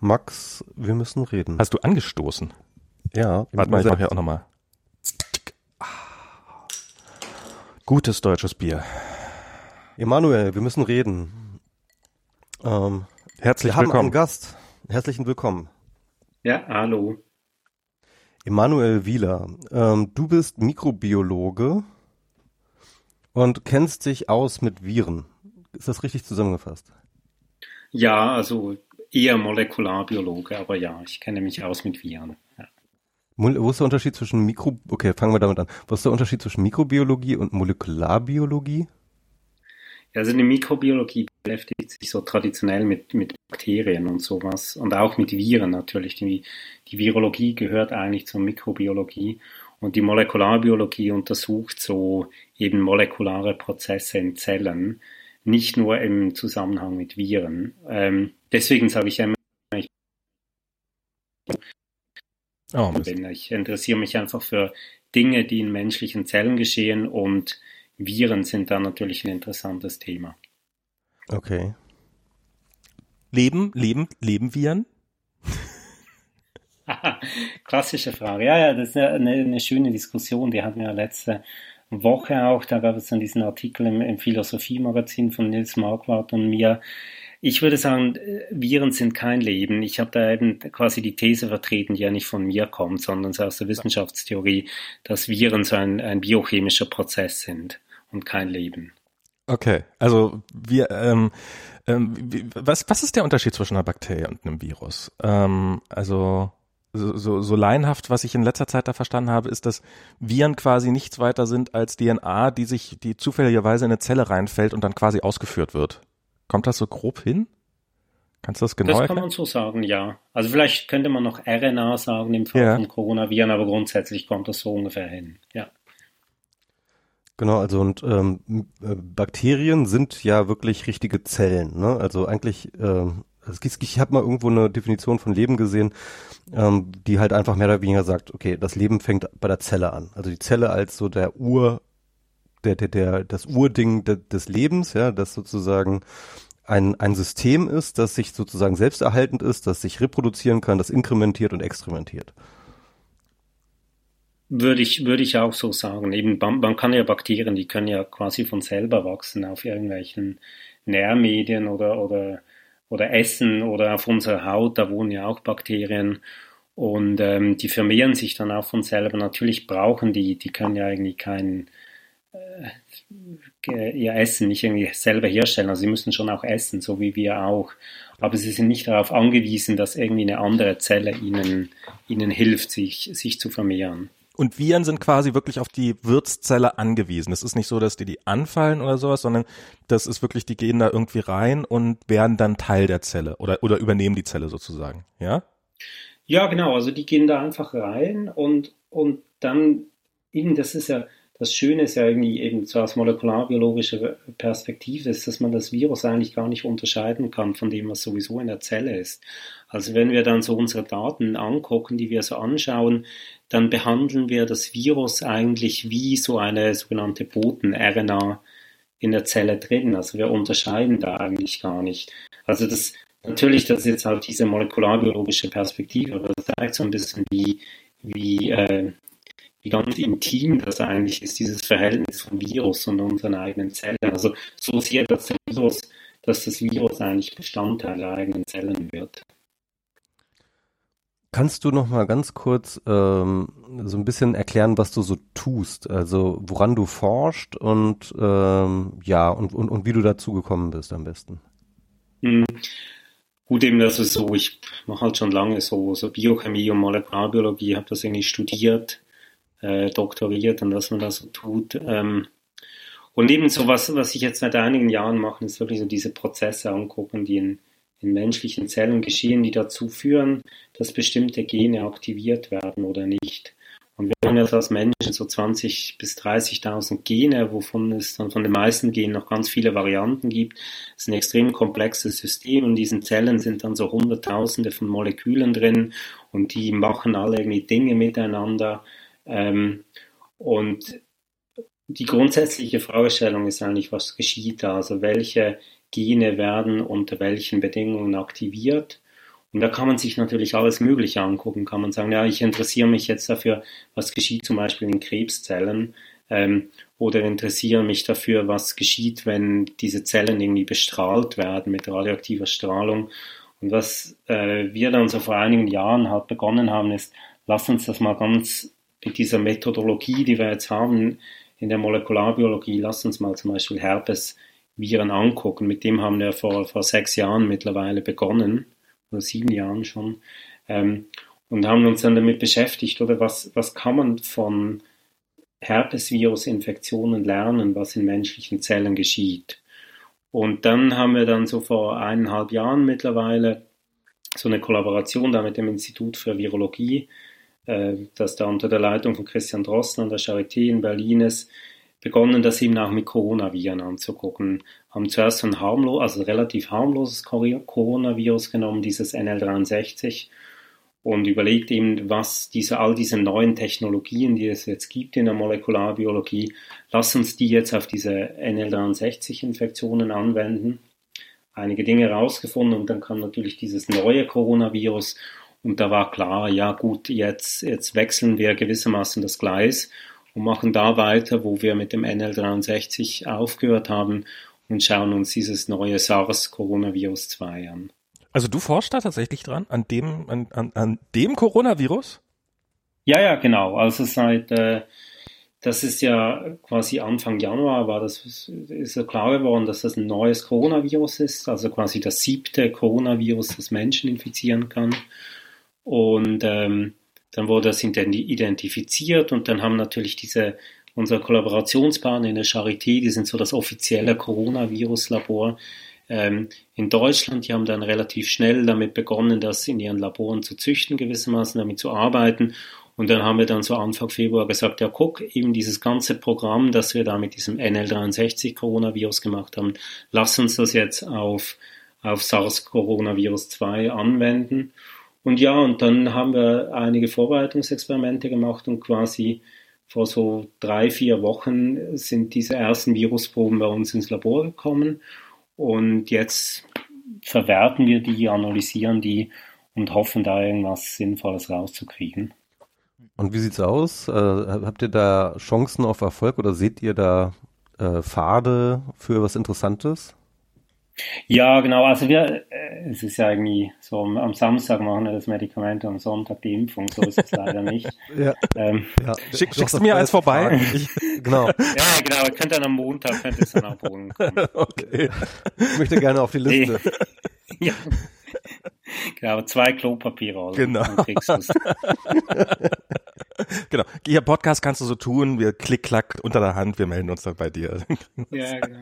Max, wir müssen reden. Hast du angestoßen? Ja. Warte mal, ich mache ja auch nochmal. Gutes deutsches Bier. Emanuel, wir müssen reden. Ähm, Herzlich wir haben willkommen. einen Gast. Herzlichen Willkommen. Ja, hallo. Emanuel Wieler, ähm, du bist Mikrobiologe und kennst dich aus mit Viren. Ist das richtig zusammengefasst? Ja, also eher Molekularbiologe, aber ja, ich kenne mich aus mit Viren. Ja. Wo ist der Unterschied zwischen Mikro... Okay, fangen wir damit an. Was ist der Unterschied zwischen Mikrobiologie und Molekularbiologie? Also die Mikrobiologie beschäftigt sich so traditionell mit, mit Bakterien und sowas und auch mit Viren natürlich. Die, die Virologie gehört eigentlich zur Mikrobiologie und die Molekularbiologie untersucht so eben molekulare Prozesse in Zellen, nicht nur im Zusammenhang mit Viren. Ähm, deswegen sage ich immer, ich, Oh, ich interessiere mich einfach für Dinge, die in menschlichen Zellen geschehen und Viren sind da natürlich ein interessantes Thema. Okay. Leben, leben, leben Viren? Klassische Frage. Ja, ja, das ist eine, eine schöne Diskussion. Die hatten wir letzte Woche auch. Da gab es dann diesen Artikel im, im Philosophie-Magazin von Nils Marquardt und mir. Ich würde sagen, Viren sind kein Leben. Ich habe da eben quasi die These vertreten, die ja nicht von mir kommt, sondern aus der Wissenschaftstheorie, dass Viren so ein, ein biochemischer Prozess sind und kein Leben. Okay, also wir, ähm, ähm, was, was ist der Unterschied zwischen einer Bakterie und einem Virus? Ähm, also so, so, so laienhaft, was ich in letzter Zeit da verstanden habe, ist, dass Viren quasi nichts weiter sind als DNA, die sich, die zufälligerweise in eine Zelle reinfällt und dann quasi ausgeführt wird. Kommt das so grob hin? Kannst du das genau Das kann man so sagen, ja. Also vielleicht könnte man noch RNA sagen im Fall Ja. von Coronaviren, aber grundsätzlich kommt das so ungefähr hin. Ja. Genau, also und ähm, äh, Bakterien sind ja wirklich richtige Zellen. Ne? Also eigentlich, ähm, gibt- ich habe mal irgendwo eine Definition von Leben gesehen, ähm, die halt einfach mehr oder weniger sagt, okay, das Leben fängt bei der Zelle an. Also die Zelle als so der Ur, der, der, der das Urding de, des Lebens, ja, das sozusagen ein, ein System ist, das sich sozusagen selbsterhaltend ist, das sich reproduzieren kann, das inkrementiert und exkrementiert. Würde ich, würde ich auch so sagen. Eben, man kann ja Bakterien, die können ja quasi von selber wachsen auf irgendwelchen Nährmedien oder, oder, oder Essen oder auf unserer Haut, da wohnen ja auch Bakterien. Und ähm, die vermehren sich dann auch von selber. Natürlich brauchen die, die können ja irgendwie kein äh, ihr Essen nicht irgendwie selber herstellen. Also sie müssen schon auch essen, so wie wir auch. Aber sie sind nicht darauf angewiesen, dass irgendwie eine andere Zelle ihnen, ihnen hilft, sich, sich zu vermehren. Und Viren sind quasi wirklich auf die Wirtszelle angewiesen. Es ist nicht so, dass die die anfallen oder sowas, sondern das ist wirklich, die gehen da irgendwie rein und werden dann Teil der Zelle oder, oder übernehmen die Zelle sozusagen. Ja? Ja, genau. Also die gehen da einfach rein und, und dann, eben, das ist ja, das Schöne ist ja irgendwie eben so aus molekularbiologischer Perspektive ist, dass man das Virus eigentlich gar nicht unterscheiden kann von dem, was sowieso in der Zelle ist. Also wenn wir dann so unsere Daten angucken, die wir so anschauen, dann behandeln wir das Virus eigentlich wie so eine sogenannte Boten-RNA in der Zelle drin. Also wir unterscheiden da eigentlich gar nicht. Also das, natürlich, das ist jetzt halt diese molekularbiologische Perspektive, aber das zeigt so ein bisschen, wie, wie, äh, wie ganz intim das eigentlich ist, dieses Verhältnis vom Virus und unseren eigenen Zellen. Also so sehr, der Virus, dass das Virus eigentlich Bestandteil der eigenen Zellen wird. Kannst du noch mal ganz kurz ähm, so ein bisschen erklären, was du so tust, also woran du forscht und ähm, ja und, und, und wie du dazu gekommen bist am besten? Hm. Gut, eben das ist so, ich mache halt schon lange so, so Biochemie und Molekularbiologie, habe das irgendwie studiert, äh, doktoriert und was man da so tut. Ähm, und eben so was, was ich jetzt seit einigen Jahren mache, ist wirklich so diese Prozesse angucken, die in, in menschlichen Zellen geschehen, die dazu führen, dass bestimmte Gene aktiviert werden oder nicht. Und wir haben jetzt als Menschen so 20.000 bis 30.000 Gene, wovon es dann von den meisten Genen noch ganz viele Varianten gibt. Es ist ein extrem komplexes System. In diesen Zellen sind dann so Hunderttausende von Molekülen drin und die machen alle irgendwie Dinge miteinander. Ähm, und die grundsätzliche Fragestellung ist eigentlich, was geschieht da? Also welche Gene werden unter welchen Bedingungen aktiviert? Und da kann man sich natürlich alles Mögliche angucken. Kann man sagen, ja, ich interessiere mich jetzt dafür, was geschieht zum Beispiel in Krebszellen ähm, oder interessiere mich dafür, was geschieht, wenn diese Zellen irgendwie bestrahlt werden mit radioaktiver Strahlung. Und was äh, wir dann so vor einigen Jahren halt begonnen haben, ist, lass uns das mal ganz mit dieser Methodologie, die wir jetzt haben in der Molekularbiologie, lass uns mal zum Beispiel Herpesviren angucken. Mit dem haben wir vor, vor sechs Jahren mittlerweile begonnen, oder sieben Jahren schon, ähm, und haben uns dann damit beschäftigt, oder was, was kann man von Herpesvirus-Infektionen lernen, was in menschlichen Zellen geschieht. Und dann haben wir dann so vor eineinhalb Jahren mittlerweile so eine Kollaboration da mit dem Institut für Virologie, das da unter der Leitung von Christian Drosten an der Charité in Berlin ist, begonnen, das eben auch mit Coronaviren anzugucken. Haben zuerst ein harmlos, also relativ harmloses Coronavirus genommen, dieses NL63, und überlegt eben, was diese, all diese neuen Technologien, die es jetzt gibt in der Molekularbiologie, lass uns die jetzt auf diese NL63-Infektionen anwenden. Einige Dinge herausgefunden und dann kam natürlich dieses neue Coronavirus und da war klar, ja gut, jetzt, jetzt wechseln wir gewissermaßen das Gleis und machen da weiter, wo wir mit dem NL63 aufgehört haben und schauen uns dieses neue SARS-Coronavirus 2 an. Also du forschst da tatsächlich dran, an dem, an, an, an dem Coronavirus? Ja, ja, genau. Also seit, äh, das ist ja quasi Anfang Januar war das, ist ja klar geworden, dass das ein neues Coronavirus ist, also quasi das siebte Coronavirus, das Menschen infizieren kann. Und ähm, dann wurde das identifiziert und dann haben natürlich diese unsere Kollaborationspartner in der Charité, die sind so das offizielle Coronavirus-Labor, ähm, in Deutschland, die haben dann relativ schnell damit begonnen, das in ihren Laboren zu züchten, gewissermaßen damit zu arbeiten. Und dann haben wir dann so Anfang Februar gesagt, ja guck, eben dieses ganze Programm, das wir da mit diesem NL63 Coronavirus gemacht haben, lass uns das jetzt auf, auf SARS-Coronavirus 2 anwenden. Und ja, und dann haben wir einige Vorbereitungsexperimente gemacht und quasi vor so drei, vier Wochen sind diese ersten Virusproben bei uns ins Labor gekommen. Und jetzt verwerten wir die, analysieren die und hoffen da irgendwas Sinnvolles rauszukriegen. Und wie sieht's aus? Äh, habt ihr da Chancen auf Erfolg oder seht ihr da äh, Pfade für was Interessantes? Ja, genau. Also wir, äh, es ist ja irgendwie so, am Samstag machen wir das Medikament, am Sonntag die Impfung. So ist es leider nicht. ja. Ähm, ja. Schick, schickst du mir eins vorbei? Ich, genau. Ja, genau. Ihr könnt dann am Montag, könnt es dann abholen okay. Ich möchte gerne auf die Liste. ja. Genau, zwei Klopapiere. Also, genau. Genau. Hier Podcast kannst du so tun, wir klick klack unter der Hand, wir melden uns dann bei dir. ja, genau.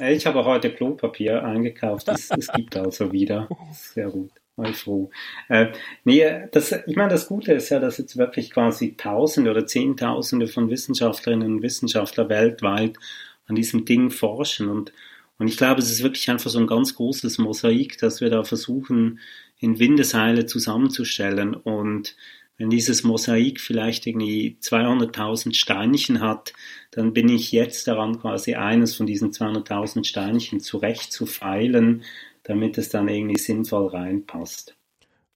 Äh, ich habe heute Klopapier eingekauft, es, es gibt also wieder. Sehr gut. Ich froh. Äh, nee, das, ich meine, das Gute ist ja, dass jetzt wirklich quasi Tausende oder Zehntausende von Wissenschaftlerinnen und Wissenschaftlern weltweit an diesem Ding forschen und und ich glaube, es ist wirklich einfach so ein ganz großes Mosaik, das wir da versuchen, in Windeseile zusammenzustellen. Und wenn dieses Mosaik vielleicht irgendwie 200.000 Steinchen hat, dann bin ich jetzt daran, quasi eines von diesen 200.000 Steinchen zurecht zu feilen, damit es dann irgendwie sinnvoll reinpasst.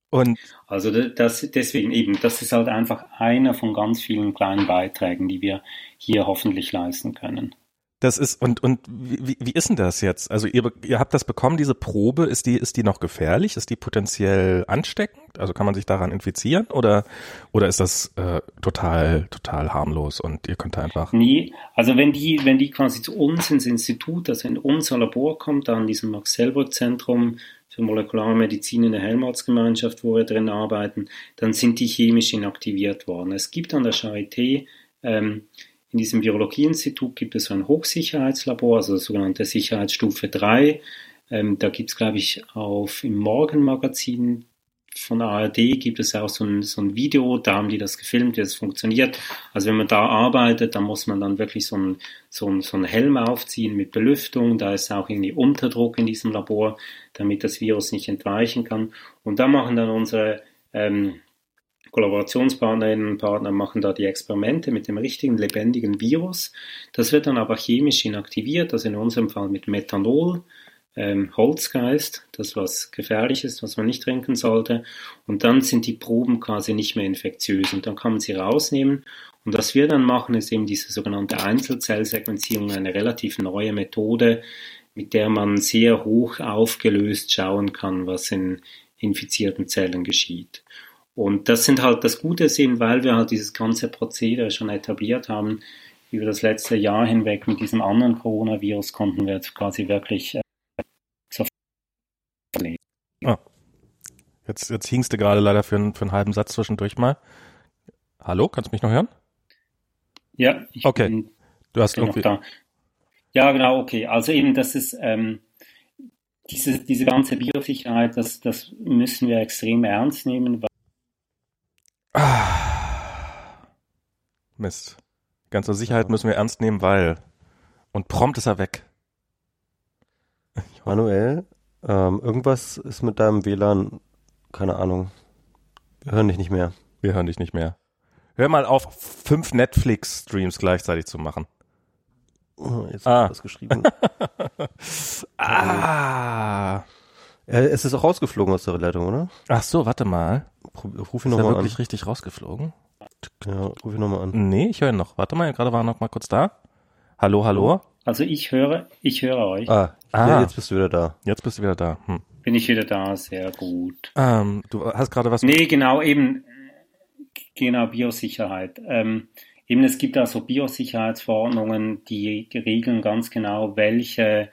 Und also das, deswegen eben, das ist halt einfach einer von ganz vielen kleinen Beiträgen, die wir hier hoffentlich leisten können. Das ist, und, und wie, wie ist denn das jetzt? Also ihr, ihr habt das bekommen, diese Probe, ist die, ist die noch gefährlich? Ist die potenziell ansteckend? Also kann man sich daran infizieren oder, oder ist das äh, total, total harmlos und ihr könnt einfach. Nee, also wenn die, wenn die quasi zu uns ins Institut, also in unser Labor kommt, da an diesem Max-Hellburg-Zentrum für molekulare Medizin in der Helmholtz-Gemeinschaft, wo wir drin arbeiten, dann sind die chemisch inaktiviert worden. Es gibt an der Charité ähm, in diesem Virologieinstitut gibt es so ein Hochsicherheitslabor, also sogenannte Sicherheitsstufe 3. Ähm, da gibt es, glaube ich, auf im Morgenmagazin von ARD gibt es auch so ein, so ein Video, da haben die das gefilmt, wie das funktioniert. Also wenn man da arbeitet, dann muss man dann wirklich so ein, so so ein Helm aufziehen mit Belüftung. Da ist auch irgendwie Unterdruck in diesem Labor, damit das Virus nicht entweichen kann. Und da machen dann unsere ähm, Kollaborationspartnerinnen und Partner machen da die Experimente mit dem richtigen lebendigen Virus. Das wird dann aber chemisch inaktiviert, also in unserem Fall mit Methanol. ähm, Holzgeist, das was gefährlich ist, was man nicht trinken sollte. Und dann sind die Proben quasi nicht mehr infektiös und dann kann man sie rausnehmen. Und was wir dann machen, ist eben diese sogenannte Einzelzellsequenzierung, eine relativ neue Methode, mit der man sehr hoch aufgelöst schauen kann, was in infizierten Zellen geschieht. Und das sind halt das Gute sind, weil wir halt dieses ganze Prozedere schon etabliert haben, über das letzte Jahr hinweg mit diesem anderen Coronavirus konnten wir jetzt quasi wirklich äh, Ah. Jetzt, jetzt hingst du gerade leider für, einen, für einen halben Satz zwischendurch mal. Hallo, kannst du mich noch hören? Ja, ich okay. bin, du hast irgendwie. Da. Ja, genau, okay. Also eben, das ist ähm, diese, diese ganze Biosicherheit, das, das müssen wir extrem ernst nehmen. Ah. Mist. Ganze Sicherheit müssen wir ernst nehmen, weil. Und prompt ist er weg. Manuel, ähm, irgendwas ist mit deinem WLAN, keine Ahnung. Wir hören dich nicht mehr. Wir hören dich nicht mehr. Hör mal auf, fünf Netflix-Streams gleichzeitig zu machen. Oh, jetzt ah. hast du geschrieben. ah. Es ist auch rausgeflogen aus der Leitung, oder? Ach so, warte mal. Ruf ihn nochmal an. Ist er wirklich richtig rausgeflogen? Ja, ruf ihn nochmal an. Nee, ich höre ihn noch. Warte mal, gerade war er noch mal kurz da. Hallo, hallo. Also ich höre, ich höre euch. Ah, ah. Ja, jetzt bist du wieder da. Jetzt bist du wieder da. Hm. Bin ich wieder da, sehr gut. Ähm, du hast gerade was. Nee, genau, eben, genau, Biosicherheit. Ähm, eben, es gibt also Biosicherheitsverordnungen, die regeln ganz genau, welche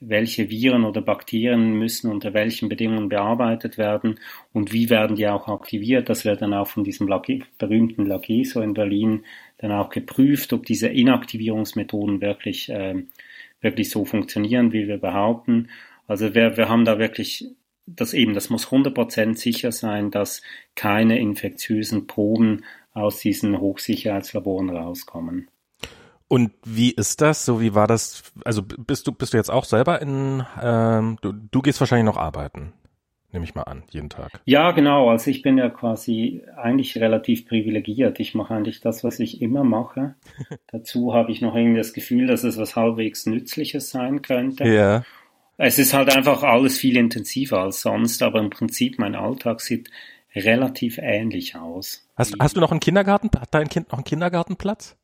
welche Viren oder Bakterien müssen unter welchen Bedingungen bearbeitet werden und wie werden die auch aktiviert. Das wird dann auch von diesem Lage, berühmten Lageso in Berlin dann auch geprüft, ob diese Inaktivierungsmethoden wirklich, äh, wirklich so funktionieren, wie wir behaupten. Also wir, wir haben da wirklich das eben, das muss 100% sicher sein, dass keine infektiösen Proben aus diesen Hochsicherheitslaboren rauskommen. Und wie ist das? So wie war das? Also bist du bist du jetzt auch selber in? Ähm, du, du gehst wahrscheinlich noch arbeiten, nehme ich mal an, jeden Tag. Ja, genau. Also ich bin ja quasi eigentlich relativ privilegiert. Ich mache eigentlich das, was ich immer mache. Dazu habe ich noch irgendwie das Gefühl, dass es was halbwegs Nützliches sein könnte. Ja. Es ist halt einfach alles viel intensiver als sonst, aber im Prinzip mein Alltag sieht relativ ähnlich aus. Hast, hast du noch einen Kindergarten? Hat dein Kind noch einen Kindergartenplatz?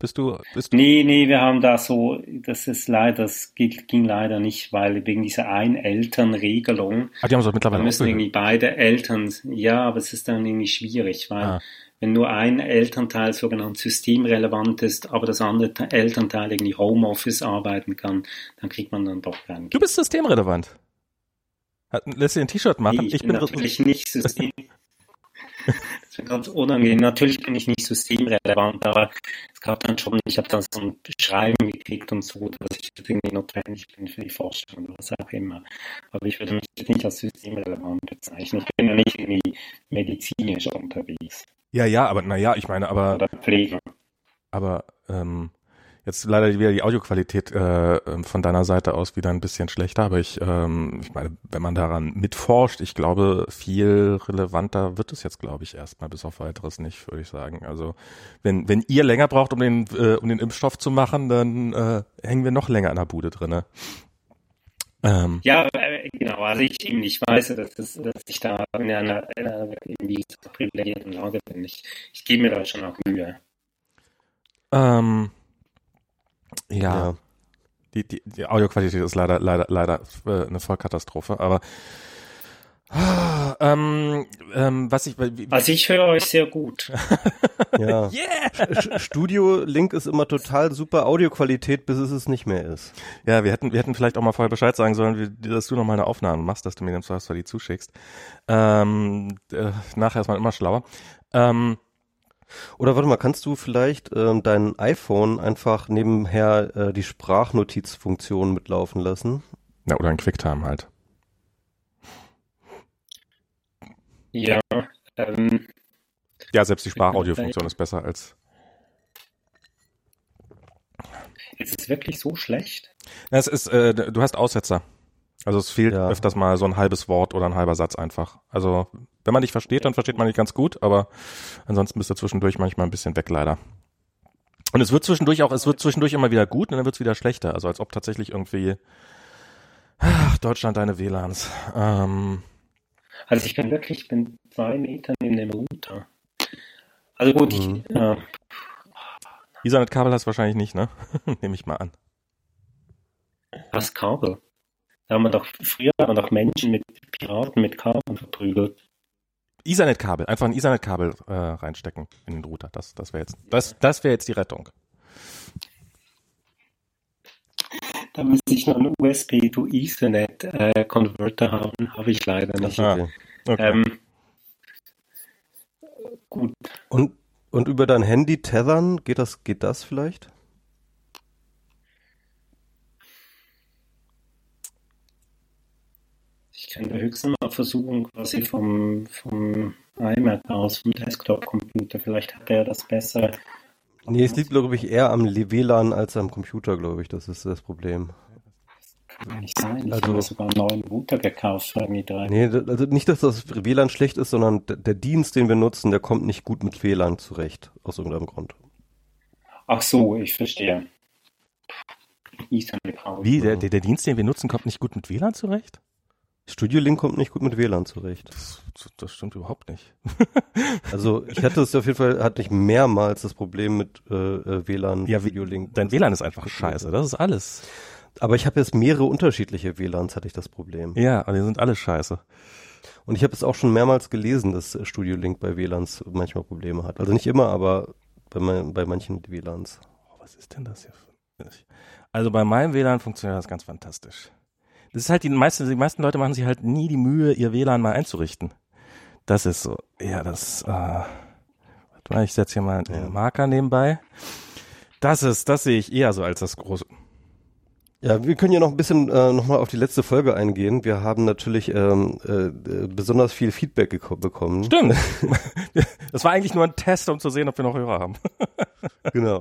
Bist du, bist du? Nee, nee, wir haben da so, das ist leider, das ging leider nicht, weil wegen dieser Ein-Eltern-Regelung. Ah, die haben es mittlerweile müssen irgendwie beide Eltern, ja, aber es ist dann irgendwie schwierig, weil ah. wenn nur ein Elternteil sogenannt systemrelevant ist, aber das andere Elternteil irgendwie Homeoffice arbeiten kann, dann kriegt man dann doch keinen. Du bist systemrelevant. Lässt du ein T-Shirt machen? Nee, ich, ich, bin natürlich nicht system. Ganz unangenehm. Natürlich bin ich nicht systemrelevant, aber es gab dann schon, ich habe dann so ein Schreiben gekriegt und so, dass ich irgendwie notwendig bin für die Forschung oder was auch immer. Aber ich würde mich nicht als systemrelevant bezeichnen. Ich bin ja nicht irgendwie medizinisch unterwegs. Ja, ja, aber naja, ich meine, aber. Oder Pflege. Aber ähm, Jetzt leider wieder die Audioqualität äh, ähm, von deiner Seite aus wieder ein bisschen schlechter, aber ich, ähm, ich meine, wenn man daran mitforscht, ich glaube, viel relevanter wird es jetzt, glaube ich, erstmal bis auf weiteres nicht, würde ich sagen. Also wenn, wenn ihr länger braucht, um den, äh, um den Impfstoff zu machen, dann äh, hängen wir noch länger in der Bude drinne. Ähm. Ja, äh, genau. Also ich eben, ich weiß, dass, dass, dass ich da in einer, in einer irgendwie privilegierten Lage bin. Ich, ich gebe mir da schon auch Mühe. Ähm, ja. ja. Die, die, die Audioqualität ist leider, leider, leider äh, eine Vollkatastrophe, aber ähm, ähm, was ich, wie, also ich höre euch sehr gut. ja. Yeah! Studio-Link ist immer total super Audioqualität, bis es es nicht mehr ist. Ja, wir hätten, wir hätten vielleicht auch mal vorher Bescheid sagen sollen, wie, dass du noch mal eine Aufnahme machst, dass du mir den Zweifelsfall die zuschickst. Ähm, äh, nachher ist man immer schlauer. Ähm, oder warte mal, kannst du vielleicht ähm, dein iPhone einfach nebenher äh, die Sprachnotizfunktion mitlaufen lassen? Ja, oder ein QuickTime halt. Ja, ähm, ja, selbst die Sprachaudiofunktion ist besser als. Ist es wirklich so schlecht? Es ist, äh, du hast Aussetzer. Also es fehlt ja. öfters mal so ein halbes Wort oder ein halber Satz einfach. Also wenn man nicht versteht, dann versteht man nicht ganz gut, aber ansonsten bist du zwischendurch manchmal ein bisschen weg leider. Und es wird zwischendurch auch, es wird zwischendurch immer wieder gut und dann wird es wieder schlechter. Also als ob tatsächlich irgendwie Ach, Deutschland, deine WLANs. Ähm, Also ich bin wirklich, ich bin zwei Meter neben dem Router. Also gut, Mhm. ich, äh, Ethernet-Kabel hast du wahrscheinlich nicht, ne? Nehme ich mal an. das Kabel. Da haben wir doch, früher haben wir doch Menschen mit Piraten mit Kabeln verprügelt. Ethernet-Kabel, einfach ein Ethernet-Kabel äh, reinstecken in den Router. Das, das wäre jetzt, das, das wäre jetzt die Rettung. Da müsste ich noch einen USB to Ethernet äh, Converter haben, habe ich leider nicht. Ah. Okay. Okay. Ähm, gut, Und, und über dein Handy tethern, geht das, geht das vielleicht? Ich kann da höchstens mal versuchen, quasi vom, vom iMac aus, vom Desktop-Computer, vielleicht hat der das besser. Nee, es liegt, glaube ich, eher am WLAN als am Computer, glaube ich. Das ist das Problem. Kann ja nicht sein. Ich Also- habe mir sogar einen neuen Router gekauft für irgendwie drei. Nee, also nicht, dass das WLAN schlecht ist, sondern der Dienst, den wir nutzen, der kommt nicht gut mit WLAN zurecht, aus irgendeinem Grund. Ach so, ich verstehe. Ethernet. Wie, der, der, der Dienst, den wir nutzen, kommt nicht gut mit WLAN zurecht? Studio Link kommt nicht gut mit WLAN zurecht. Das, das stimmt überhaupt nicht. Also ich hatte es auf jeden Fall, hatte ich mehrmals das Problem mit äh, äh, WLAN, Ja, Studio Link. Dein WLAN ist einfach scheiße, das ist alles. Aber ich habe jetzt mehrere unterschiedliche WLANs, hatte ich das Problem. Ja, aber die sind alle scheiße. Und ich habe es auch schon mehrmals gelesen, dass Studio Link bei WLANs manchmal Probleme hat. Also nicht immer, aber bei, mein, bei manchen WLANs. Oh, was ist denn das hier? für- Also bei meinem WLAN funktioniert das ganz fantastisch. Das ist halt die meisten, die meisten Leute machen sich halt nie die Mühe, ihr WLAN mal einzurichten. Das ist so, ja, das, äh, warte mal, ich setze hier mal einen. Marker nebenbei. Das ist, das sehe ich eher so als das große. Ja, wir können ja noch ein bisschen äh, nochmal auf die letzte Folge eingehen. Wir haben natürlich ähm, äh, besonders viel Feedback bekommen. Stimmt. das war eigentlich nur ein Test, um zu sehen, ob wir noch Hörer haben. Genau.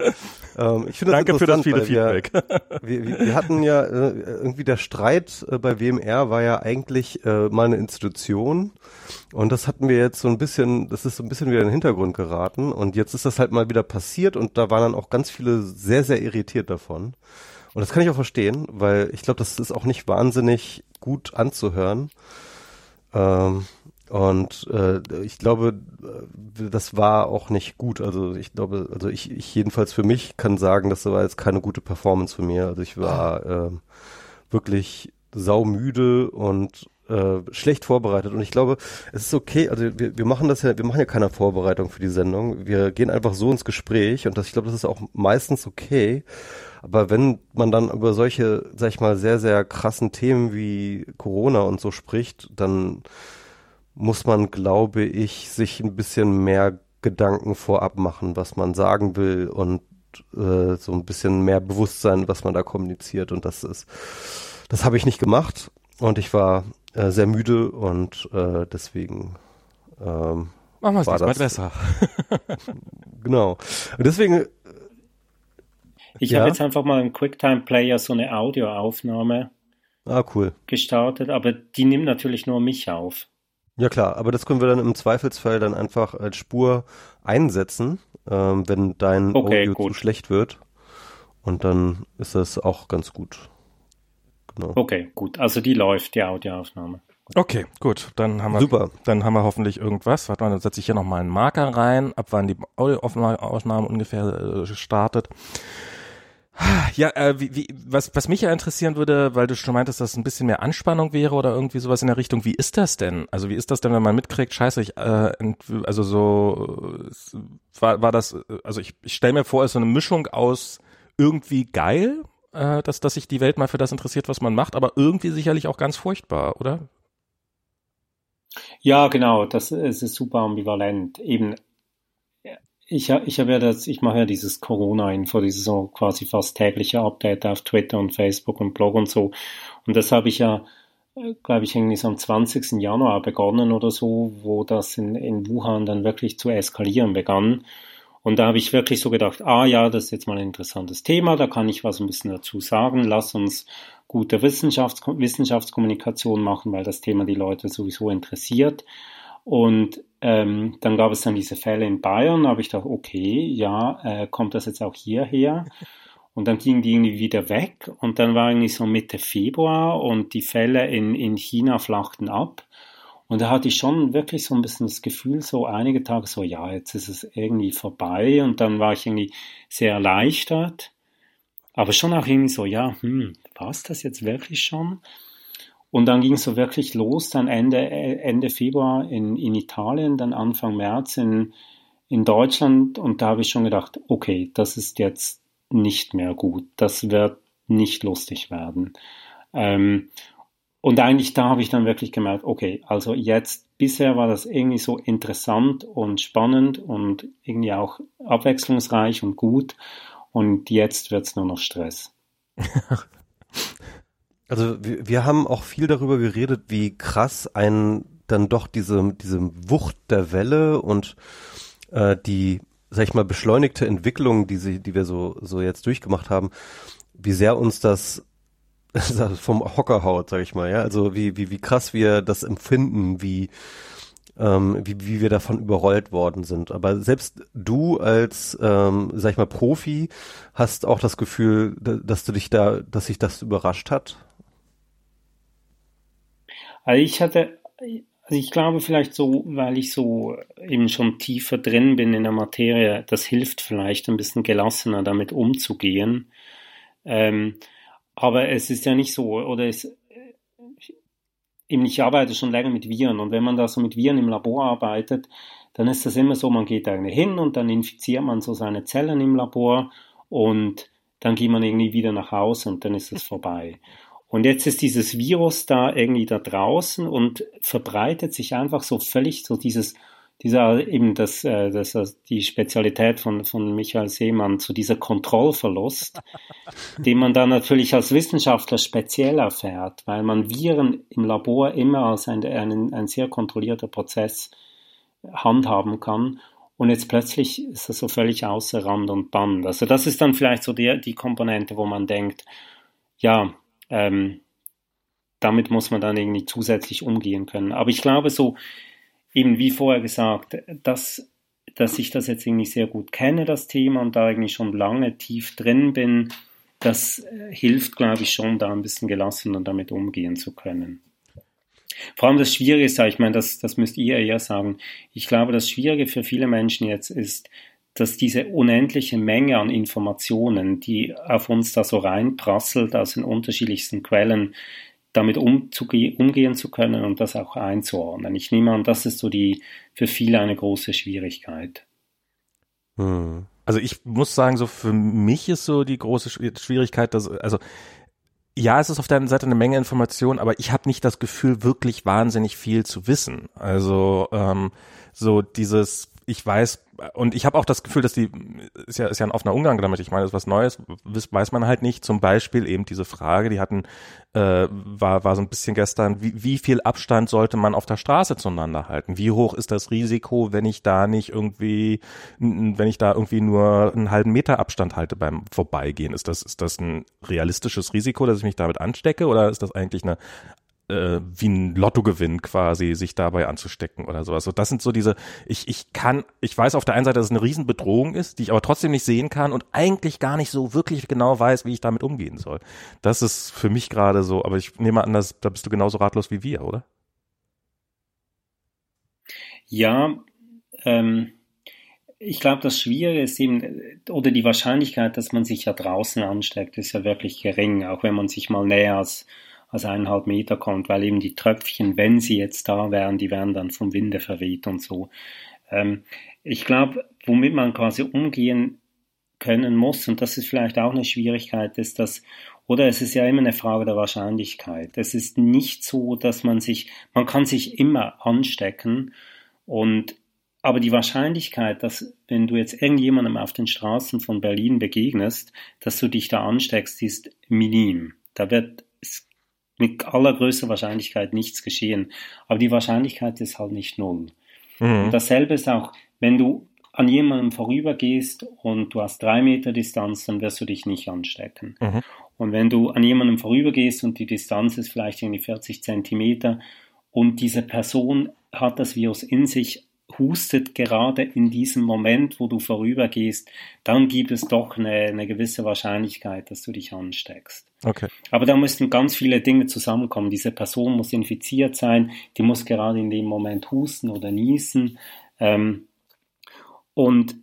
Ähm, ich finde das Danke für das viele Feedback. Wir, wir, wir hatten ja äh, irgendwie der Streit äh, bei WMR war ja eigentlich äh, mal eine Institution und das hatten wir jetzt so ein bisschen, das ist so ein bisschen wieder in den Hintergrund geraten und jetzt ist das halt mal wieder passiert und da waren dann auch ganz viele sehr, sehr irritiert davon. Und das kann ich auch verstehen, weil ich glaube, das ist auch nicht wahnsinnig gut anzuhören. Ähm, und äh, ich glaube, äh, das war auch nicht gut. Also ich glaube, also ich, ich jedenfalls für mich kann sagen, das war jetzt keine gute Performance für mir. Also ich war äh, wirklich saumüde und äh, schlecht vorbereitet. Und ich glaube, es ist okay, also wir, wir machen das ja, wir machen ja keine Vorbereitung für die Sendung. Wir gehen einfach so ins Gespräch und das, ich glaube, das ist auch meistens okay. Aber wenn man dann über solche, sag ich mal, sehr, sehr krassen Themen wie Corona und so spricht, dann muss man, glaube ich, sich ein bisschen mehr Gedanken vorab machen, was man sagen will und äh, so ein bisschen mehr Bewusstsein, was man da kommuniziert. Und das ist, das habe ich nicht gemacht und ich war äh, sehr müde und äh, deswegen ähm, Machen wir es diesmal besser. genau. Und deswegen Ich Ja. habe jetzt einfach mal im QuickTime Player so eine Audioaufnahme ah cool. gestartet, aber die nimmt natürlich nur mich auf. Ja klar, aber das können wir dann im Zweifelsfall dann einfach als Spur einsetzen, ähm, wenn dein Okay, Audio zu gut. schlecht wird. Und dann ist das auch ganz gut. Genau. Okay, gut. Also die läuft, die Audioaufnahme. Okay, gut. Dann haben wir, Super. dann haben wir hoffentlich irgendwas. Warte mal, dann setze ich hier nochmal einen Marker rein, ab wann die Audioaufnahme ungefähr äh, startet. Ja, äh, wie, wie, was, was mich ja interessieren würde, weil du schon meintest, dass ein bisschen mehr Anspannung wäre oder irgendwie sowas in der Richtung. Wie ist das denn? Also wie ist das denn, wenn man mitkriegt, scheiße, ich, äh, also so, äh, war, war das, äh, also ich, ich stelle mir vor, es ist so eine Mischung aus irgendwie geil, äh, dass, dass sich die Welt mal für das interessiert, was man macht, aber irgendwie sicherlich auch ganz furchtbar, oder? Ja, genau, das es ist super ambivalent. Eben, ich, ich habe ja das, ich mache ja dieses Corona-Info, dieses so quasi fast tägliche Update auf Twitter und Facebook und Blog und so. Und das habe ich ja, glaube ich, irgendwie so am 20. Januar begonnen oder so, wo das in, in Wuhan dann wirklich zu eskalieren begann. Und da habe ich wirklich so gedacht, ah ja, das ist jetzt mal ein interessantes Thema, da kann ich was ein bisschen dazu sagen. Lass uns gute Wissenschafts Wissenschaftskommunikation machen, weil das Thema die Leute sowieso interessiert. Und ähm, dann gab es dann diese Fälle in Bayern, da habe ich gedacht, okay, ja, äh, kommt das jetzt auch hierher? Und dann ging die irgendwie wieder weg und dann war irgendwie so Mitte Februar und die Fälle in, in China flachten ab. Und da hatte ich schon wirklich so ein bisschen das Gefühl, so einige Tage so, ja, jetzt ist es irgendwie vorbei und dann war ich irgendwie sehr erleichtert. Aber schon auch irgendwie so, ja, hm, war es das jetzt wirklich schon? Und dann ging es so wirklich los, dann Ende, Ende Februar in, in Italien, dann Anfang März in, in Deutschland. Und da habe ich schon gedacht, okay, das ist jetzt nicht mehr gut. Das wird nicht lustig werden. Ähm, und eigentlich da habe ich dann wirklich gemerkt, okay, also jetzt, bisher war das irgendwie so interessant und spannend und irgendwie auch abwechslungsreich und gut. Und jetzt wird es nur noch Stress. Also wir, wir haben auch viel darüber geredet, wie krass ein dann doch diese, diese Wucht der Welle und äh, die, sag ich mal, beschleunigte Entwicklung, die sie, die wir so, so jetzt durchgemacht haben, wie sehr uns das vom Hocker haut, sag ich mal, ja. Also wie, wie, wie krass wir das empfinden, wie, ähm, wie, wie wir davon überrollt worden sind. Aber selbst du als, ähm, sag ich mal, Profi hast auch das Gefühl, dass du dich da, dass sich das überrascht hat? Also ich hatte, also ich glaube vielleicht so, weil ich so eben schon tiefer drin bin in der Materie, das hilft vielleicht ein bisschen gelassener damit umzugehen. Ähm, aber es ist ja nicht so, oder es, eben ich arbeite schon länger mit Viren und wenn man da so mit Viren im Labor arbeitet, dann ist das immer so, man geht irgendwie hin und dann infiziert man so seine Zellen im Labor und dann geht man irgendwie wieder nach Hause und dann ist es vorbei. Und jetzt ist dieses Virus da irgendwie da draußen und verbreitet sich einfach so völlig so dieses, dieser eben das, äh, das, das die Spezialität von, von Michael Seemann, so dieser Kontrollverlust, den man dann natürlich als Wissenschaftler speziell erfährt, weil man Viren im Labor immer als ein, ein, ein sehr kontrollierter Prozess handhaben kann. Und jetzt plötzlich ist das so völlig außer Rand und Band. Also das ist dann vielleicht so die, die Komponente, wo man denkt, ja, ähm, damit muss man dann irgendwie zusätzlich umgehen können. Aber ich glaube so, eben wie vorher gesagt, dass, dass ich das jetzt irgendwie sehr gut kenne, das Thema, und da eigentlich schon lange tief drin bin, das äh, hilft, glaube ich, schon, da ein bisschen gelassener damit umgehen zu können. Vor allem das Schwierige ist, ich meine, das, das müsst ihr eher sagen. Ich glaube, das Schwierige für viele Menschen jetzt ist, dass diese unendliche Menge an Informationen, die auf uns da so reinprasselt aus den unterschiedlichsten Quellen, damit umgehen zu können und das auch einzuordnen. Ich nehme an, das ist so die für viele eine große Schwierigkeit. Hm. Also ich muss sagen, so für mich ist so die große Schwierigkeit, dass also ja, es ist auf der einen Seite eine Menge Information, aber ich habe nicht das Gefühl, wirklich wahnsinnig viel zu wissen. Also ähm, so dieses ich weiß, und ich habe auch das Gefühl, dass die, ist ja, ist ja ein offener Umgang damit, ich meine, das ist was Neues, weiß man halt nicht. Zum Beispiel eben diese Frage, die hatten, äh, war, war so ein bisschen gestern, wie, wie viel Abstand sollte man auf der Straße zueinander halten? Wie hoch ist das Risiko, wenn ich da nicht irgendwie, wenn ich da irgendwie nur einen halben Meter Abstand halte beim Vorbeigehen? Ist das, ist das ein realistisches Risiko, dass ich mich damit anstecke oder ist das eigentlich eine äh, wie ein Lottogewinn quasi, sich dabei anzustecken oder sowas. So, das sind so diese, ich, ich kann, ich weiß auf der einen Seite, dass es eine Riesenbedrohung ist, die ich aber trotzdem nicht sehen kann und eigentlich gar nicht so wirklich genau weiß, wie ich damit umgehen soll. Das ist für mich gerade so, aber ich nehme an, dass, da bist du genauso ratlos wie wir, oder? Ja, ähm, ich glaube, das Schwierige ist eben, oder die Wahrscheinlichkeit, dass man sich ja draußen ansteckt, ist ja wirklich gering, auch wenn man sich mal näher als als eineinhalb Meter kommt, weil eben die Tröpfchen, wenn sie jetzt da wären, die wären dann vom Winde verweht und so. Ähm, ich glaube, womit man quasi umgehen können muss, und das ist vielleicht auch eine Schwierigkeit, ist dass, oder es ist ja immer eine Frage der Wahrscheinlichkeit. Es ist nicht so, dass man sich, man kann sich immer anstecken und aber die Wahrscheinlichkeit, dass wenn du jetzt irgendjemandem auf den Straßen von Berlin begegnest, dass du dich da ansteckst, ist minim. Da wird mit allergrößter Wahrscheinlichkeit nichts geschehen. Aber die Wahrscheinlichkeit ist halt nicht null. Mhm. dasselbe ist auch, wenn du an jemandem vorübergehst und du hast drei Meter Distanz, dann wirst du dich nicht anstecken. Mhm. Und wenn du an jemandem vorübergehst und die Distanz ist vielleicht irgendwie 40 Zentimeter und diese Person hat das Virus in sich, hustet gerade in diesem Moment, wo du vorübergehst, dann gibt es doch eine, eine gewisse Wahrscheinlichkeit, dass du dich ansteckst. Okay. Aber da müssten ganz viele Dinge zusammenkommen. Diese Person muss infiziert sein, die muss gerade in dem Moment husten oder niesen. Ähm, und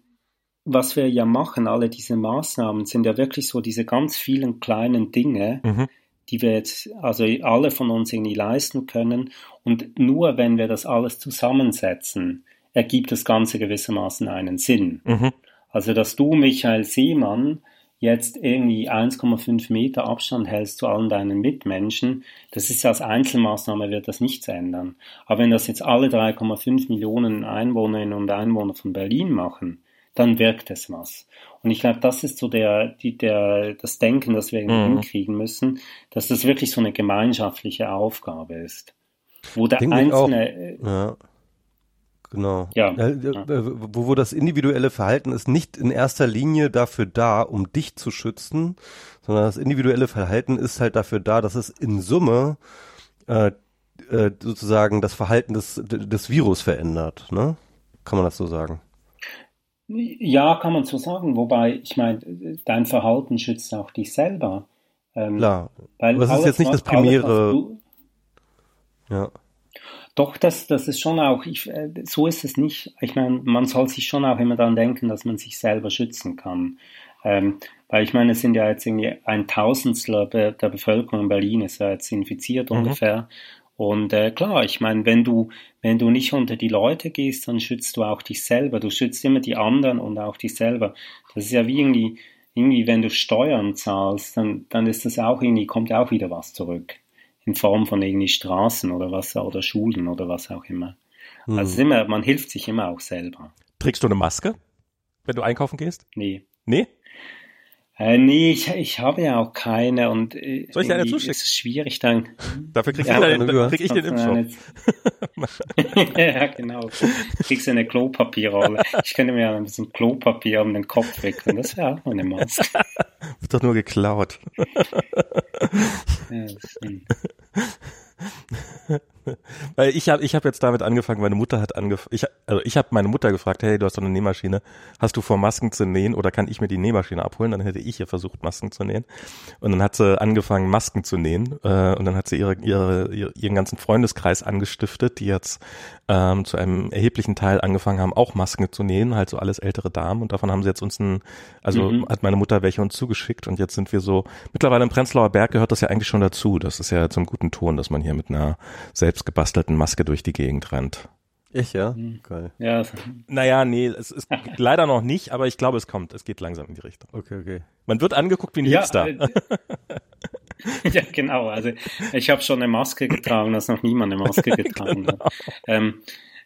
was wir ja machen, alle diese Maßnahmen, sind ja wirklich so diese ganz vielen kleinen Dinge, mhm. die wir jetzt, also alle von uns irgendwie leisten können. Und nur wenn wir das alles zusammensetzen, ergibt das Ganze gewissermaßen einen Sinn. Mhm. Also, dass du, Michael Seemann, jetzt irgendwie 1,5 Meter Abstand hältst zu allen deinen Mitmenschen, das ist ja als Einzelmaßnahme wird das nichts ändern. Aber wenn das jetzt alle 3,5 Millionen Einwohnerinnen und Einwohner von Berlin machen, dann wirkt es was. Und ich glaube, das ist so der, die, der, das Denken, das wir mhm. hinkriegen müssen, dass das wirklich so eine gemeinschaftliche Aufgabe ist. Wo der Denke Einzelne. Äh, ja. Genau. Ja. Äh, wo, wo das individuelle Verhalten ist nicht in erster Linie dafür da, um dich zu schützen, sondern das individuelle Verhalten ist halt dafür da, dass es in Summe äh, äh, sozusagen das Verhalten des, des Virus verändert. Ne? Kann man das so sagen? Ja, kann man so sagen. Wobei, ich meine, dein Verhalten schützt auch dich selber. Ähm, Klar. Weil Aber es ist jetzt nicht das primäre. Du, ja. Doch, das, das ist schon auch, ich, äh, so ist es nicht. Ich meine, man soll sich schon auch immer daran denken, dass man sich selber schützen kann. Ähm, weil ich meine, es sind ja jetzt irgendwie ein Tausendstel der Bevölkerung in Berlin ist ja jetzt infiziert mhm. ungefähr. Und äh, klar, ich meine, wenn du, wenn du nicht unter die Leute gehst, dann schützt du auch dich selber. Du schützt immer die anderen und auch dich selber. Das ist ja wie irgendwie, irgendwie, wenn du Steuern zahlst, dann, dann ist das auch irgendwie, kommt auch wieder was zurück. In Form von irgendwie Straßen oder was, oder Schulen oder was auch immer. Hm. Also immer, man hilft sich immer auch selber. Trägst du eine Maske, wenn du einkaufen gehst? Nee. Nee? Äh, nee, ich, ich habe ja auch keine und äh, Soll ich eine zuschicken? ist es schwierig dann. Dafür krieg, ja, ich, dann, krieg ich den Impfstoff. ja, genau. Kriegst du eine Klopapierrolle. Ich könnte mir ein bisschen Klopapier um den Kopf wickeln. Das wäre auch eine Maske. Wird doch nur geklaut. ja. Weil ich habe ich hab jetzt damit angefangen, meine Mutter hat angefangen, ich, also ich habe meine Mutter gefragt, hey, du hast doch eine Nähmaschine, hast du vor Masken zu nähen oder kann ich mir die Nähmaschine abholen? Dann hätte ich ihr versucht, Masken zu nähen. Und dann hat sie angefangen, Masken zu nähen äh, und dann hat sie ihre, ihre, ihren ganzen Freundeskreis angestiftet, die jetzt ähm, zu einem erheblichen Teil angefangen haben, auch Masken zu nähen, halt so alles ältere Damen und davon haben sie jetzt uns ein, also mhm. hat meine Mutter welche uns zugeschickt und jetzt sind wir so, mittlerweile im Prenzlauer Berg gehört das ja eigentlich schon dazu, das ist ja zum guten Ton, dass man hier mit einer selbst gebastelten Maske durch die Gegend rennt. Ich, ja? Mhm. Geil. Ja. Naja, nee, es ist leider noch nicht, aber ich glaube, es kommt. Es geht langsam in die Richtung. Okay, okay. Man wird angeguckt wie ein ja, Hipster. Äh, ja, genau. Also ich habe schon eine Maske getragen, dass noch niemand eine Maske getragen genau. hat. Ähm,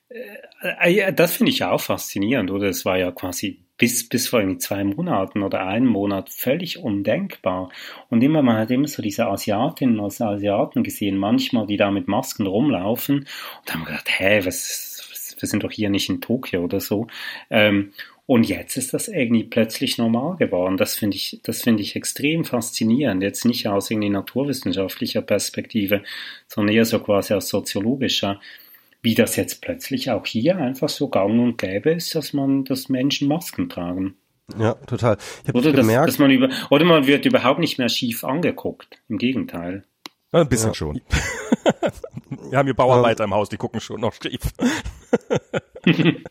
äh, äh das finde ich auch faszinierend, oder? Es war ja quasi bis, bis vor irgendwie zwei Monaten oder einen Monat völlig undenkbar. Und immer, man hat immer so diese Asiatinnen und Asiaten gesehen, manchmal, die da mit Masken rumlaufen. Und da haben wir gedacht, hä, was, was, wir sind doch hier nicht in Tokio oder so. Ähm, und jetzt ist das irgendwie plötzlich normal geworden. Das finde ich, das finde ich extrem faszinierend. Jetzt nicht aus irgendwie naturwissenschaftlicher Perspektive, sondern eher so quasi aus soziologischer wie das jetzt plötzlich auch hier einfach so gang und gäbe ist, dass man, dass Menschen Masken tragen. Ja, total. Ich oder, dass, gemerkt, dass man über, oder man wird überhaupt nicht mehr schief angeguckt. Im Gegenteil. Ein bisschen ja. schon. Wir haben hier Bauarbeiter im Haus, die gucken schon noch schief.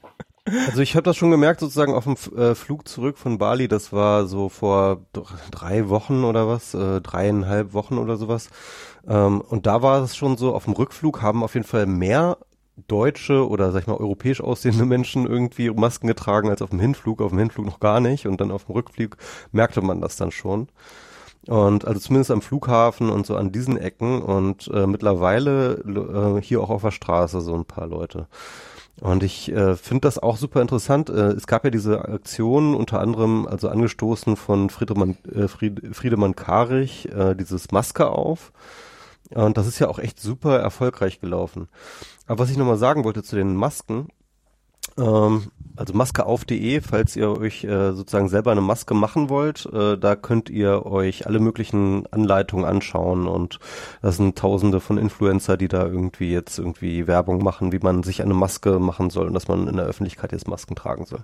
Also ich habe das schon gemerkt, sozusagen auf dem äh, Flug zurück von Bali, das war so vor drei Wochen oder was, äh, dreieinhalb Wochen oder sowas. Ähm, und da war es schon so, auf dem Rückflug haben auf jeden Fall mehr deutsche oder sag ich mal europäisch aussehende Menschen irgendwie Masken getragen als auf dem Hinflug, auf dem Hinflug noch gar nicht und dann auf dem Rückflug merkte man das dann schon. Und also zumindest am Flughafen und so an diesen Ecken und äh, mittlerweile äh, hier auch auf der Straße so ein paar Leute. Und ich äh, finde das auch super interessant. Äh, es gab ja diese Aktion unter anderem, also angestoßen von Friedemann, äh, Fried, Friedemann Karich, äh, dieses Maske auf. Und das ist ja auch echt super erfolgreich gelaufen. Aber was ich nochmal sagen wollte zu den Masken, Ähm, also maskeauf.de, falls ihr euch äh, sozusagen selber eine Maske machen wollt, äh, da könnt ihr euch alle möglichen Anleitungen anschauen und das sind tausende von Influencer, die da irgendwie jetzt irgendwie Werbung machen, wie man sich eine Maske machen soll und dass man in der Öffentlichkeit jetzt Masken tragen soll.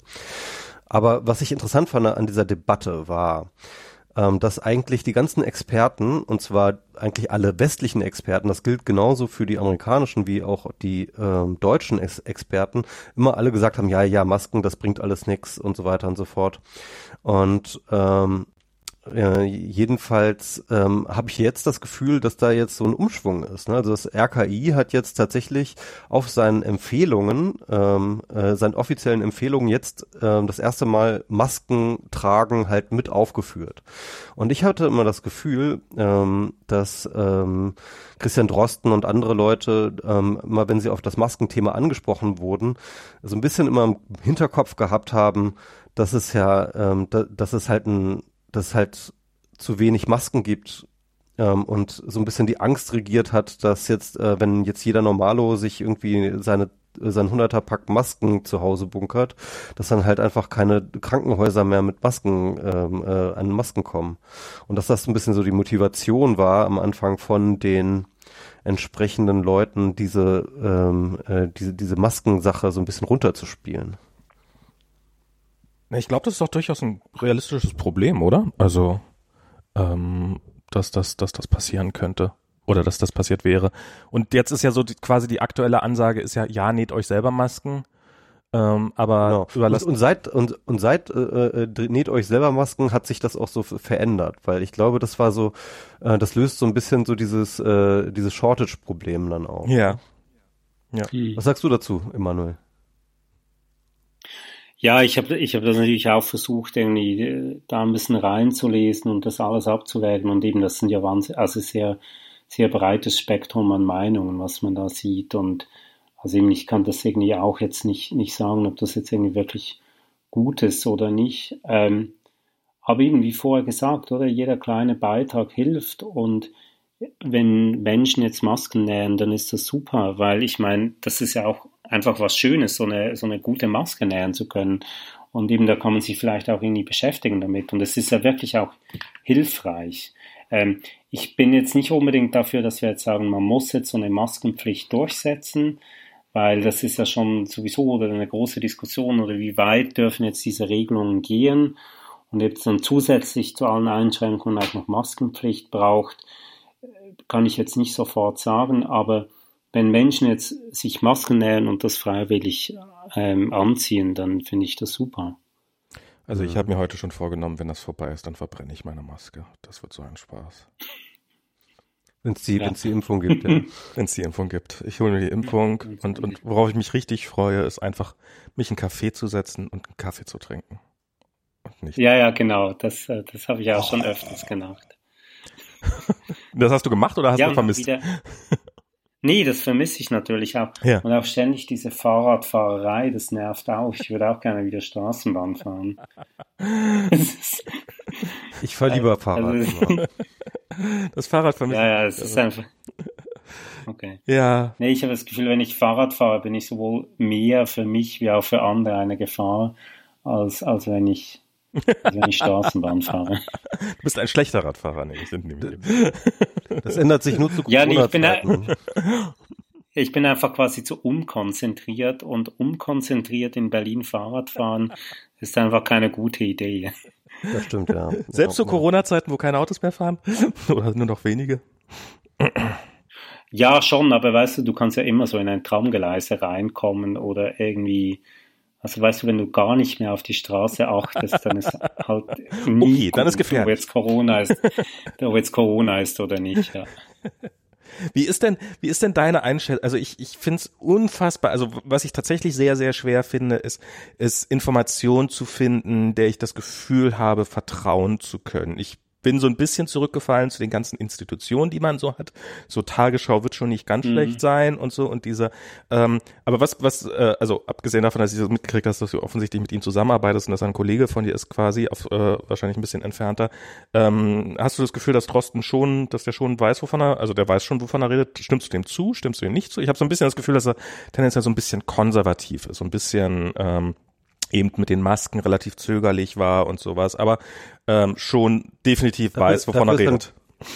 Aber was ich interessant fand an dieser Debatte war, ähm, dass eigentlich die ganzen Experten, und zwar eigentlich alle westlichen Experten, das gilt genauso für die amerikanischen wie auch die ähm, deutschen Ex Experten, immer alle gesagt haben, ja, ja, Masken, das bringt alles nix und so weiter und so fort. Und ähm, äh, jedenfalls ähm, habe ich jetzt das Gefühl, dass da jetzt so ein Umschwung ist. Ne? Also das RKI hat jetzt tatsächlich auf seinen Empfehlungen, ähm, äh, seinen offiziellen Empfehlungen jetzt ähm, das erste Mal Masken tragen halt mit aufgeführt. Und ich hatte immer das Gefühl, ähm, dass ähm, Christian Drosten und andere Leute, ähm, immer wenn sie auf das Maskenthema angesprochen wurden, so ein bisschen immer im Hinterkopf gehabt haben, dass es ja, ähm, da, dass es halt ein dass es halt zu wenig Masken gibt ähm, und so ein bisschen die Angst regiert hat, dass jetzt, äh, wenn jetzt jeder Normalo sich irgendwie seine sein 100er Pack Masken zu Hause bunkert, dass dann halt einfach keine Krankenhäuser mehr mit Masken ähm, äh, an Masken kommen. Und dass das ein bisschen so die Motivation war am Anfang von den entsprechenden Leuten, diese, ähm, äh, diese, diese Maskensache so ein bisschen runterzuspielen. Ich glaube, das ist doch durchaus ein realistisches Problem, oder? Also, ähm, dass, das, dass das passieren könnte. Oder dass das passiert wäre. Und jetzt ist ja so die, quasi die aktuelle Ansage ist ja, ja, näht euch selber Masken. Ähm, aber genau. überlasst und, und seit und, und seit äh, äh, näht euch selber Masken hat sich das auch so verändert, weil ich glaube, das war so, äh, das löst so ein bisschen so dieses äh, dieses Shortage-Problem dann auch. Ja. Ja. Was sagst du dazu, Emanuel? Ja, ich habe ich hab das natürlich auch versucht, irgendwie äh, da ein bisschen reinzulesen und das alles abzuwägen. Und eben, das sind ja wahnsinnig, also sehr, sehr breites Spektrum an Meinungen, was man da sieht. Und also eben, ich kann das irgendwie auch jetzt nicht, nicht sagen, ob das jetzt irgendwie wirklich gut ist oder nicht. Ähm, aber eben, wie vorher gesagt, oder jeder kleine Beitrag hilft und wenn Menschen jetzt Masken nähen, dann ist das super, weil ich meine, das ist ja auch einfach was Schönes, so eine, so eine gute Maske nähen zu können. Und eben da kann man sich vielleicht auch irgendwie beschäftigen damit. Und es ist ja wirklich auch hilfreich. Ähm, ich bin jetzt nicht unbedingt dafür, dass wir jetzt sagen, man muss jetzt so eine Maskenpflicht durchsetzen, weil das ist ja schon sowieso eine große Diskussion oder wie weit dürfen jetzt diese Regelungen gehen und jetzt dann zusätzlich zu allen Einschränkungen auch noch Maskenpflicht braucht kann ich jetzt nicht sofort sagen, aber wenn Menschen jetzt sich Masken nähen und das freiwillig ähm, anziehen, dann finde ich das super. Also ich habe mir heute schon vorgenommen, wenn das vorbei ist, dann verbrenne ich meine Maske. Das wird so ein Spaß. Wenn es die, ja. die Impfung gibt, ja. wenn es die Impfung gibt. Ich hole mir die Impfung und, und worauf ich mich richtig freue, ist einfach, mich einen Kaffee zu setzen und einen Kaffee zu trinken. Und nicht. Ja, ja, genau. Das, äh, das habe ich auch oh. schon öfters gemacht. Das hast du gemacht oder hast ja, du vermisst? Wieder, nee, das vermisse ich natürlich auch. Ja. Und auch ständig diese Fahrradfahrerei, das nervt auch. Ich würde auch gerne wieder Straßenbahn fahren. ich fahre lieber Fahrrad. Also, das Fahrrad vermisse ich. Ja, ja, es ist einfach. Okay. Ja. Nee, ich habe das Gefühl, wenn ich Fahrrad fahre, bin ich sowohl mehr für mich wie auch für andere eine Gefahr, als, als wenn ich also wenn ich Straßenbahn fahre. Du bist ein schlechter Radfahrer, nee, ich sind nämlich. Das ändert sich nur zu Ja, nee, ich bin, ich bin einfach quasi zu unkonzentriert und unkonzentriert in Berlin Fahrrad fahren ist einfach keine gute Idee. Das stimmt, ja. Selbst zu Corona-Zeiten, wo keine Autos mehr fahren? Oder nur noch wenige? Ja, schon, aber weißt du, du kannst ja immer so in ein Traumgeleise reinkommen oder irgendwie also weißt du, wenn du gar nicht mehr auf die Straße achtest, dann ist halt nie okay, dann ist gefährlich. ob jetzt Corona ist, ob jetzt Corona ist oder nicht. Ja. Wie ist denn, wie ist denn deine Einstellung? Also ich, ich finde es unfassbar. Also was ich tatsächlich sehr, sehr schwer finde, ist, ist Information zu finden, der ich das Gefühl habe, vertrauen zu können. Ich bin so ein bisschen zurückgefallen zu den ganzen Institutionen, die man so hat. So Tagesschau wird schon nicht ganz mhm. schlecht sein und so und diese. Ähm, aber was, was, äh, also abgesehen davon, dass ich so mitgekriegt hast, dass du offensichtlich mit ihm zusammenarbeitest und dass ein Kollege von dir ist quasi, auf, äh, wahrscheinlich ein bisschen entfernter. Ähm, hast du das Gefühl, dass Drosten schon, dass der schon weiß, wovon er, also der weiß schon, wovon er redet? Stimmst du dem zu? Stimmst du ihm nicht zu? Ich habe so ein bisschen das Gefühl, dass er tendenziell so ein bisschen konservativ ist, so ein bisschen ähm, eben mit den Masken relativ zögerlich war und sowas, aber ähm, schon definitiv dafür, weiß, wovon er redet.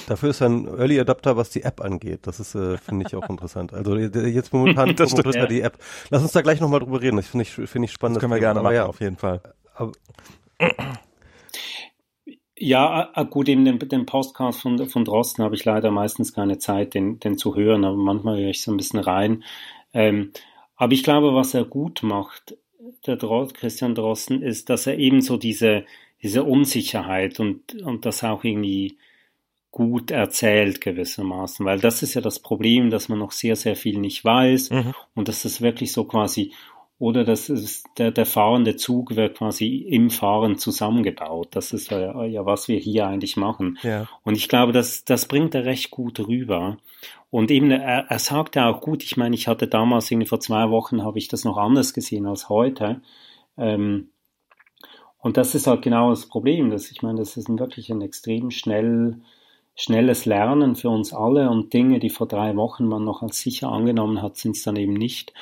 Dafür ist er ein Early Adapter, was die App angeht. Das ist, äh, finde ich auch interessant. Also jetzt momentan das stimmt, ja. die App. Lass uns da gleich nochmal drüber reden. Das finde ich, finde ich spannend. Das können wir gerne machen, ja, auf jeden Fall. Aber, ja, äh, gut, eben den, den Podcast von, von Drosten habe ich leider meistens keine Zeit, den, den zu hören, aber manchmal höre ich so ein bisschen rein. Ähm, aber ich glaube, was er gut macht, der Drost, Christian Drosten, ist, dass er eben so diese, diese Unsicherheit und, und das auch irgendwie gut erzählt gewissermaßen, weil das ist ja das Problem, dass man noch sehr, sehr viel nicht weiß mhm. und dass das wirklich so quasi oder dass es, der, der fahrende Zug wird quasi im Fahren zusammengebaut. Das ist ja, ja was wir hier eigentlich machen. Ja. Und ich glaube, das, das bringt er recht gut rüber. Und eben, er, er sagt ja auch gut, ich meine, ich hatte damals irgendwie vor zwei Wochen, habe ich das noch anders gesehen als heute. Ähm, und das ist halt genau das Problem, dass ich meine, das ist ein wirklich ein extrem schnell, schnelles Lernen für uns alle und Dinge, die vor drei Wochen man noch als sicher angenommen hat, sind es dann eben nicht.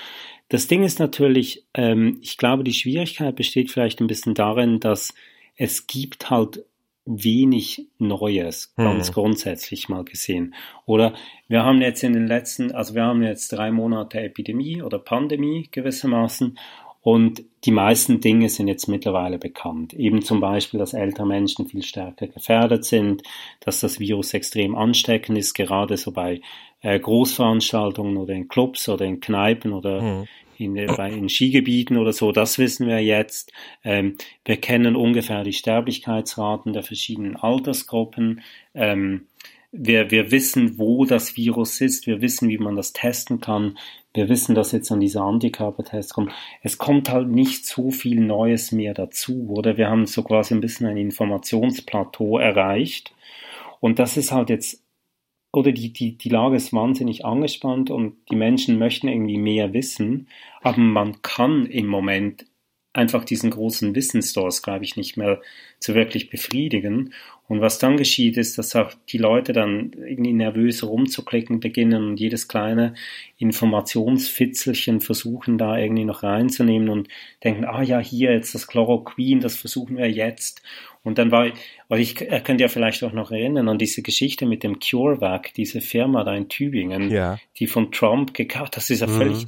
Das Ding ist natürlich, ähm, ich glaube, die Schwierigkeit besteht vielleicht ein bisschen darin, dass es gibt halt wenig Neues, ganz hm. grundsätzlich mal gesehen. Oder wir haben jetzt in den letzten, also wir haben jetzt drei Monate Epidemie oder Pandemie gewissermaßen und die meisten Dinge sind jetzt mittlerweile bekannt. Eben zum Beispiel, dass ältere Menschen viel stärker gefährdet sind, dass das Virus extrem ansteckend ist, gerade so bei äh, Großveranstaltungen oder in Clubs oder in Kneipen oder mhm in, äh, bei, in Skigebieten oder so, das wissen wir jetzt. Ähm, wir kennen ungefähr die Sterblichkeitsraten der verschiedenen Altersgruppen. Ähm, wir, wir wissen, wo das Virus ist. Wir wissen, wie man das testen kann. Wir wissen, dass jetzt an diese Antikörpertests kommt. Es kommt halt nicht so viel Neues mehr dazu, oder? Wir haben so quasi ein bisschen ein Informationsplateau erreicht. Und das ist halt jetzt oder die, die, die Lage ist wahnsinnig angespannt und die Menschen möchten irgendwie mehr wissen, aber man kann im Moment einfach diesen großen Wissensstores, glaube ich, nicht mehr so wirklich befriedigen. Und was dann geschieht, ist, dass auch die Leute dann irgendwie nervös rumzuklicken beginnen und jedes kleine Informationsfitzelchen versuchen, da irgendwie noch reinzunehmen und denken, ah ja, hier jetzt das Chloroquin, das versuchen wir jetzt. Und dann war, also ich er könnte ja vielleicht auch noch erinnern an diese Geschichte mit dem CureVac, diese Firma da in Tübingen, ja. die von Trump gekauft, das ist ja mhm. völlig,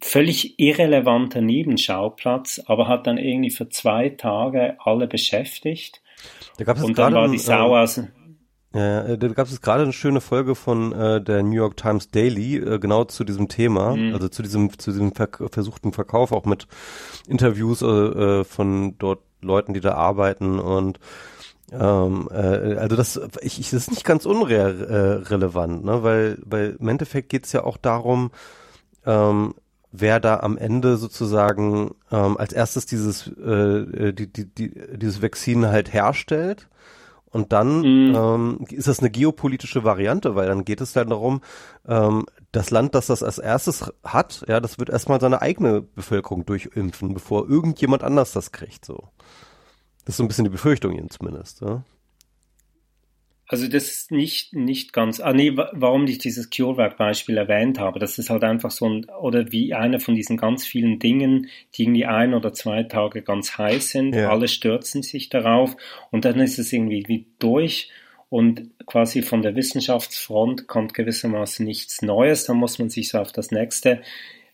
völlig irrelevanter Nebenschauplatz, aber hat dann irgendwie für zwei Tage alle beschäftigt. Da gab es und dann war die Sau äh, aus. Ja, da gab es gerade eine schöne Folge von äh, der New York Times Daily, äh, genau zu diesem Thema, mhm. also zu diesem, zu diesem ver versuchten Verkauf, auch mit Interviews äh, äh, von dort Leuten, die da arbeiten und ähm, äh, also das, ich, ich, das ist nicht ganz unrelevant, äh, ne? weil, weil im Endeffekt geht es ja auch darum, ähm, wer da am Ende sozusagen ähm, als erstes dieses, äh, die, die, die, dieses Vakzin halt herstellt. Und dann mhm. ähm, ist das eine geopolitische Variante, weil dann geht es dann darum, ähm, das Land, das das als erstes hat, ja, das wird erstmal seine eigene Bevölkerung durchimpfen, bevor irgendjemand anders das kriegt, so. Das ist so ein bisschen die Befürchtung jetzt zumindest, ja. Also das ist nicht, nicht ganz, ah nee, warum ich dieses CureVac-Beispiel erwähnt habe, das ist halt einfach so ein, oder wie einer von diesen ganz vielen Dingen, die irgendwie ein oder zwei Tage ganz heiß sind, ja. alle stürzen sich darauf und dann ist es irgendwie wie durch und quasi von der Wissenschaftsfront kommt gewissermaßen nichts Neues, dann muss man sich so auf das nächste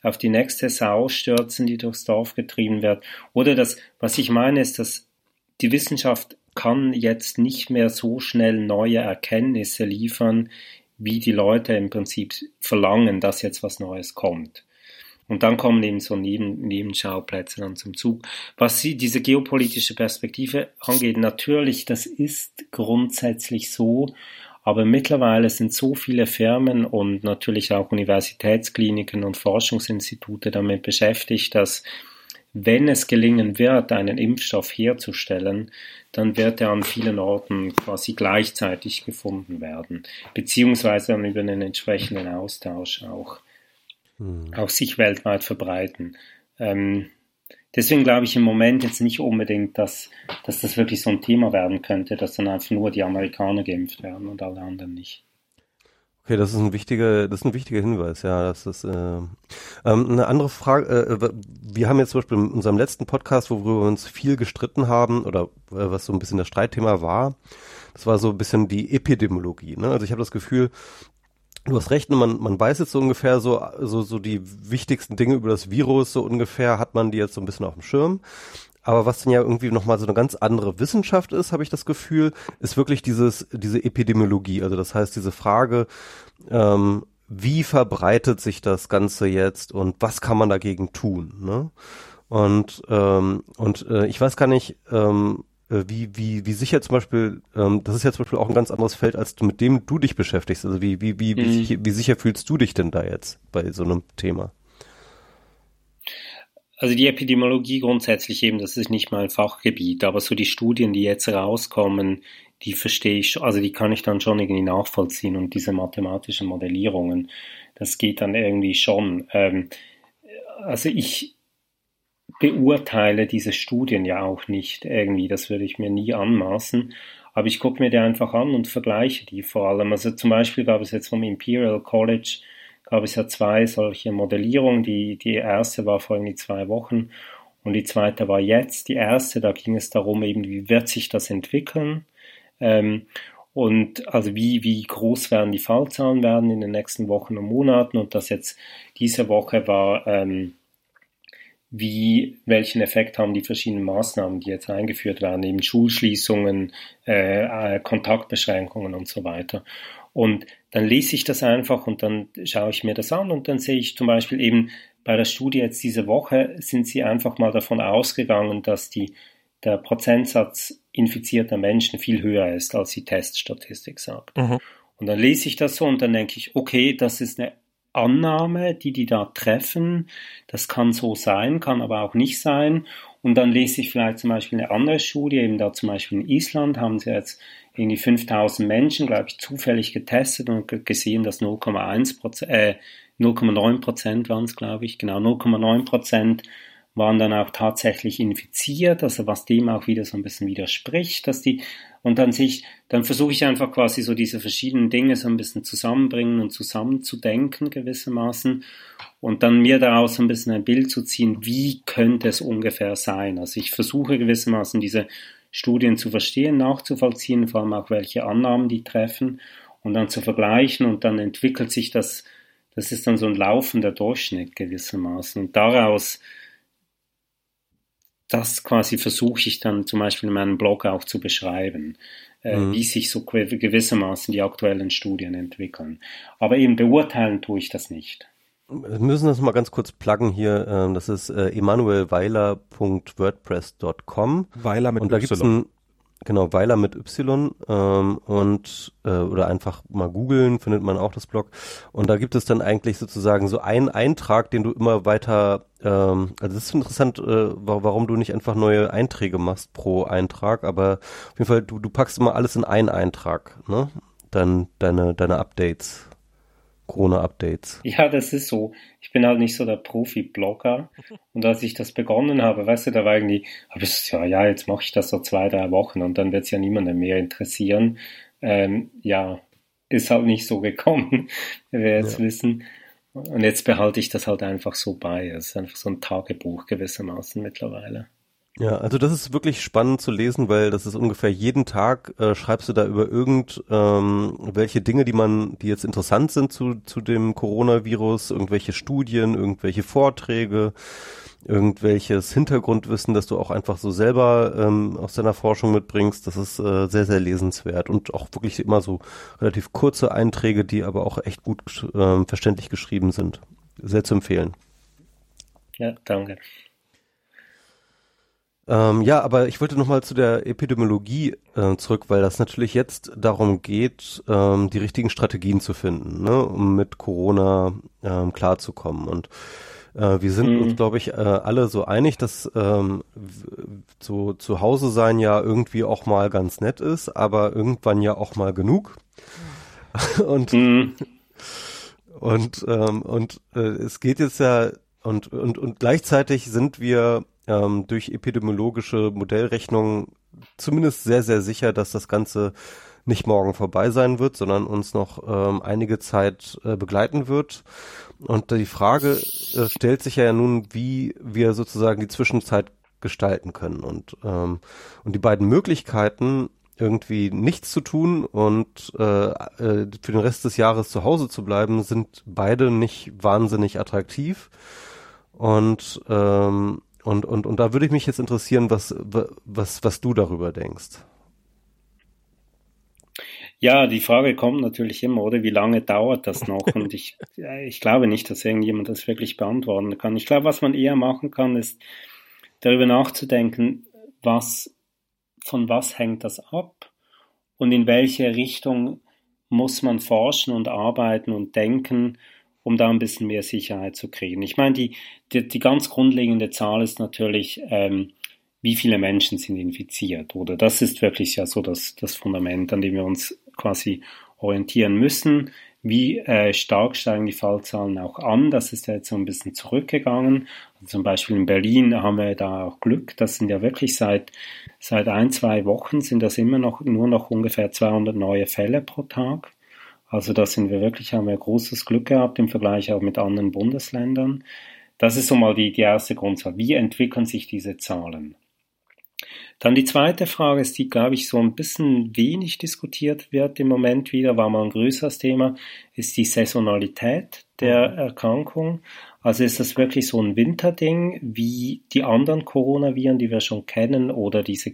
auf die nächste Sau stürzen, die durchs Dorf getrieben wird. Oder das, was ich meine, ist, dass die Wissenschaft kann jetzt nicht mehr so schnell neue Erkenntnisse liefern, wie die Leute im Prinzip verlangen, dass jetzt was Neues kommt. Und dann kommen eben so Neben Nebenschauplätze dann zum Zug. Was sie, diese geopolitische Perspektive angeht, natürlich, das ist grundsätzlich so, aber mittlerweile sind so viele Firmen und natürlich auch Universitätskliniken und Forschungsinstitute damit beschäftigt, dass wenn es gelingen wird, einen Impfstoff herzustellen, dann wird er an vielen Orten quasi gleichzeitig gefunden werden, beziehungsweise dann über einen entsprechenden Austausch auch, hm. auch sich weltweit verbreiten. Ähm, deswegen glaube ich im Moment jetzt nicht unbedingt, dass, dass das wirklich so ein Thema werden könnte, dass dann einfach nur die Amerikaner geimpft werden und alle anderen nicht. Okay, das ist ein wichtiger, das ist ein wichtiger Hinweis, ja. Das ist äh, ähm, eine andere Frage. Äh, wir haben jetzt zum Beispiel in unserem letzten Podcast, worüber wir uns viel gestritten haben oder äh, was so ein bisschen das Streitthema war, das war so ein bisschen die Epidemiologie. Ne? Also ich habe das Gefühl, du hast recht, man, man weiß jetzt so ungefähr so, so, so die wichtigsten Dinge über das Virus, so ungefähr hat man die jetzt so ein bisschen auf dem Schirm. Aber was dann ja irgendwie nochmal so eine ganz andere Wissenschaft ist, habe ich das Gefühl, ist wirklich dieses, diese Epidemiologie. Also das heißt, diese Frage, ähm, wie verbreitet sich das Ganze jetzt und was kann man dagegen tun? Ne? Und, ähm, und äh, ich weiß gar nicht, ähm, äh, wie, wie, wie sicher zum Beispiel, ähm, das ist ja zum Beispiel auch ein ganz anderes Feld, als mit dem du dich beschäftigst. Also wie, wie, wie, mhm. wie, wie sicher fühlst du dich denn da jetzt bei so einem Thema? Also die Epidemiologie grundsätzlich eben, das ist nicht mein Fachgebiet, aber so die Studien, die jetzt rauskommen, die verstehe ich, also die kann ich dann schon irgendwie nachvollziehen und diese mathematischen Modellierungen, das geht dann irgendwie schon. Ähm, also ich beurteile diese Studien ja auch nicht irgendwie, das würde ich mir nie anmaßen, aber ich gucke mir die einfach an und vergleiche die vor allem. Also zum Beispiel gab es jetzt vom Imperial College gab es ja zwei solche Modellierungen. Die, die erste war vor irgendwie zwei Wochen und die zweite war jetzt. Die erste, da ging es darum, eben, wie wird sich das entwickeln? Ähm, und also wie, wie groß werden die Fallzahlen werden in den nächsten Wochen und Monaten und das jetzt diese Woche war, ähm, wie, welchen Effekt haben die verschiedenen Maßnahmen, die jetzt eingeführt werden, eben Schulschließungen, äh, äh Kontaktbeschränkungen und so weiter. Und dann lese ich das einfach und dann schaue ich mir das an und dann sehe ich zum Beispiel eben bei der Studie jetzt diese Woche sind sie einfach mal davon ausgegangen, dass die, der Prozentsatz infizierter Menschen viel höher ist, als die Teststatistik sagt. Mhm. Und dann lese ich das so und dann denke ich, okay, das ist eine Annahme, die die da treffen. Das kann so sein, kann aber auch nicht sein. Und dann lese ich vielleicht zum Beispiel eine andere Studie, eben da zum Beispiel in Island haben sie jetzt irgendwie 5000 Menschen, glaube ich, zufällig getestet und gesehen, dass 0,1 Prozent, äh, 0,9 Prozent waren es, glaube ich, genau 0,9 Prozent waren dann auch tatsächlich infiziert, also was dem auch wieder so ein bisschen widerspricht, dass die, und dann sich, dann versuche ich einfach quasi so diese verschiedenen Dinge so ein bisschen zusammenbringen und zusammenzudenken gewissermaßen und dann mir daraus so ein bisschen ein Bild zu ziehen, wie könnte es ungefähr sein. Also ich versuche gewissermaßen diese Studien zu verstehen, nachzuvollziehen, vor allem auch welche Annahmen die treffen und dann zu vergleichen und dann entwickelt sich das, das ist dann so ein laufender Durchschnitt gewissermaßen und daraus das quasi versuche ich dann zum Beispiel in meinem Blog auch zu beschreiben, äh, mhm. wie sich so gewissermaßen die aktuellen Studien entwickeln. Aber eben beurteilen tue ich das nicht. Wir müssen das mal ganz kurz pluggen hier. Ähm, das ist äh, emanuelweiler.wordpress.com. Weiler mit und da Y. Gibt's ein, genau, Weiler mit Y ähm, und äh, oder einfach mal googeln, findet man auch das Blog. Und da gibt es dann eigentlich sozusagen so einen Eintrag, den du immer weiter, ähm, also das ist interessant, äh, warum du nicht einfach neue Einträge machst pro Eintrag, aber auf jeden Fall, du, du packst immer alles in einen Eintrag, ne? Dann deine, deine Updates. Corona-Updates. Ja, das ist so. Ich bin halt nicht so der Profi-Blogger. Und als ich das begonnen habe, weißt du, da war irgendwie, habe ich ja, ja, jetzt mache ich das so zwei, drei Wochen und dann wird es ja niemanden mehr interessieren. Ähm, ja, ist halt nicht so gekommen, wie wir jetzt ja. wissen. Und jetzt behalte ich das halt einfach so bei. Es ist einfach so ein Tagebuch gewissermaßen mittlerweile. Ja, also das ist wirklich spannend zu lesen, weil das ist ungefähr jeden Tag äh, schreibst du da über irgend ähm, welche Dinge, die man, die jetzt interessant sind zu zu dem Coronavirus, irgendwelche Studien, irgendwelche Vorträge, irgendwelches Hintergrundwissen, das du auch einfach so selber ähm, aus deiner Forschung mitbringst. Das ist äh, sehr sehr lesenswert und auch wirklich immer so relativ kurze Einträge, die aber auch echt gut äh, verständlich geschrieben sind. Sehr zu empfehlen. Ja, danke. Ähm, ja, aber ich wollte nochmal zu der Epidemiologie äh, zurück, weil das natürlich jetzt darum geht, ähm, die richtigen Strategien zu finden, ne, um mit Corona ähm, klarzukommen. Und Äh, wir sind mhm. uns, glaube ich, äh, alle so einig, dass ähm, so zu Hause sein ja irgendwie auch mal ganz nett ist, aber irgendwann ja auch mal genug. und mhm. und ähm, und äh, es geht jetzt ja und und und gleichzeitig sind wir ähm, durch epidemiologische Modellrechnungen zumindest sehr sehr sicher, dass das Ganze nicht morgen vorbei sein wird, sondern uns noch ähm, einige Zeit äh, begleiten wird. Und die Frage äh, stellt sich ja nun, wie wir sozusagen die Zwischenzeit gestalten können. Und, ähm, und die beiden Möglichkeiten, irgendwie nichts zu tun und äh, äh, für den Rest des Jahres zu Hause zu bleiben, sind beide nicht wahnsinnig attraktiv. Und, ähm, und, und, und da würde ich mich jetzt interessieren, was, was, was du darüber denkst. Ja, die Frage kommt natürlich immer, oder? Wie lange dauert das noch? Und ich, ich glaube nicht, dass irgendjemand das wirklich beantworten kann. Ich glaube, was man eher machen kann, ist darüber nachzudenken, was, von was hängt das ab und in welche Richtung muss man forschen und arbeiten und denken, um da ein bisschen mehr Sicherheit zu kriegen. Ich meine, die, die, die ganz grundlegende Zahl ist natürlich, ähm, wie viele Menschen sind infiziert, oder? Das ist wirklich ja so das, das Fundament, an dem wir uns quasi orientieren müssen. Wie äh, stark steigen die Fallzahlen auch an? Das ist ja jetzt so ein bisschen zurückgegangen. Also zum Beispiel in Berlin haben wir da auch Glück. Das sind ja wirklich seit, seit ein, zwei Wochen sind das immer noch nur noch ungefähr 200 neue Fälle pro Tag. Also da sind wir wirklich, haben wir großes Glück gehabt im Vergleich auch mit anderen Bundesländern. Das ist so mal die, die erste Grundzahl. Wie entwickeln sich diese Zahlen? Dann die zweite Frage ist, die, glaube ich, so ein bisschen wenig diskutiert wird im Moment wieder, war mal ein größeres Thema, ist die Saisonalität der mhm. Erkrankung. Also ist das wirklich so ein Winterding wie die anderen Coronaviren, die wir schon kennen, oder diese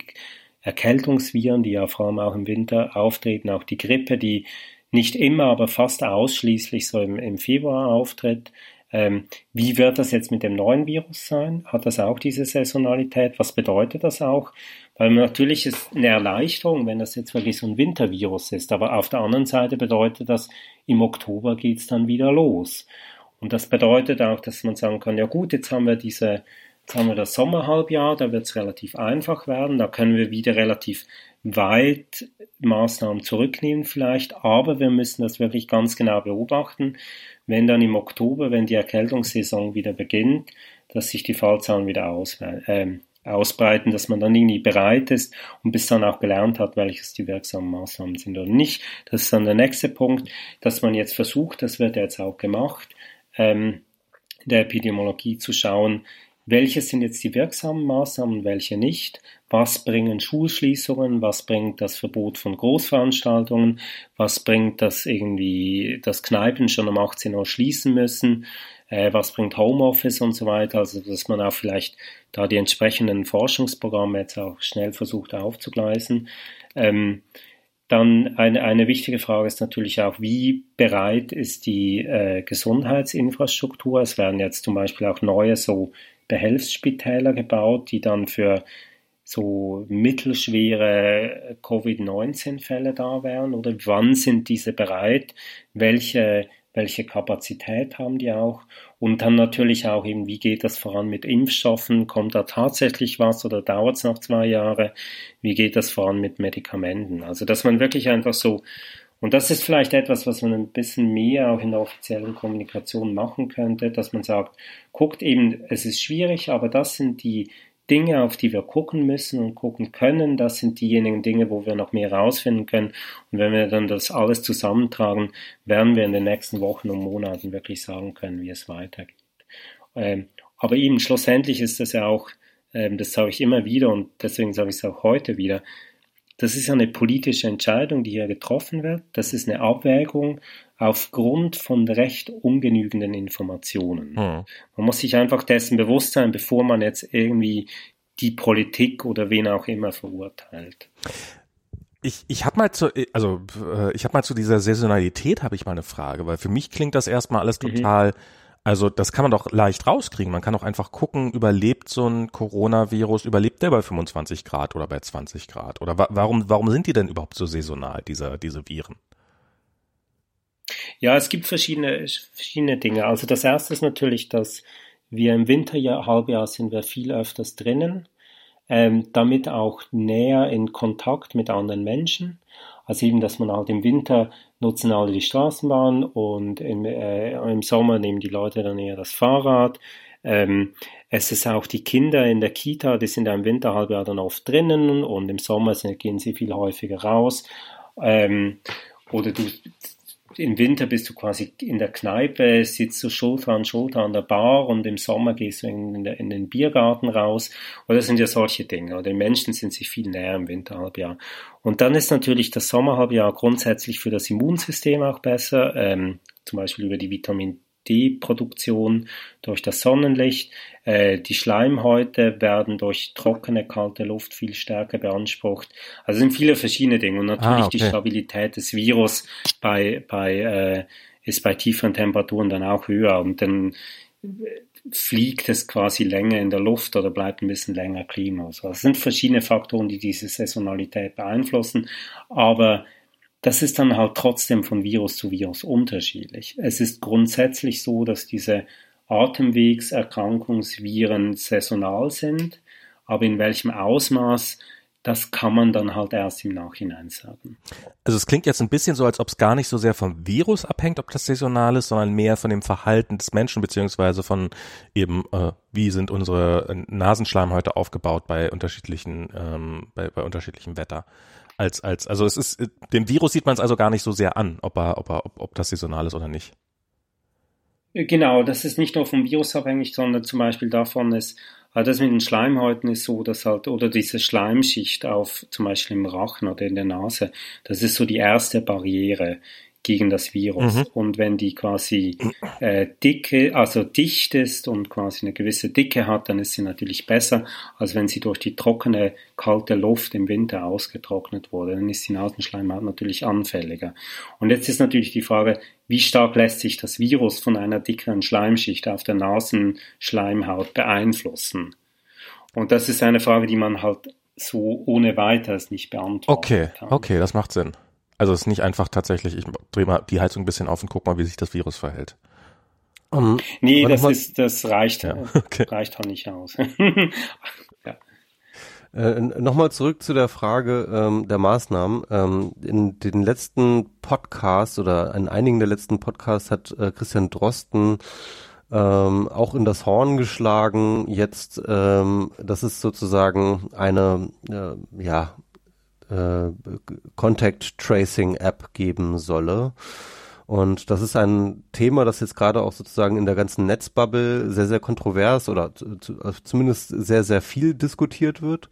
Erkältungsviren, die ja vor allem auch im Winter auftreten, auch die Grippe, die nicht immer, aber fast ausschließlich so im, im Februar auftritt. Ähm, wie wird das jetzt mit dem neuen Virus sein? Hat das auch diese Saisonalität? Was bedeutet das auch? Weil natürlich ist eine Erleichterung, wenn das jetzt wirklich so ein Wintervirus ist. Aber auf der anderen Seite bedeutet das, im Oktober geht's dann wieder los. Und das bedeutet auch, dass man sagen kann, ja gut, jetzt haben wir diese, haben wir das Sommerhalbjahr, da wird es relativ einfach werden, da können wir wieder relativ weit Maßnahmen zurücknehmen vielleicht, aber wir müssen das wirklich ganz genau beobachten. Wenn dann im Oktober, wenn die Erkältungssaison wieder beginnt, dass sich die Fallzahlen wieder aus, äh, ausbreiten, dass man dann irgendwie bereit ist und bis dann auch gelernt hat, welches die wirksamen Maßnahmen sind oder nicht. Das ist dann der nächste Punkt, dass man jetzt versucht, das wird jetzt auch gemacht, ähm, der Epidemiologie zu schauen, welche sind jetzt die wirksamen Maßnahmen, welche nicht, was bringen Schulschließungen, was bringt das Verbot von Großveranstaltungen, was bringt das irgendwie, dass Kneipen schon um 18 Uhr schließen müssen, äh, was bringt Homeoffice und so weiter, also dass man auch vielleicht da die entsprechenden Forschungsprogramme jetzt auch schnell versucht aufzugleisen. Ähm, dann eine, eine wichtige Frage ist natürlich auch, wie bereit ist die äh, Gesundheitsinfrastruktur? Es werden jetzt zum Beispiel auch neue so Behelfsspitäler gebaut, die dann für so mittelschwere Covid-19-Fälle da wären? Oder wann sind diese bereit? Welche, welche Kapazität haben die auch? Und dann natürlich auch eben, wie geht das voran mit Impfstoffen? Kommt da tatsächlich was oder dauert es noch zwei Jahre? Wie geht das voran mit Medikamenten? Also, dass man wirklich einfach so und das ist vielleicht etwas, was man ein bisschen mehr auch in der offiziellen Kommunikation machen könnte, dass man sagt, guckt eben, es ist schwierig, aber das sind die Dinge, auf die wir gucken müssen und gucken können. Das sind diejenigen Dinge, wo wir noch mehr herausfinden können. Und wenn wir dann das alles zusammentragen, werden wir in den nächsten Wochen und Monaten wirklich sagen können, wie es weitergeht. Ähm, aber eben schlussendlich ist das ja auch, ähm, das sage ich immer wieder und deswegen sage ich es auch heute wieder, das ist ja eine politische Entscheidung, die hier getroffen wird. Das ist eine Abwägung aufgrund von recht ungenügenden Informationen. Mhm. Man muss sich einfach dessen bewusst sein, bevor man jetzt irgendwie die Politik oder wen auch immer verurteilt. Ich, ich habe mal zu also äh, ich habe mal zu dieser Saisonalität habe ich mal eine Frage, weil für mich klingt das erstmal alles mhm. total mhm also das kann man doch leicht rauskriegen. Man kann doch einfach gucken, überlebt so ein Coronavirus, überlebt der bei 25 Grad oder bei 20 Grad? Oder wa warum, warum sind die denn überhaupt so saisonal, diese, diese Viren? Ja, es gibt verschiedene, verschiedene Dinge. Also das erste ist natürlich, dass wir im Winterhalbjahr sind wir viel öfters drinnen, ähm, damit auch näher in Kontakt mit anderen Menschen. Also eben, dass man halt im Winter nutzen alle die Straßenbahn und im, äh, im Sommer nehmen die Leute dann eher das Fahrrad. Ähm, es ist auch die Kinder in der Kita, die sind ja im Winterhalbjahr dann oft drinnen und im Sommer gehen sie viel häufiger raus. Ähm, oder du, im Winter bist du quasi in der Kneipe, sitzt du Schulter an Schulter an der Bar und im Sommer gehst du in, in den Biergarten raus. Oder sind ja solche Dinge. Oder Menschen sind sich viel näher im Winterhalbjahr. Und dann ist natürlich das Sommerhalbjahr grundsätzlich für das Immunsystem auch besser, ähm, zum Beispiel über die Vitamin D-Produktion durch das Sonnenlicht. Äh, die Schleimhäute werden durch trockene, kalte Luft viel stärker beansprucht. Also sind viele verschiedene Dinge. Und natürlich ah, okay. die Stabilität des Virus bei, bei, äh, ist bei tieferen Temperaturen dann auch höher. Und dann fliegt es quasi länger in der Luft oder bleibt ein bisschen länger Klima. Also es sind verschiedene Faktoren, die diese Saisonalität beeinflussen. Aber das ist dann halt trotzdem von Virus zu Virus unterschiedlich. Es ist grundsätzlich so, dass diese Atemwegserkrankungsviren saisonal sind, aber in welchem Ausmaß, das kann man dann halt erst im Nachhinein sagen. Also es klingt jetzt ein bisschen so, als ob es gar nicht so sehr vom Virus abhängt, ob das saisonal ist, sondern mehr von dem Verhalten des Menschen, beziehungsweise von eben, äh, wie sind unsere Nasenschleimhäute aufgebaut bei unterschiedlichen, ähm, bei, bei unterschiedlichem Wetter als als also es ist dem Virus sieht man es also gar nicht so sehr an, ob er ob er ob, ob das saisonal ist oder nicht. Genau, das ist nicht nur vom Virus abhängig, sondern zum Beispiel davon ist, also das mit den Schleimhäuten ist so, dass halt, oder diese Schleimschicht auf zum Beispiel im Rachen oder in der Nase, das ist so die erste Barriere gegen das Virus. Mhm. Und wenn die quasi äh, dicke, also dicht ist und quasi eine gewisse Dicke hat, dann ist sie natürlich besser, als wenn sie durch die trockene, kalte Luft im Winter ausgetrocknet wurde. Dann ist die Nasenschleimhaut natürlich anfälliger. Und jetzt ist natürlich die Frage, wie stark lässt sich das Virus von einer dickeren Schleimschicht auf der Nasenschleimhaut beeinflussen? Und das ist eine Frage, die man halt so ohne weiteres nicht beantworten okay, kann. Okay, okay, das macht Sinn. Also es ist nicht einfach tatsächlich, ich drehe mal die Heizung ein bisschen auf und guck mal, wie sich das Virus verhält. Um, nee, das ist, das reicht, ja, okay. reicht auch nicht aus. ja. Äh, Nochmal zurück zu der Frage ähm, der Maßnahmen. Ähm, in den letzten Podcasts oder in einigen der letzten Podcasts hat äh, Christian Drosten ähm, auch in das Horn geschlagen. Jetzt, ähm, das ist sozusagen eine, äh, ja, äh, Contact Tracing App geben solle. Und das ist ein Thema, das jetzt gerade auch sozusagen in der ganzen Netzbubble sehr, sehr kontrovers oder zumindest sehr, sehr viel diskutiert wird.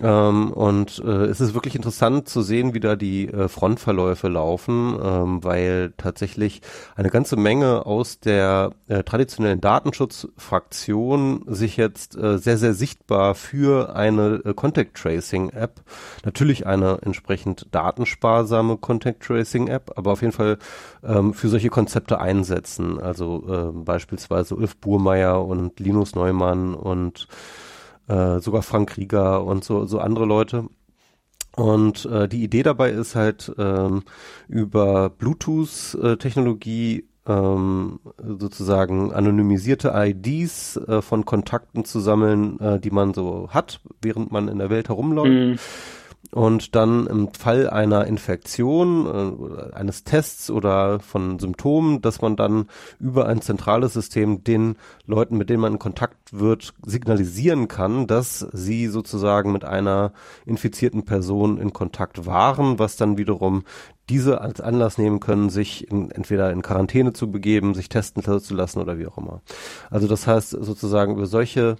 Ähm, und äh, es ist wirklich interessant zu sehen, wie da die äh, Frontverläufe laufen, ähm, weil tatsächlich eine ganze Menge aus der äh, traditionellen Datenschutzfraktion sich jetzt äh, sehr, sehr sichtbar für eine äh, Contact Tracing App, natürlich eine entsprechend datensparsame Contact Tracing App, aber auf jeden Fall ähm, für solche Konzepte einsetzen. Also äh, beispielsweise Ulf Burmeier und Linus Neumann und äh, sogar Frank Rieger und so, so andere Leute. Und äh, die Idee dabei ist halt ähm, über Bluetooth-Technologie ähm, sozusagen anonymisierte IDs äh, von Kontakten zu sammeln, äh, die man so hat, während man in der Welt herumläuft. Mhm und dann im Fall einer Infektion, äh, eines Tests oder von Symptomen, dass man dann über ein zentrales System den Leuten, mit denen man in Kontakt wird, signalisieren kann, dass sie sozusagen mit einer infizierten Person in Kontakt waren, was dann wiederum diese als Anlass nehmen können, sich in, entweder in Quarantäne zu begeben, sich testen zu lassen oder wie auch immer. Also das heißt sozusagen über solche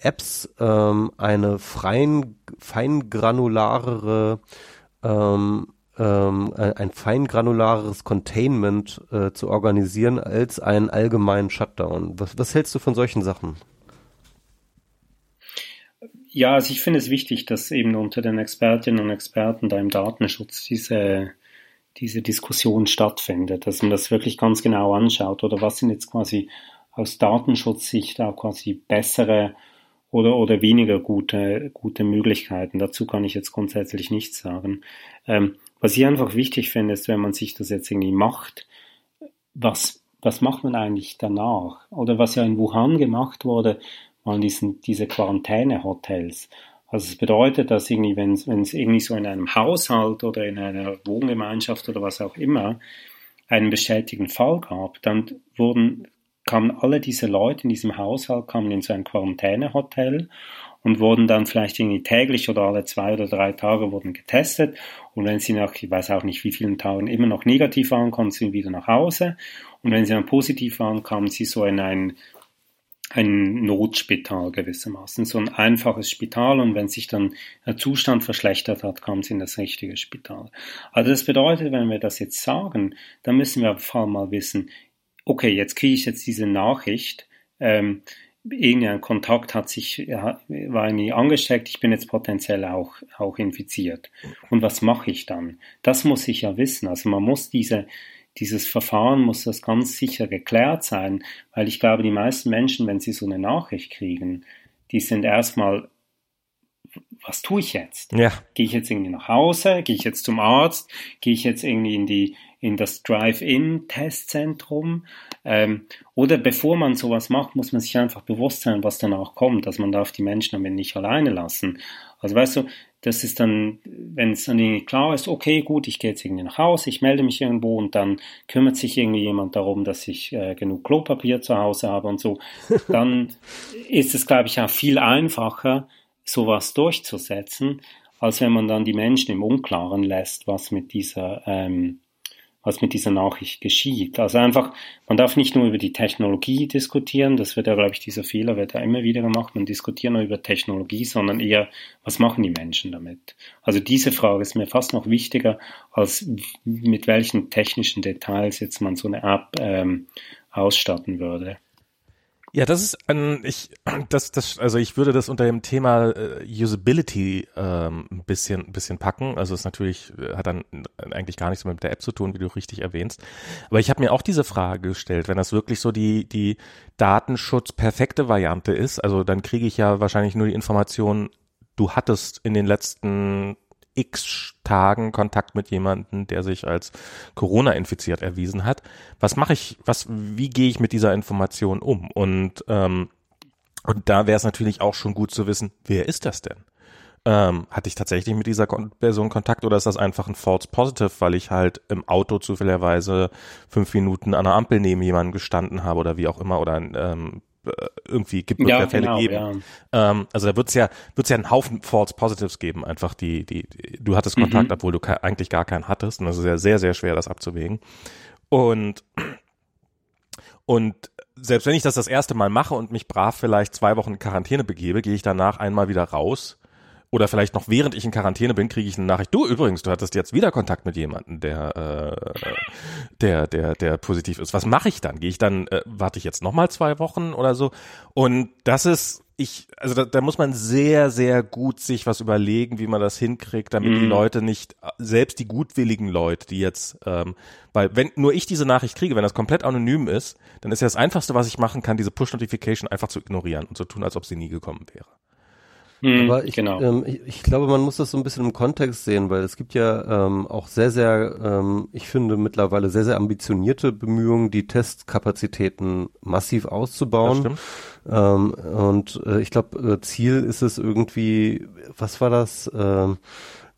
Apps ähm, eine freien, feingranularere ähm, ähm, ein feingranulareres Containment äh, zu organisieren als einen allgemeinen Shutdown. Was, was hältst du von solchen Sachen? Ja, also ich finde es wichtig, dass eben unter den Expertinnen und Experten da im Datenschutz diese, diese Diskussion stattfindet, dass man das wirklich ganz genau anschaut oder was sind jetzt quasi aus Datenschutzsicht auch quasi bessere oder, oder weniger gute, gute Möglichkeiten. Dazu kann ich jetzt grundsätzlich nichts sagen. Ähm, was ich einfach wichtig finde, ist, wenn man sich das jetzt irgendwie macht, was, was macht man eigentlich danach? Oder was ja in Wuhan gemacht wurde, waren diesen, diese Quarantäne-Hotels. Also es bedeutet, dass irgendwie, wenn es irgendwie so in einem Haushalt oder in einer Wohngemeinschaft oder was auch immer einen bestätigten Fall gab, dann wurden, kamen alle diese Leute in diesem Haushalt kamen in so ein Quarantänehotel und wurden dann vielleicht irgendwie täglich oder alle zwei oder drei Tage wurden getestet. Und wenn sie nach, ich weiß auch nicht wie vielen Tagen immer noch negativ waren, konnten sie wieder nach Hause. Und wenn sie dann positiv waren, kamen sie so in ein, ein Notspital gewissermaßen, so ein einfaches Spital. Und wenn sich dann der Zustand verschlechtert hat, kamen sie in das richtige Spital. Also das bedeutet, wenn wir das jetzt sagen, dann müssen wir auf jeden Fall mal wissen, okay, jetzt kriege ich jetzt diese Nachricht, ähm, irgendein Kontakt hat sich, war irgendwie angesteckt, ich bin jetzt potenziell auch, auch infiziert. Und was mache ich dann? Das muss ich ja wissen. Also man muss diese, dieses Verfahren muss das ganz sicher geklärt sein, weil ich glaube, die meisten Menschen, wenn sie so eine Nachricht kriegen, die sind erstmal, was tue ich jetzt? Ja. Gehe ich jetzt irgendwie nach Hause? Gehe ich jetzt zum Arzt? Gehe ich jetzt irgendwie in die, in das Drive-In-Testzentrum. Ähm, oder bevor man sowas macht, muss man sich einfach bewusst sein, was danach kommt. Also man darf die Menschen damit nicht alleine lassen. Also weißt du, das ist dann, wenn es dann irgendwie klar ist, okay, gut, ich gehe jetzt irgendwie nach Hause, ich melde mich irgendwo und dann kümmert sich irgendwie jemand darum, dass ich äh, genug Klopapier zu Hause habe und so, dann ist es, glaube ich, auch viel einfacher, sowas durchzusetzen, als wenn man dann die Menschen im Unklaren lässt, was mit dieser ähm, was mit dieser Nachricht geschieht. Also einfach, man darf nicht nur über die Technologie diskutieren, das wird ja, glaube ich, dieser Fehler wird ja immer wieder gemacht, man diskutiert nur über Technologie, sondern eher, was machen die Menschen damit? Also diese Frage ist mir fast noch wichtiger, als mit welchen technischen Details jetzt man so eine App ähm, ausstatten würde. Ja, das ist ein, ich, das, das, also ich würde das unter dem Thema äh, Usability ähm, ein bisschen, ein bisschen packen. Also es natürlich äh, hat dann eigentlich gar nichts mehr mit der App zu tun, wie du richtig erwähnst. Aber ich habe mir auch diese Frage gestellt, wenn das wirklich so die, die Datenschutz perfekte Variante ist, also dann kriege ich ja wahrscheinlich nur die Information, du hattest in den letzten x Tagen Kontakt mit jemandem, der sich als Corona infiziert erwiesen hat. Was mache ich, was, wie gehe ich mit dieser Information um? Und, ähm, und da wäre es natürlich auch schon gut zu wissen, wer ist das denn? Ähm, hatte ich tatsächlich mit dieser Person Kontakt oder ist das einfach ein False Positive, weil ich halt im Auto zufälligerweise fünf Minuten an der Ampel neben jemandem gestanden habe oder wie auch immer oder ähm, äh, irgendwie gibt es ja, Fälle genau, geben. Ja. Ähm, also da wird es ja wird's ja einen Haufen False Positives geben, einfach die die, die du hattest Kontakt, mhm. obwohl du eigentlich gar keinen hattest und das ist ja sehr sehr schwer das abzuwägen. Und und selbst wenn ich das das erste Mal mache und mich brav vielleicht zwei Wochen in Quarantäne begebe, gehe ich danach einmal wieder raus oder vielleicht noch während ich in Quarantäne bin, kriege ich eine Nachricht, du übrigens, du hattest jetzt wieder Kontakt mit jemandem, der, äh, der, der, der positiv ist. Was mache ich dann? Gehe ich dann, äh, warte ich jetzt nochmal zwei Wochen oder so? Und das ist, ich, also da, da muss man sehr, sehr gut sich was überlegen, wie man das hinkriegt, damit mm. die mhm. Leute nicht, selbst die gutwilligen Leute, die jetzt, ähm, weil wenn nur ich diese Nachricht kriege, wenn das komplett anonym ist, dann ist ja das Einfachste, was ich machen kann, diese Push-Notification einfach zu ignorieren und zu tun, als ob sie nie gekommen wäre. Mhm, Aber ich, genau. ähm, ich, ich, glaube, man muss das so ein bisschen im Kontext sehen, weil es gibt ja ähm, auch sehr, sehr, ähm, ich finde mittlerweile sehr, sehr ambitionierte Bemühungen, die Testkapazitäten massiv auszubauen. Ähm, und äh, ich glaube, äh, Ziel ist es irgendwie, was war das? Ähm,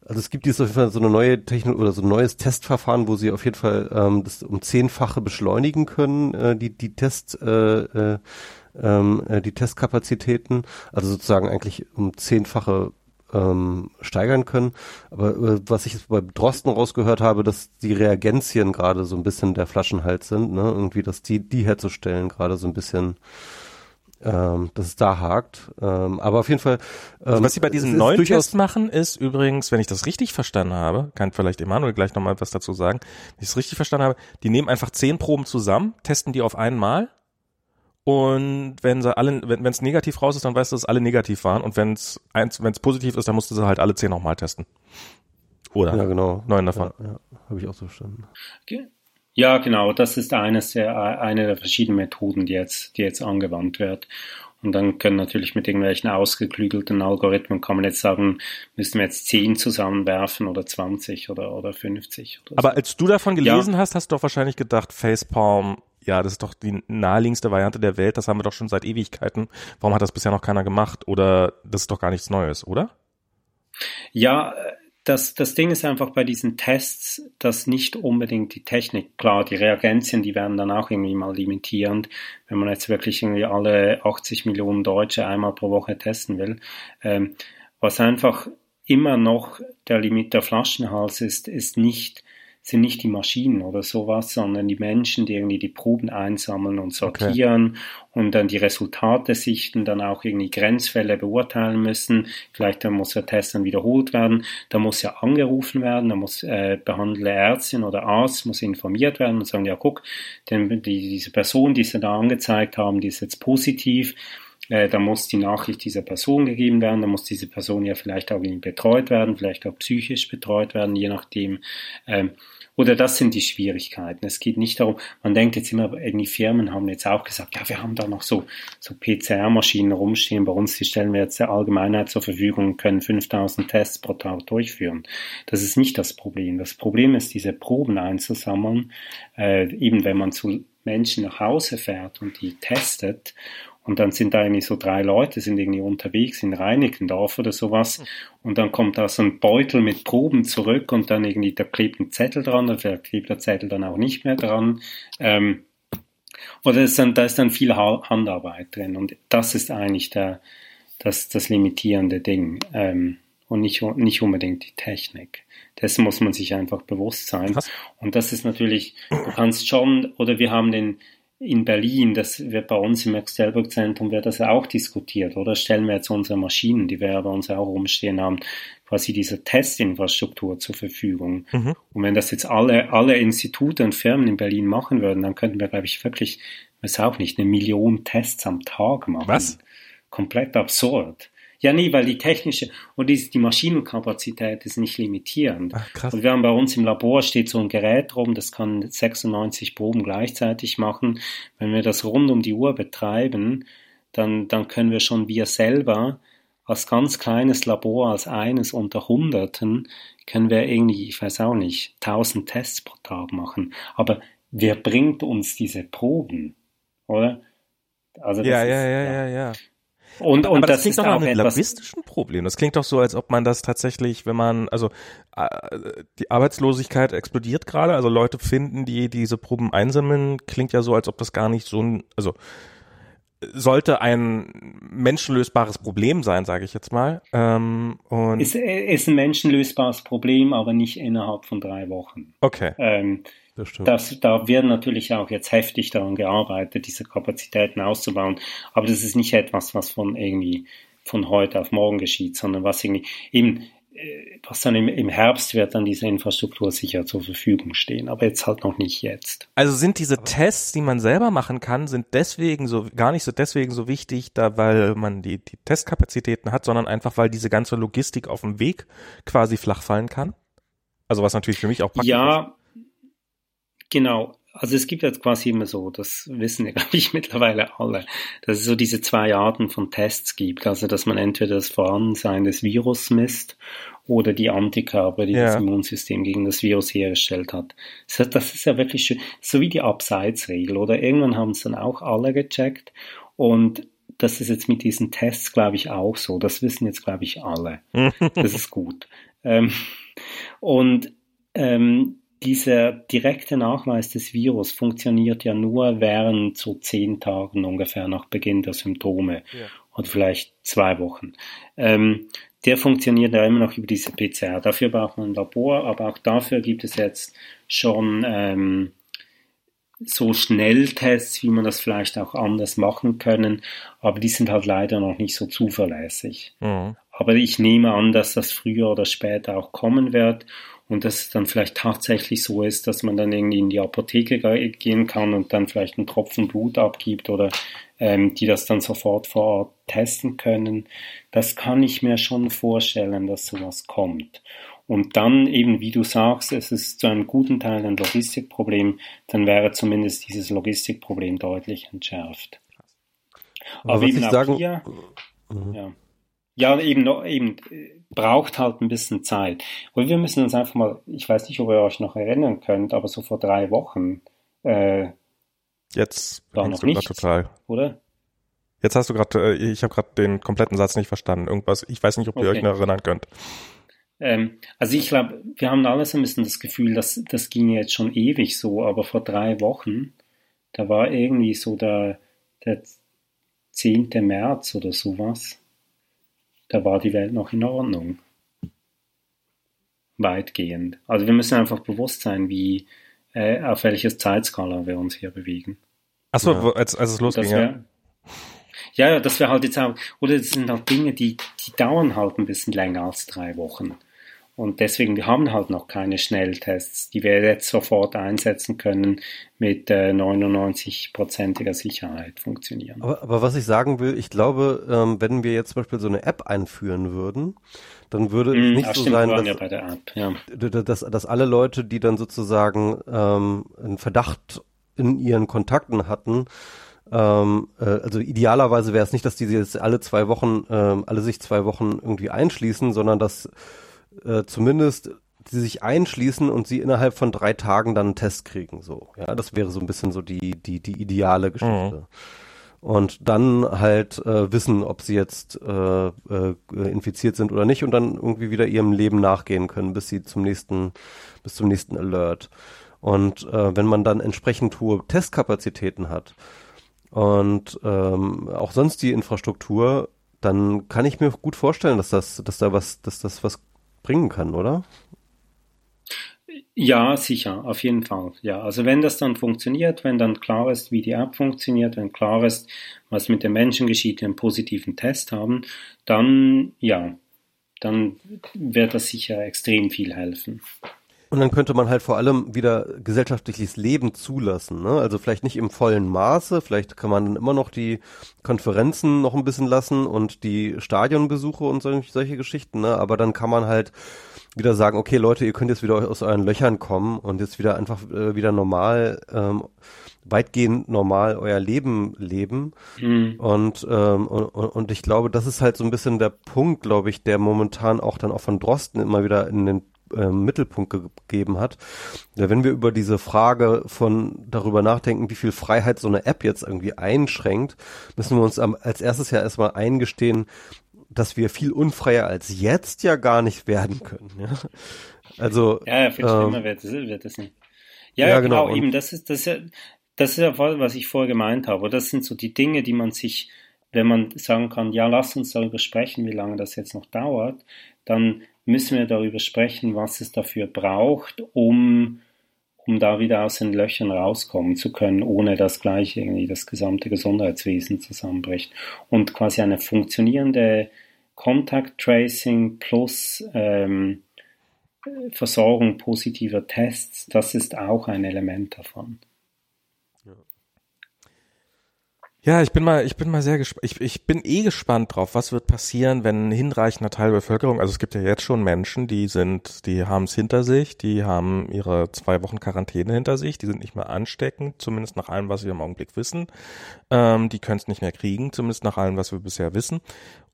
also es gibt jetzt auf jeden Fall so eine neue Technik oder so ein neues Testverfahren, wo sie auf jeden Fall ähm, das um zehnfache beschleunigen können, äh, die die Test äh, äh, ähm, äh, die Testkapazitäten, also sozusagen eigentlich um zehnfache ähm, steigern können. Aber äh, was ich bei Drosten rausgehört habe, dass die Reagenzien gerade so ein bisschen der Flaschenhals sind, ne? Irgendwie, dass die, die herzustellen gerade so ein bisschen ähm, dass es da hakt. Ähm, aber auf jeden Fall. Ähm, also was sie bei diesem neuen Test machen, ist übrigens, wenn ich das richtig verstanden habe, kann vielleicht Emanuel gleich nochmal was dazu sagen, wenn ich es richtig verstanden habe, die nehmen einfach zehn Proben zusammen, testen die auf einmal und wenn sie alle, wenn es negativ raus ist, dann weißt du, dass alle negativ waren. Und wenn es eins, wenn es positiv ist, dann musst du sie halt alle zehn nochmal testen. Oder? Ja, genau. Neun davon. Ja, ja habe ich auch so verstanden. Ja, genau. Das ist eines der, eine der verschiedenen Methoden, die jetzt, die jetzt angewandt wird. Und dann können natürlich mit irgendwelchen ausgeklügelten Algorithmen kann man jetzt sagen, müssen wir jetzt zehn zusammenwerfen oder 20 oder, oder 50. Oder Aber so. als du davon gelesen ja. hast, hast du doch wahrscheinlich gedacht, Facepalm ja, das ist doch die naheliegendste Variante der Welt, das haben wir doch schon seit Ewigkeiten. Warum hat das bisher noch keiner gemacht? Oder das ist doch gar nichts Neues, oder? Ja, das, das Ding ist einfach bei diesen Tests, dass nicht unbedingt die Technik, klar, die Reagenzien, die werden dann auch irgendwie mal limitierend, wenn man jetzt wirklich irgendwie alle 80 Millionen Deutsche einmal pro Woche testen will. Ähm, was einfach immer noch der Limit der Flaschenhals ist, ist nicht sind nicht die Maschinen oder sowas, sondern die Menschen, die irgendwie die Proben einsammeln und sortieren okay. und dann die Resultate sichten, dann auch irgendwie Grenzfälle beurteilen müssen. Vielleicht dann muss der Test dann wiederholt werden. Da muss ja angerufen werden, da muss äh, behandelnde Ärztin oder Arzt muss informiert werden und sagen, ja guck, denn die, diese Person, die sie da angezeigt haben, die ist jetzt positiv äh, da muss die Nachricht dieser Person gegeben werden, da muss diese Person ja vielleicht auch irgendwie betreut werden, vielleicht auch psychisch betreut werden, je nachdem. Oder das sind die Schwierigkeiten. Es geht nicht darum, man denkt jetzt immer, irgendwie Firmen haben jetzt auch gesagt, ja, wir haben da noch so, so PCR-Maschinen rumstehen bei uns, die stellen wir jetzt der Allgemeinheit zur Verfügung und können 5000 Tests pro Tag durchführen. Das ist nicht das Problem. Das Problem ist, diese Proben einzusammeln, äh, eben wenn man zu Menschen nach Hause fährt und die testet und dann sind da irgendwie so drei Leute, sind irgendwie unterwegs in Reinickendorf oder sowas. Und dann kommt da so ein Beutel mit Proben zurück und dann irgendwie, da klebt ein Zettel dran oder vielleicht klebt der Zettel dann auch nicht mehr dran. Ähm, oder ist dann, da ist dann viel Handarbeit drin. Und das ist eigentlich der, das, das limitierende Ding. Ähm, und nicht, nicht unbedingt die Technik. Dessen muss man sich einfach bewusst sein. Was? Und das ist natürlich, du kannst schon, oder wir haben den, in Berlin, das wird bei uns im Max-Delbrück-Zentrum, wird das auch diskutiert, oder? Stellen wir jetzt unsere Maschinen, die wir bei uns auch rumstehen haben, quasi diese Testinfrastruktur zur Verfügung. Mhm. Und wenn das jetzt alle, alle Institute und Firmen in Berlin machen würden, dann könnten wir, glaube ich, wirklich, weiß auch nicht, eine Million Tests am Tag machen. Was? Komplett absurd. Ja, nee, weil die technische und die, die Maschinenkapazität ist nicht limitierend. Ach, krass. Und wir haben bei uns im Labor steht so ein Gerät rum, das kann 96 Proben gleichzeitig machen. Wenn wir das rund um die Uhr betreiben, dann, dann können wir schon wir selber als ganz kleines Labor, als eines unter Hunderten, können wir irgendwie, ich weiß auch nicht, 1000 Tests pro Tag machen. Aber wer bringt uns diese Proben? Oder? Also ja, ja, ja, ja, ja. Und, und aber das, das klingt doch nach einem logistischen Problem. Das klingt doch so, als ob man das tatsächlich, wenn man, also äh, die Arbeitslosigkeit explodiert gerade, also Leute finden, die diese Proben einsammeln, klingt ja so, als ob das gar nicht so ein, also sollte ein menschenlösbares Problem sein, sage ich jetzt mal. Ähm, und ist, ist ein menschenlösbares Problem, aber nicht innerhalb von drei Wochen. Okay. Ähm, das stimmt. Das, da wird natürlich auch jetzt heftig daran gearbeitet, diese Kapazitäten auszubauen. Aber das ist nicht etwas, was von irgendwie von heute auf morgen geschieht, sondern was irgendwie eben, äh, was dann im, im Herbst wird dann diese Infrastruktur sicher zur Verfügung stehen, aber jetzt halt noch nicht jetzt. Also sind diese Tests, die man selber machen kann, sind deswegen so gar nicht so deswegen so wichtig, da weil man die, die Testkapazitäten hat, sondern einfach weil diese ganze Logistik auf dem Weg quasi flach fallen kann. Also was natürlich für mich auch praktisch ja, ist. Genau. Also es gibt jetzt quasi immer so, das wissen ja, glaube ich, mittlerweile alle, dass es so diese zwei Arten von Tests gibt. Also dass man entweder das Vorhandensein des Virus misst oder die Antikörper, die ja. das Immunsystem gegen das Virus hergestellt hat. Das ist ja wirklich schön. So wie die Abseitsregel, oder? Irgendwann haben es dann auch alle gecheckt. Und das ist jetzt mit diesen Tests, glaube ich, auch so. Das wissen jetzt, glaube ich, alle. das ist gut. Ähm, und ähm, dieser direkte Nachweis des Virus funktioniert ja nur während so zehn Tagen ungefähr nach Beginn der Symptome ja. oder vielleicht zwei Wochen. Ähm, der funktioniert ja immer noch über diese PCR. Dafür braucht man ein Labor, aber auch dafür gibt es jetzt schon ähm, so Schnelltests, wie man das vielleicht auch anders machen können, aber die sind halt leider noch nicht so zuverlässig. Mhm. Aber ich nehme an, dass das früher oder später auch kommen wird und dass es dann vielleicht tatsächlich so ist, dass man dann irgendwie in die Apotheke gehen kann und dann vielleicht einen Tropfen Blut abgibt oder ähm, die das dann sofort vor Ort testen können. Das kann ich mir schon vorstellen, dass sowas kommt. Und dann eben, wie du sagst, es ist zu einem guten Teil ein Logistikproblem, dann wäre zumindest dieses Logistikproblem deutlich entschärft. Aber, Aber eben auch sagen, hier, mhm. ja. Ja, eben, noch, eben braucht halt ein bisschen Zeit. Und wir müssen uns einfach mal, ich weiß nicht, ob ihr euch noch erinnern könnt, aber so vor drei Wochen, äh, Jetzt war noch nicht, total. Oder? Jetzt hast du gerade, äh, ich habe gerade den kompletten Satz nicht verstanden. Irgendwas, ich weiß nicht, ob ihr okay. euch noch erinnern könnt. Ähm, also ich glaube, wir haben alle so ein bisschen das Gefühl, dass das ging jetzt schon ewig so, aber vor drei Wochen, da war irgendwie so der, der 10. März oder sowas, da war die Welt noch in Ordnung. Weitgehend. Also wir müssen einfach bewusst sein, wie, äh, auf welches Zeitskala wir uns hier bewegen. Achso, ja. als, als es losging, ja. Ja, ja, das wäre halt jetzt auch, oder das sind halt Dinge, die, die dauern halt ein bisschen länger als drei Wochen. Und deswegen, wir haben halt noch keine Schnelltests, die wir jetzt sofort einsetzen können mit äh, 99-prozentiger Sicherheit funktionieren. Aber, aber, was ich sagen will, ich glaube, ähm, wenn wir jetzt zum Beispiel so eine App einführen würden, dann würde es mm, nicht so sein, dass, ja App, ja. dass, dass, alle Leute, die dann sozusagen ähm, einen Verdacht in ihren Kontakten hatten, ähm, äh, also idealerweise wäre es nicht, dass die jetzt alle zwei Wochen, ähm, alle sich zwei Wochen irgendwie einschließen, sondern dass äh, zumindest sie sich einschließen und sie innerhalb von drei Tagen dann einen Test kriegen. So, ja, das wäre so ein bisschen so die die die ideale Geschichte. Mhm. Und dann halt äh, wissen, ob sie jetzt äh, äh, infiziert sind oder nicht und dann irgendwie wieder ihrem Leben nachgehen können, bis sie zum nächsten, bis zum nächsten Alert. Und äh, wenn man dann entsprechend hohe Testkapazitäten hat und ähm, auch sonst die Infrastruktur, dann kann ich mir gut vorstellen, dass das, dass da was, dass das was bringen kann, oder? Ja, sicher, auf jeden Fall. Ja, also wenn das dann funktioniert, wenn dann klar ist, wie die App funktioniert, wenn klar ist, was mit den Menschen geschieht, die einen positiven Test haben, dann ja, dann wird das sicher extrem viel helfen. Und dann könnte man halt vor allem wieder gesellschaftliches Leben zulassen. Ne? Also vielleicht nicht im vollen Maße, vielleicht kann man dann immer noch die Konferenzen noch ein bisschen lassen und die Stadionbesuche und solche, solche Geschichten, ne? aber dann kann man halt wieder sagen, okay Leute, ihr könnt jetzt wieder aus euren Löchern kommen und jetzt wieder einfach äh, wieder normal, ähm, weitgehend normal euer Leben leben. Mhm. Und, ähm, und, und ich glaube, das ist halt so ein bisschen der Punkt, glaube ich, der momentan auch dann auch von Drosten immer wieder in den äh, Mittelpunkt gegeben hat. Ja, wenn wir über diese Frage von darüber nachdenken, wie viel Freiheit so eine App jetzt irgendwie einschränkt, müssen wir uns am, als erstes ja erstmal eingestehen, dass wir viel unfreier als jetzt ja gar nicht werden können. Ja? Also ja, ja viel ähm, schlimmer wird wird es nicht. Ja, ja genau, genau eben. Das ist das ist ja das ist ja was ich vorher gemeint habe. Das sind so die Dinge, die man sich, wenn man sagen kann, ja, lass uns darüber sprechen, wie lange das jetzt noch dauert, dann müssen wir darüber sprechen, was es dafür braucht, um, um da wieder aus den Löchern rauskommen zu können, ohne dass gleich irgendwie das gesamte Gesundheitswesen zusammenbricht. Und quasi eine funktionierende Contact Tracing plus ähm, Versorgung positiver Tests, das ist auch ein Element davon. Ja, ich bin mal, ich bin mal sehr gespannt. Ich, ich bin eh gespannt drauf, was wird passieren, wenn ein hinreichender Teil der Bevölkerung, also es gibt ja jetzt schon Menschen, die sind, die haben es hinter sich, die haben ihre zwei Wochen Quarantäne hinter sich, die sind nicht mehr ansteckend, zumindest nach allem, was wir im Augenblick wissen. Ähm, die können es nicht mehr kriegen, zumindest nach allem, was wir bisher wissen.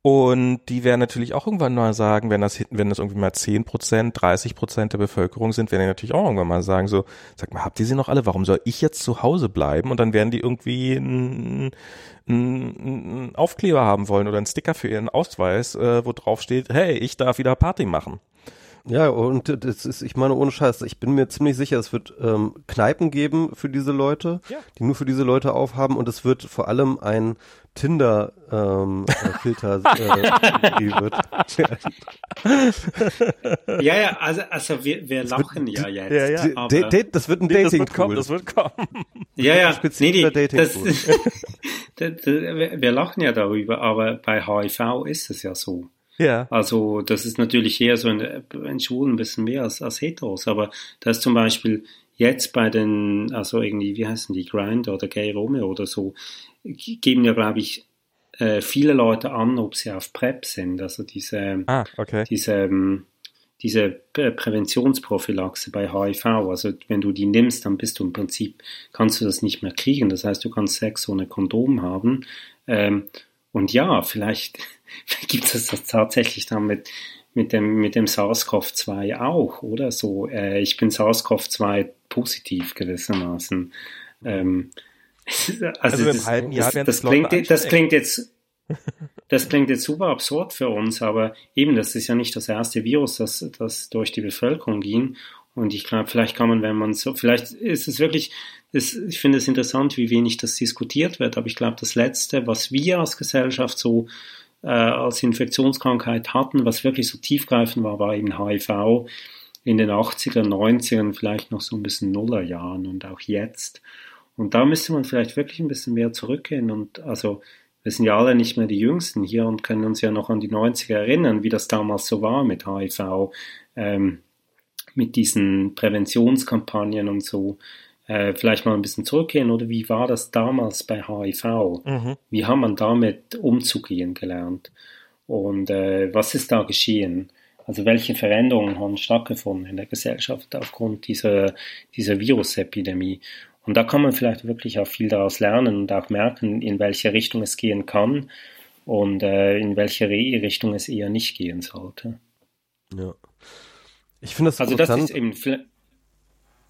Und die werden natürlich auch irgendwann mal sagen, wenn das, wenn das irgendwie mal 10 Prozent, 30 Prozent der Bevölkerung sind, werden die natürlich auch irgendwann mal sagen, so, sag mal, habt ihr sie noch alle? Warum soll ich jetzt zu Hause bleiben? Und dann werden die irgendwie einen, einen Aufkleber haben wollen oder einen Sticker für ihren Ausweis, äh, wo drauf steht, hey, ich darf wieder Party machen. Ja, und das ist, ich meine, ohne Scheiß, ich bin mir ziemlich sicher, es wird ähm, Kneipen geben für diese Leute, ja. die nur für diese Leute aufhaben und es wird vor allem ein Tinder-Filter ähm, äh, äh, wird. ja, ja, also, also wir, wir lachen ja jetzt. Ja, ja. Aber, das wird ein Dating das wird das wird kommen. Ja, ja, nee, nee, das, das, wir lachen ja darüber, aber bei HIV ist es ja so. Ja. Also das ist natürlich eher so in, in Schwulen ein bisschen mehr als, als Heteros, aber da ist zum Beispiel jetzt bei den, also irgendwie, wie heißen die, Grind oder Gay Romeo oder so, geben ja, glaube ich, äh, viele Leute an, ob sie auf PrEP sind, also diese, ah, okay. diese, ähm, diese Präventionsprophylaxe bei HIV. Also wenn du die nimmst, dann bist du im Prinzip, kannst du das nicht mehr kriegen. Das heißt, du kannst Sex ohne Kondom haben. Ähm, und ja, vielleicht gibt es das tatsächlich dann mit, mit dem, mit dem SARS-CoV-2 auch, oder? So, äh, ich bin SARS-CoV-2 positiv gewissermaßen. Ähm, Also, also im das, halben Jahr das, das, klingt, das klingt jetzt das klingt jetzt super absurd für uns, aber eben, das ist ja nicht das erste Virus, das, das durch die Bevölkerung ging. Und ich glaube, vielleicht kann man, wenn man so, vielleicht ist es wirklich, das, ich finde es interessant, wie wenig das diskutiert wird, aber ich glaube, das Letzte, was wir als Gesellschaft so äh, als Infektionskrankheit hatten, was wirklich so tiefgreifend war, war eben HIV in den 80er, 90ern, vielleicht noch so ein bisschen Nullerjahren und auch jetzt. Und da müsste man vielleicht wirklich ein bisschen mehr zurückgehen und also wir sind ja alle nicht mehr die Jüngsten hier und können uns ja noch an die 90er erinnern, wie das damals so war mit HIV, ähm, mit diesen Präventionskampagnen und so. Äh, vielleicht mal ein bisschen zurückgehen oder wie war das damals bei HIV? Mhm. Wie haben man damit umzugehen gelernt? Und äh, was ist da geschehen? Also welche Veränderungen haben stattgefunden in der Gesellschaft aufgrund dieser, dieser Virusepidemie? Und da kann man vielleicht wirklich auch viel daraus lernen und auch merken, in welche Richtung es gehen kann und äh, in welche Richtung es eher nicht gehen sollte. Ja. Ich finde das also interessant. Das ist eben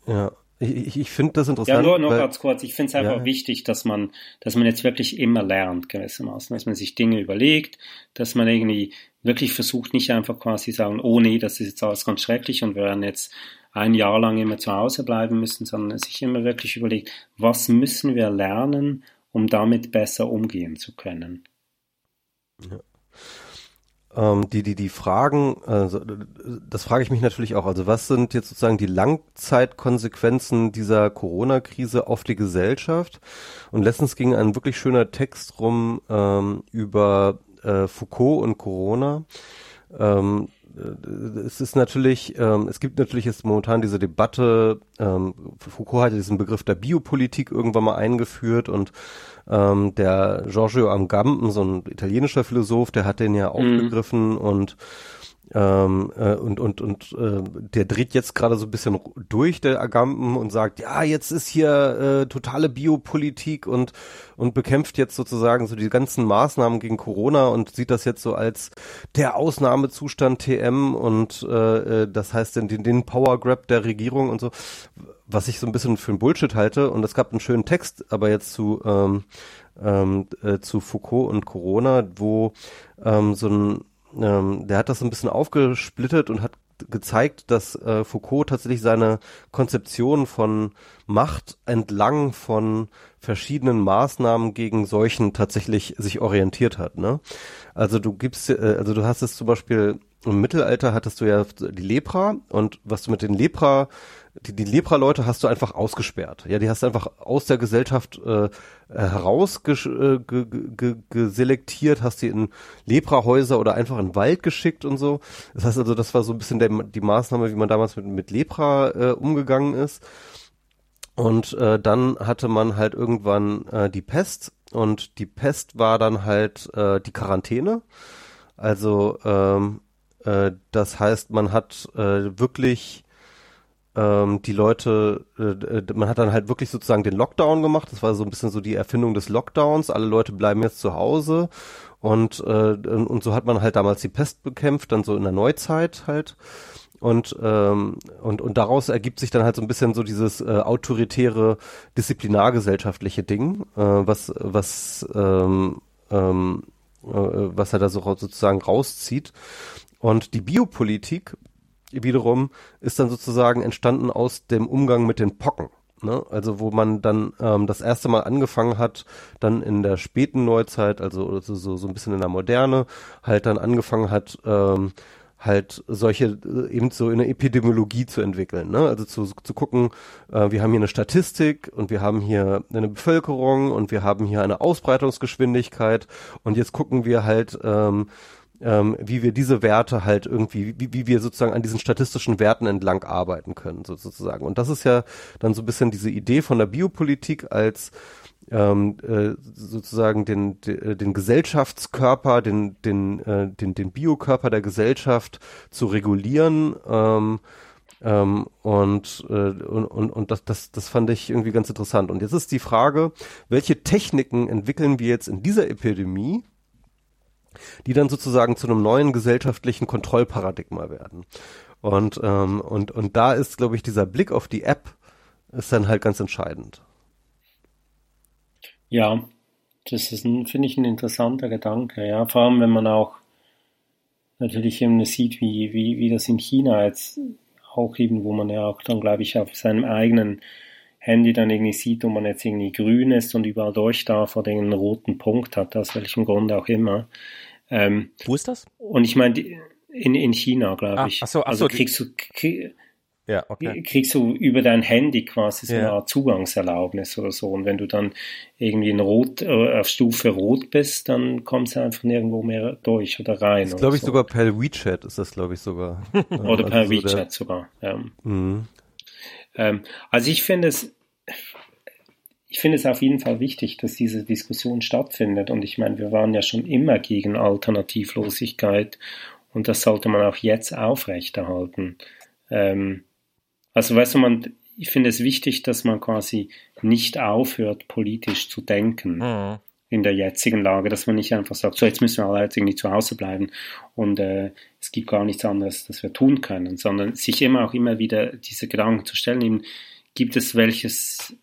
ja. Ich, ich finde das interessant. Ja, nur noch ganz kurz. Ich finde es einfach ja. wichtig, dass man, dass man jetzt wirklich immer lernt, gewissermaßen, dass man sich Dinge überlegt, dass man irgendwie wirklich versucht, nicht einfach quasi sagen, oh nee, das ist jetzt alles ganz schrecklich und wir werden jetzt ein Jahr lang immer zu Hause bleiben müssen, sondern sich immer wirklich überlegt, was müssen wir lernen, um damit besser umgehen zu können. Ja. Ähm, die, die, die Fragen, also, das frage ich mich natürlich auch. Also was sind jetzt sozusagen die Langzeitkonsequenzen dieser Corona-Krise auf die Gesellschaft? Und letztens ging ein wirklich schöner Text rum ähm, über äh, Foucault und Corona. Ähm, äh, es ist natürlich, ähm, es gibt natürlich jetzt momentan diese Debatte, ähm, Foucault hatte diesen Begriff der Biopolitik irgendwann mal eingeführt und ähm, der Giorgio Agamben, so ein italienischer Philosoph, der hat den ja aufgegriffen mhm. und ähm, äh, und und und äh, der dreht jetzt gerade so ein bisschen durch der Agamben und sagt, ja, jetzt ist hier äh, totale Biopolitik und und bekämpft jetzt sozusagen so die ganzen Maßnahmen gegen Corona und sieht das jetzt so als der Ausnahmezustand TM und äh, äh, das heißt den, den Power Grab der Regierung und so, was ich so ein bisschen für ein Bullshit halte. Und es gab einen schönen Text, aber jetzt zu ähm, ähm, äh, zu Foucault und Corona, wo ähm, so ein ähm, der hat das ein bisschen aufgesplittet und hat gezeigt, dass äh, Foucault tatsächlich seine Konzeption von Macht entlang von verschiedenen Maßnahmen gegen Seuchen tatsächlich sich orientiert hat. Ne? Also du gibst, äh, also du hast es zum Beispiel im Mittelalter hattest du ja die Lepra und was du mit den Lepra die, die Lepra-Leute hast du einfach ausgesperrt. Ja, die hast du einfach aus der Gesellschaft äh, herausgeselektiert, äh, hast die in Lepra-Häuser oder einfach in den Wald geschickt und so. Das heißt also, das war so ein bisschen der, die Maßnahme, wie man damals mit, mit Lepra äh, umgegangen ist. Und äh, dann hatte man halt irgendwann äh, die Pest und die Pest war dann halt äh, die Quarantäne. Also ähm, äh, das heißt, man hat äh, wirklich ähm, die Leute, äh, man hat dann halt wirklich sozusagen den Lockdown gemacht. Das war so ein bisschen so die Erfindung des Lockdowns. Alle Leute bleiben jetzt zu Hause und äh, und so hat man halt damals die Pest bekämpft, dann so in der Neuzeit halt. Und, ähm, und, und daraus ergibt sich dann halt so ein bisschen so dieses äh, autoritäre, disziplinargesellschaftliche Ding, äh, was, was, ähm, ähm, äh, was er da so sozusagen rauszieht. Und die Biopolitik wiederum ist dann sozusagen entstanden aus dem Umgang mit den Pocken. Ne? Also wo man dann ähm, das erste Mal angefangen hat, dann in der späten Neuzeit, also so, so, so ein bisschen in der Moderne, halt dann angefangen hat, ähm, halt solche äh, eben so eine Epidemiologie zu entwickeln, ne? Also zu, zu gucken, äh, wir haben hier eine Statistik und wir haben hier eine Bevölkerung und wir haben hier eine Ausbreitungsgeschwindigkeit und jetzt gucken wir halt ähm, ähm, wie wir diese Werte halt irgendwie, wie, wie wir sozusagen an diesen statistischen Werten entlang arbeiten können, so, sozusagen. Und das ist ja dann so ein bisschen diese Idee von der Biopolitik als ähm, äh, sozusagen den, den, den Gesellschaftskörper, den, den, äh, den, den Biokörper der Gesellschaft zu regulieren. Ähm, ähm, und, äh, und, und, und das, das, das fand ich irgendwie ganz interessant. Und jetzt ist die Frage, welche Techniken entwickeln wir jetzt in dieser Epidemie, die dann sozusagen zu einem neuen gesellschaftlichen Kontrollparadigma werden. Und, ähm, und, und da ist, glaube ich, dieser Blick auf die App ist dann halt ganz entscheidend. Ja, das ist, finde ich, ein interessanter Gedanke. Ja, vor allem, wenn man auch natürlich eben sieht, wie, wie, wie das in China jetzt auch eben, wo man ja auch dann, glaube ich, auf seinem eigenen Handy dann irgendwie sieht, wo man jetzt irgendwie grün ist und überall durch darf oder einen roten Punkt hat, aus welchem Grund auch immer. Ähm, wo ist das? Und ich meine, in, in China, glaube ah, ich. Ach so, ach also so, kriegst du, krieg, ja, okay. kriegst du über dein Handy quasi so Ja. eine Art Zugangserlaubnis oder so. Und wenn du dann irgendwie in Rot, äh, auf Stufe Rot bist, dann kommst du einfach nirgendwo mehr durch oder rein. Das glaube ich so. sogar per WeChat ist das, glaube ich, sogar. Oder per Also so WeChat der- sogar. Ja. Mhm. Ähm, also ich finde es, ich finde es auf jeden Fall wichtig, dass diese Diskussion stattfindet. Und ich meine, wir waren ja schon immer gegen Alternativlosigkeit und das sollte man auch jetzt aufrechterhalten. Ähm, also weißt du, man, ich finde es wichtig, dass man quasi nicht aufhört, politisch zu denken Mhm. In der jetzigen Lage, dass man nicht einfach sagt, so jetzt müssen wir alle jetzt irgendwie zu Hause bleiben und äh, es gibt gar nichts anderes, das wir tun können, sondern sich immer auch immer wieder diese Gedanken zu stellen, eben, gibt es welches,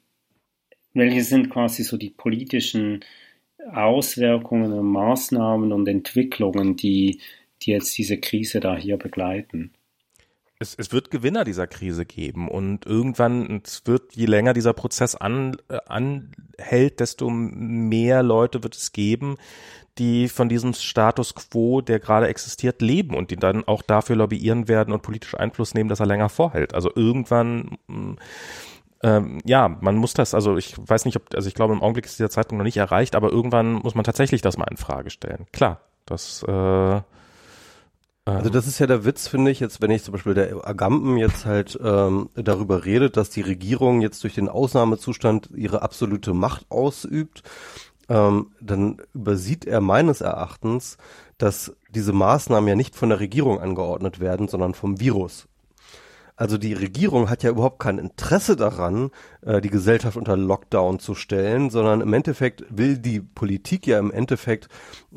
welche sind quasi so die politischen Auswirkungen und Maßnahmen und Entwicklungen, die, die jetzt diese Krise da hier begleiten. Es, es wird Gewinner dieser Krise geben und irgendwann, es wird, je länger dieser Prozess an, äh, anhält, desto mehr Leute wird es geben, die von diesem Status quo, der gerade existiert, leben und die dann auch dafür lobbyieren werden und politisch Einfluss nehmen, dass er länger vorhält. Also irgendwann, mh, ähm, ja, man muss das, also ich weiß nicht, ob, also ich glaube, im Augenblick ist dieser Zeitpunkt noch nicht erreicht, aber irgendwann muss man tatsächlich das mal in Frage stellen. Klar, das, äh, Also das ist ja der Witz, finde ich, jetzt wenn ich zum Beispiel der Agamben jetzt halt ähm, darüber redet, dass die Regierung jetzt durch den Ausnahmezustand ihre absolute Macht ausübt, ähm, dann übersieht er meines Erachtens, dass diese Maßnahmen ja nicht von der Regierung angeordnet werden, sondern vom Virus. Also die Regierung hat ja überhaupt kein Interesse daran, äh, die Gesellschaft unter Lockdown zu stellen, sondern im Endeffekt will die Politik ja im Endeffekt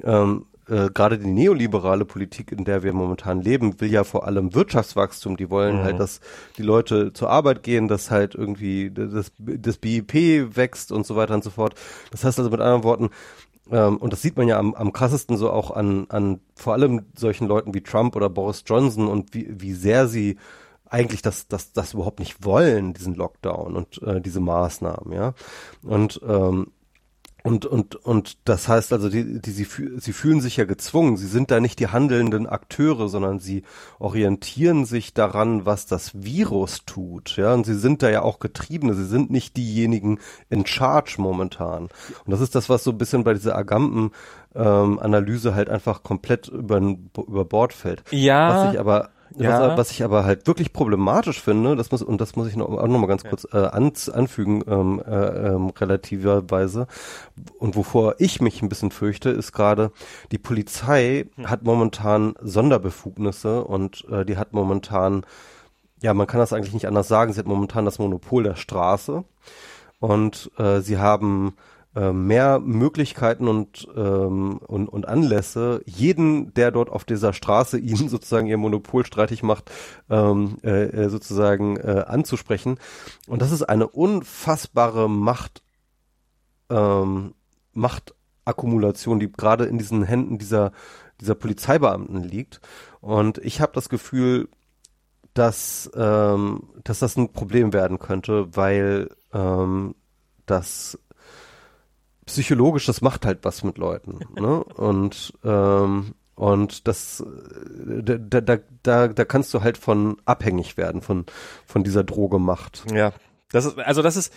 ähm, äh, gerade die neoliberale Politik, in der wir momentan leben, will ja vor allem Wirtschaftswachstum. Die wollen Mhm. halt, dass die Leute zur Arbeit gehen, dass halt irgendwie das, das BIP wächst und so weiter und so fort. Das heißt also mit anderen Worten, ähm, und das sieht man ja am, am krassesten so auch an, an vor allem solchen Leuten wie Trump oder Boris Johnson und wie, wie sehr sie eigentlich das, das, das überhaupt nicht wollen, diesen Lockdown und äh, diese Maßnahmen, ja. Und ähm, und, und, und das heißt also, die, die, sie, sie fühlen sich ja gezwungen. Sie sind da nicht die handelnden Akteure, sondern sie orientieren sich daran, was das Virus tut. Ja, und sie sind da ja auch Getriebene. Sie sind nicht diejenigen in Charge momentan. Und das ist das, was so ein bisschen bei dieser Agamben-Analyse halt einfach komplett über, über Bord fällt. ja. Was ich aber Ja. was, was ich aber halt wirklich problematisch finde, das muss und das muss ich noch, auch noch mal ganz kurz äh, an, anfügen, ähm, äh, ähm, relativerweise und wovor ich mich ein bisschen fürchte, ist gerade die Polizei Hm. hat momentan Sonderbefugnisse und äh, die hat momentan ja, man kann das eigentlich nicht anders sagen, sie hat momentan das Monopol der Straße und äh, sie haben äh, mehr Möglichkeiten und, ähm, und, und Anlässe, jeden, der dort auf dieser Straße ihnen sozusagen ihr Monopol streitig macht, ähm, äh, äh, sozusagen äh, anzusprechen. Und das ist eine unfassbare Macht, ähm, Machtakkumulation, die gerade in diesen Händen dieser, dieser Polizeibeamten liegt. Und ich habe das Gefühl, dass, ähm, dass das ein Problem werden könnte, weil ähm, das psychologisch, das macht halt was mit Leuten. Ne? Und ähm, und das äh, da, da, da, da kannst du halt von abhängig werden, von, von dieser Droge Macht. Ja, das ist, also das ist,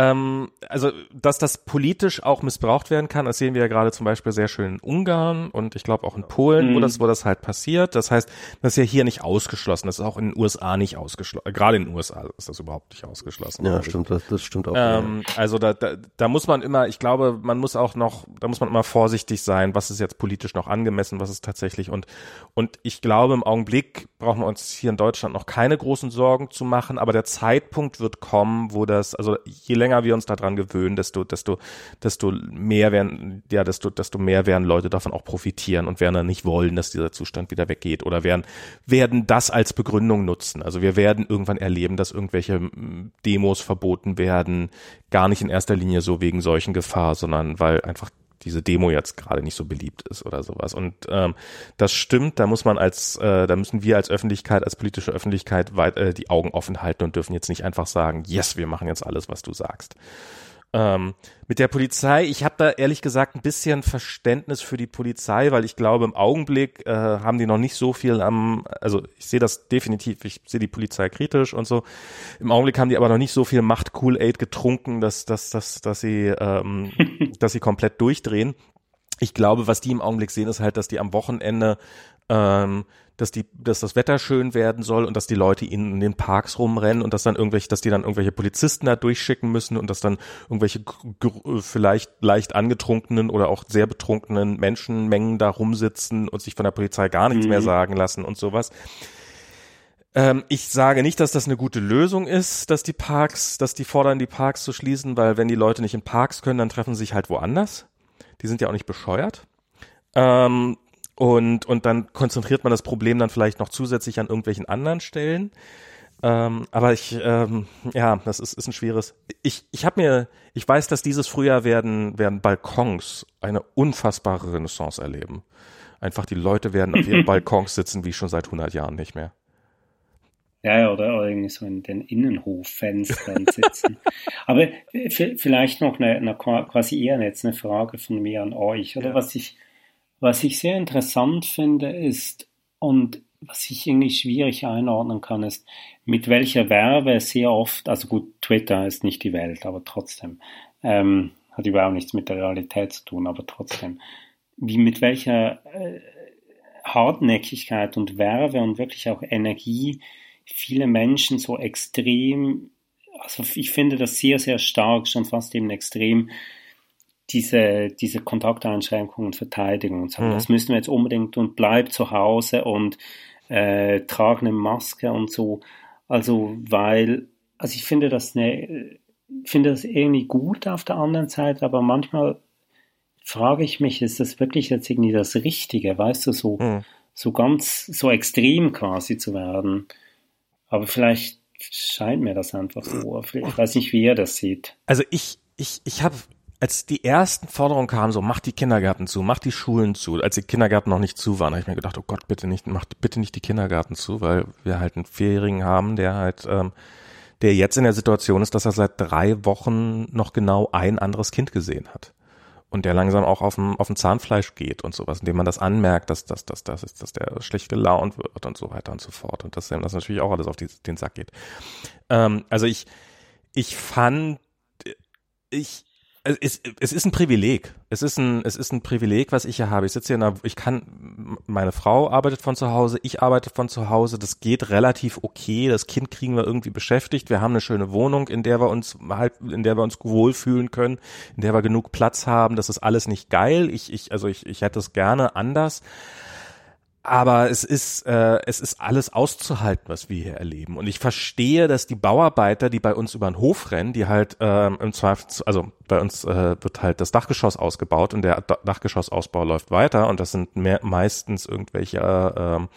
ähm, also dass das politisch auch missbraucht werden kann, das sehen wir ja gerade zum Beispiel sehr schön in Ungarn und ich glaube auch in Polen, wo Mhm. das, wo das halt passiert. Das heißt, das ist ja hier nicht ausgeschlossen, das ist auch in den USA nicht ausgeschlossen. Gerade in den USA ist das überhaupt nicht ausgeschlossen. Ja, stimmt, das, das stimmt auch. Ähm, also da, da, da muss man immer, ich glaube, man muss auch noch, da muss man immer vorsichtig sein, was ist jetzt politisch noch angemessen, was ist tatsächlich und und ich glaube, im Augenblick brauchen wir uns hier in Deutschland noch keine großen Sorgen zu machen, aber der Zeitpunkt wird kommen, wo das, also je länger länger wir uns daran gewöhnen, desto, desto, desto mehr werden, ja, desto, desto mehr werden Leute davon auch profitieren und werden dann nicht wollen, dass dieser Zustand wieder weggeht oder werden, werden das als Begründung nutzen. Also wir werden irgendwann erleben, dass irgendwelche Demos verboten werden, gar nicht in erster Linie so wegen solchen Gefahr, sondern weil einfach diese Demo jetzt gerade nicht so beliebt ist oder sowas. Und ähm, das stimmt, da muss man als, äh, da müssen wir als Öffentlichkeit, als politische Öffentlichkeit weit, äh, die Augen offen halten und dürfen jetzt nicht einfach sagen, yes, wir machen jetzt alles, was du sagst. Ähm, mit der Polizei, ich habe da ehrlich gesagt ein bisschen Verständnis für die Polizei, weil ich glaube, im Augenblick äh, haben die noch nicht so viel am, also ich sehe das definitiv, ich sehe die Polizei kritisch und so. Im Augenblick haben die aber noch nicht so viel Macht Cool Aid getrunken, dass, dass, dass, dass sie, ähm, dass sie komplett durchdrehen. Ich glaube, was die im Augenblick sehen, ist halt, dass die am Wochenende ähm, dass die, dass das Wetter schön werden soll und dass die Leute ihnen in den Parks rumrennen und dass dann irgendwelche, dass die dann irgendwelche Polizisten da durchschicken müssen und dass dann irgendwelche vielleicht leicht angetrunkenen oder auch sehr betrunkenen Menschenmengen da rumsitzen und sich von der Polizei gar nichts mhm. mehr sagen lassen und sowas. Ähm, ich sage nicht, dass das eine gute Lösung ist, dass die Parks, dass die fordern, die Parks zu schließen, weil wenn die Leute nicht in Parks können, dann treffen sie sich halt woanders. Die sind ja auch nicht bescheuert. Ähm, und, und dann konzentriert man das Problem dann vielleicht noch zusätzlich an irgendwelchen anderen Stellen. Ähm, aber ich, ähm, ja, das ist, ist ein schweres. Ich, ich habe mir, ich weiß, dass dieses Frühjahr werden, werden Balkons eine unfassbare Renaissance erleben. Einfach die Leute werden auf ihren Balkons sitzen wie schon seit 100 Jahren nicht mehr. Ja, oder, oder irgendwie so in den Innenhoffenstern sitzen. Aber vielleicht noch eine, eine, quasi eher jetzt eine Frage von mir an euch, oder ja. was ich was ich sehr interessant finde ist, und was ich irgendwie schwierig einordnen kann, ist, mit welcher Werbe sehr oft, also gut, Twitter ist nicht die Welt, aber trotzdem, ähm, hat überhaupt nichts mit der Realität zu tun, aber trotzdem, wie mit welcher äh, Hartnäckigkeit und Werbe und wirklich auch Energie viele Menschen so extrem, also ich finde das sehr, sehr stark, schon fast eben extrem diese, diese Kontakteinschränkungen verteidigen und sagen, mhm. das müssen wir jetzt unbedingt und bleib zu Hause und äh, trage eine Maske und so. Also, weil, also ich finde das eine, finde das irgendwie gut auf der anderen Seite, aber manchmal frage ich mich, ist das wirklich jetzt irgendwie das Richtige, weißt du, so, mhm. so ganz, so extrem quasi zu werden. Aber vielleicht scheint mir das einfach so. Ich weiß nicht, wie ihr das sieht. Also ich, ich, ich habe als die ersten Forderungen kamen, so macht die Kindergärten zu, macht die Schulen zu, als die Kindergärten noch nicht zu waren, habe ich mir gedacht, oh Gott, bitte nicht, macht bitte nicht die Kindergärten zu, weil wir halt einen Vierjährigen haben, der halt, ähm, der jetzt in der Situation ist, dass er seit drei Wochen noch genau ein anderes Kind gesehen hat. Und der langsam auch auf dem, auf dem Zahnfleisch geht und sowas, indem man das anmerkt, dass, dass, dass, dass, dass der schlecht gelaunt wird und so weiter und so fort. Und dass dem das natürlich auch alles auf die, den Sack geht. Ähm, also ich, ich fand, ich, es, es ist ein Privileg. Es ist ein, es ist ein Privileg, was ich hier habe. Ich sitze hier in einer, ich kann, meine Frau arbeitet von zu Hause, ich arbeite von zu Hause. Das geht relativ okay. Das Kind kriegen wir irgendwie beschäftigt. Wir haben eine schöne Wohnung, in der wir uns halt, in der wir uns wohlfühlen können, in der wir genug Platz haben. Das ist alles nicht geil. Ich, ich, also ich, ich hätte es gerne anders. Aber es ist, äh, es ist alles auszuhalten, was wir hier erleben. Und ich verstehe, dass die Bauarbeiter, die bei uns über den Hof rennen, die halt ähm, im Zweifel, also bei uns äh, wird halt das Dachgeschoss ausgebaut und der Dachgeschossausbau läuft weiter und das sind mehr, meistens irgendwelche, ähm,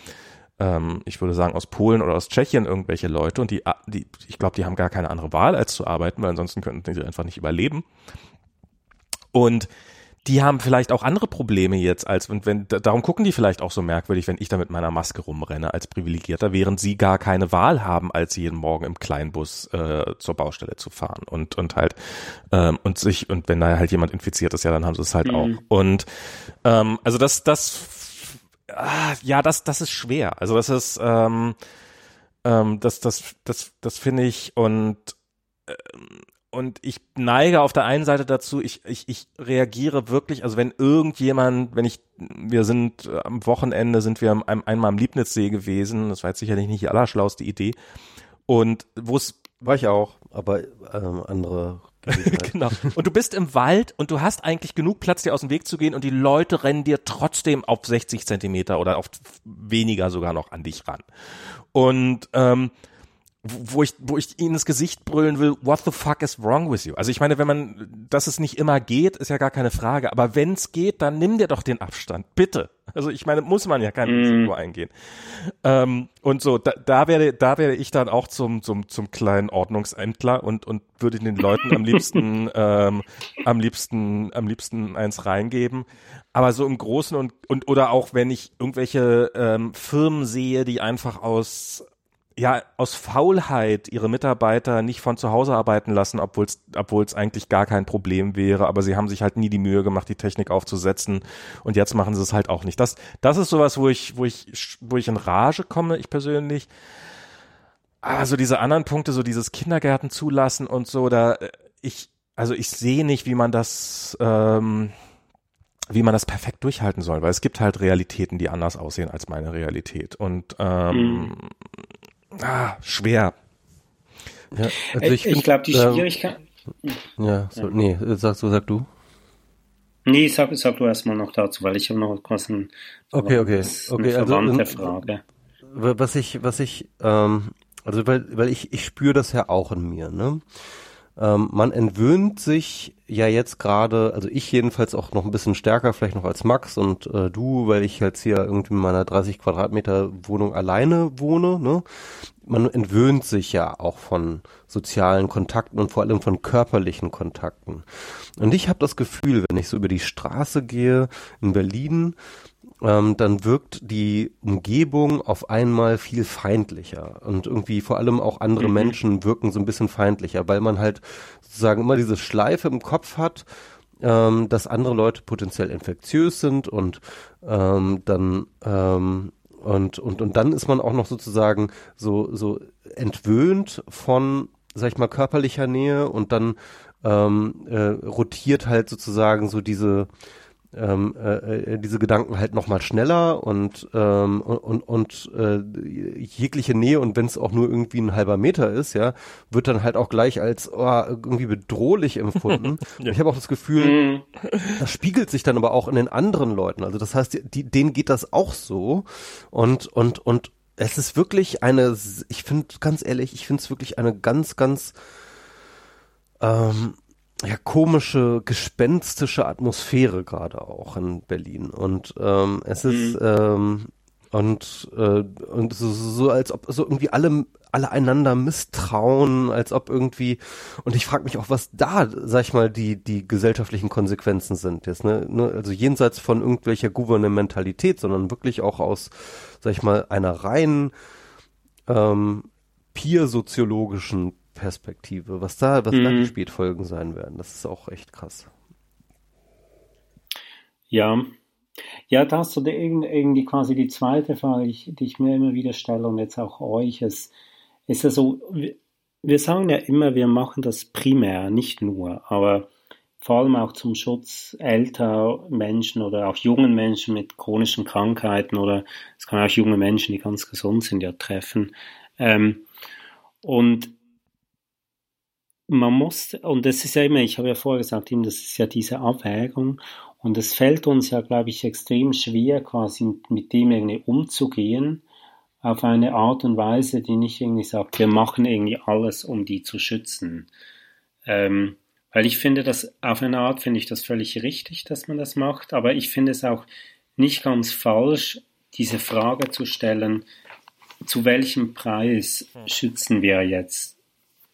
ähm, ich würde sagen aus Polen oder aus Tschechien irgendwelche Leute und die, die ich glaube, die haben gar keine andere Wahl als zu arbeiten, weil ansonsten könnten sie einfach nicht überleben. Und die haben vielleicht auch andere Probleme jetzt als und wenn darum gucken die vielleicht auch so merkwürdig, wenn ich da mit meiner Maske rumrenne als Privilegierter, während sie gar keine Wahl haben, als jeden Morgen im Kleinbus äh, zur Baustelle zu fahren und und halt ähm, und sich und wenn da halt jemand infiziert ist, ja, dann haben sie es halt mhm. auch und ähm, also das das ah, ja das das ist schwer, also das ist ähm, ähm, das das das das finde ich und ähm, und ich neige auf der einen Seite dazu, ich, ich, ich reagiere wirklich, also wenn irgendjemand, wenn ich, wir sind äh, am Wochenende, sind wir am, einmal am Liebnitzsee gewesen, das war jetzt sicherlich nicht die allerschlauste Idee. Und wo es. War ich auch, aber ähm, andere genau. Und du bist im Wald und du hast eigentlich genug Platz, dir aus dem Weg zu gehen und die Leute rennen dir trotzdem auf 60 Zentimeter oder auf weniger sogar noch an dich ran. Und ähm, wo ich, wo ich ihnen ins Gesicht brüllen will, what the fuck is wrong with you? Also ich meine, wenn man, dass es nicht immer geht, ist ja gar keine Frage. Aber wenn es geht, dann nimm dir doch den Abstand, bitte. Also ich meine, muss man ja kein mm. Risiko eingehen. Ähm, und so, da, da werde, da werde ich dann auch zum, zum, zum kleinen Ordnungsämtler und, und würde den Leuten am liebsten, ähm, am liebsten, am liebsten eins reingeben. Aber so im Großen und, und, oder auch wenn ich irgendwelche ähm, Firmen sehe, die einfach aus, ja aus Faulheit ihre Mitarbeiter nicht von zu Hause arbeiten lassen, obwohl es eigentlich gar kein Problem wäre, aber sie haben sich halt nie die Mühe gemacht, die Technik aufzusetzen und jetzt machen sie es halt auch nicht. Das das ist sowas, wo ich wo ich wo ich in Rage komme, ich persönlich. Also diese anderen Punkte, so dieses Kindergärten zulassen und so, da äh, ich also ich sehe nicht, wie man das ähm, wie man das perfekt durchhalten soll, weil es gibt halt Realitäten, die anders aussehen als meine Realität. Und ähm, mhm ah, schwer. Ja, also ich, ich glaube, die ähm, Schwierigkeit. ja, so, ja, nee, sag so, sag du. Nee, sag, sag du erstmal noch dazu, weil ich habe noch was ein, okay, okay, okay, also, ähm, Frage. Was ich, was ich, ähm, also weil, weil ich, ich spüre das ja auch in mir, ne? Ähm, man entwöhnt sich ja jetzt gerade, also ich jedenfalls auch noch ein bisschen stärker, vielleicht noch als Max und äh, du, weil ich jetzt hier irgendwie in meiner 30 Quadratmeter Wohnung alleine wohne. Ne? Man entwöhnt sich ja auch von sozialen Kontakten und vor allem von körperlichen Kontakten. Und ich habe das Gefühl, wenn ich so über die Straße gehe in Berlin, ähm, dann wirkt die Umgebung auf einmal viel feindlicher und irgendwie vor allem auch andere mhm. Menschen wirken so ein bisschen feindlicher, weil man halt sozusagen immer diese Schleife im Kopf hat, ähm, dass andere Leute potenziell infektiös sind und ähm, dann ähm, und, und, und dann ist man auch noch sozusagen so, so entwöhnt von, sag ich mal, körperlicher Nähe und dann ähm, äh, rotiert halt sozusagen so diese, ähm, äh, äh, diese Gedanken halt noch mal schneller und ähm, und und äh, jegliche Nähe und wenn es auch nur irgendwie ein halber Meter ist, ja, wird dann halt auch gleich als oh, irgendwie bedrohlich empfunden. ja. Ich habe auch das Gefühl, mhm. das spiegelt sich dann aber auch in den anderen Leuten. Also das heißt, die, denen geht das auch so und und und es ist wirklich eine, ich finde ganz ehrlich, ich finde es wirklich eine ganz ganz ähm, ja, komische, gespenstische Atmosphäre gerade auch in Berlin. Und ähm, es ist mhm. ähm, und äh, und so, so als ob so irgendwie alle alle einander misstrauen, als ob irgendwie und ich frage mich auch, was da, sag ich mal, die die gesellschaftlichen Konsequenzen sind jetzt, ne? ne also jenseits von irgendwelcher Gouvernementalität, sondern wirklich auch aus, sag ich mal, einer rein ähm, peer-soziologischen Perspektive, was da, was mhm. da die Spätfolgen sein werden. Das ist auch echt krass. Ja. Ja, da hast du irgendwie quasi die zweite Frage, die ich mir immer wieder stelle und jetzt auch euch. Es ist ja so, wir sagen ja immer, wir machen das primär, nicht nur, aber vor allem auch zum Schutz älterer Menschen oder auch jungen Menschen mit chronischen Krankheiten oder es kann auch junge Menschen, die ganz gesund sind, ja treffen. Ähm, und man muss, und das ist ja immer, ich habe ja vorher gesagt, das ist ja diese Abwägung, und es fällt uns ja, glaube ich, extrem schwer, quasi mit dem irgendwie umzugehen, auf eine Art und Weise, die nicht irgendwie sagt, wir machen irgendwie alles, um die zu schützen. Ähm, weil ich finde das, auf eine Art finde ich das völlig richtig, dass man das macht, aber ich finde es auch nicht ganz falsch, diese Frage zu stellen, zu welchem Preis hm. schützen wir jetzt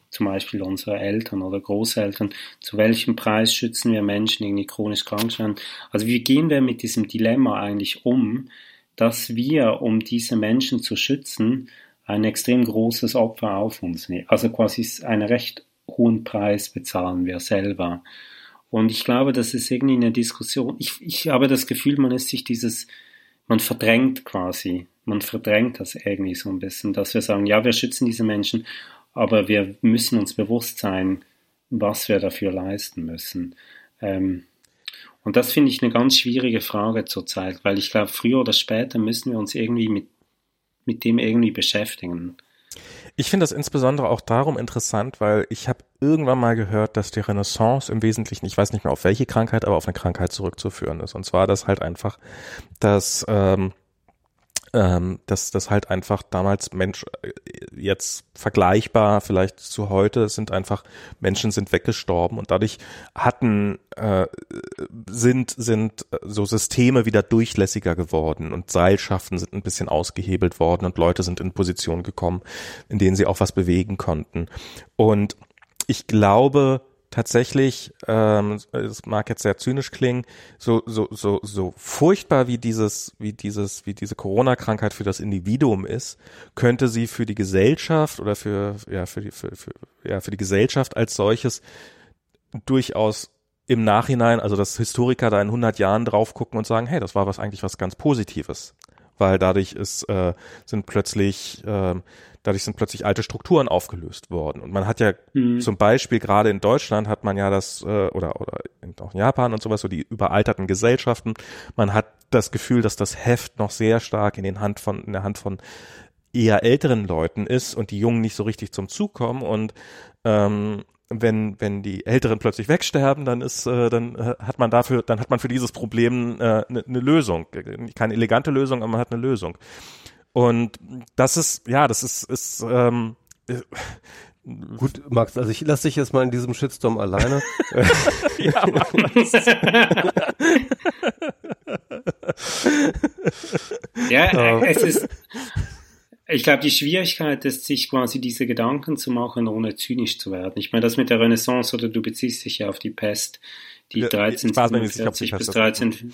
zum Beispiel unsere Eltern oder Großeltern, zu welchem Preis schützen wir Menschen, die chronisch krank sind. Also wie gehen wir mit diesem Dilemma eigentlich um, dass wir, um diese Menschen zu schützen, ein extrem großes Opfer auf uns nehmen. Also quasi einen recht hohen Preis bezahlen wir selber. Und ich glaube, das ist irgendwie eine Diskussion. Ich, ich habe das Gefühl, man ist sich dieses, man verdrängt quasi, man verdrängt das irgendwie so ein bisschen, dass wir sagen, ja, wir schützen diese Menschen, aber wir müssen uns bewusst sein, was wir dafür leisten müssen. Ähm, und das finde ich eine ganz schwierige Frage zurzeit, weil ich glaube, früher oder später müssen wir uns irgendwie mit, mit dem irgendwie beschäftigen. Ich finde das insbesondere auch darum interessant, weil ich habe irgendwann mal gehört, dass die Renaissance im Wesentlichen, ich weiß nicht mehr auf welche Krankheit, aber auf eine Krankheit zurückzuführen ist. Und zwar das halt einfach, dass ähm, ähm, dass das halt einfach damals Mensch äh, jetzt vergleichbar vielleicht zu heute sind einfach Menschen sind weggestorben und dadurch hatten äh, sind sind so Systeme wieder durchlässiger geworden und Seilschaften sind ein bisschen ausgehebelt worden und Leute sind in Positionen gekommen, in denen sie auch was bewegen konnten. Und ich glaube tatsächlich, ähm, es mag jetzt sehr zynisch klingen, so, so, so, so furchtbar wie dieses, wie dieses, wie diese Corona-Krankheit für das Individuum ist, könnte sie für die Gesellschaft oder für, ja, für die, für, für, ja, für die Gesellschaft als solches durchaus im Nachhinein, also dass Historiker da in 100 Jahren drauf gucken und sagen, hey, das war was eigentlich was ganz Positives, weil dadurch ist, äh, sind plötzlich äh, dadurch sind plötzlich alte Strukturen aufgelöst worden. Und man hat ja mhm. zum Beispiel gerade in Deutschland hat man ja das, äh, oder, oder auch in Japan und sowas, so die überalterten Gesellschaften. Man hat das Gefühl, dass das Heft noch sehr stark in den Hand von, in der Hand von eher älteren Leuten ist und die Jungen nicht so richtig zum Zug kommen und ähm, wenn wenn die Älteren plötzlich wegsterben, dann ist äh, dann äh, hat man dafür dann hat man für dieses Problem eine äh, ne, ne Lösung, keine elegante Lösung, aber man hat eine Lösung. Und das ist, ja, das ist, ist ähm, Gut, Max, also ich lasse dich jetzt mal in diesem Shitstorm alleine. ja, ja, es ist, ich glaube, die Schwierigkeit ist, sich quasi diese Gedanken zu machen, ohne zynisch zu werden. Ich meine, das mit der Renaissance, oder du beziehst dich ja auf die Pest, die ja, 1347 bis 13,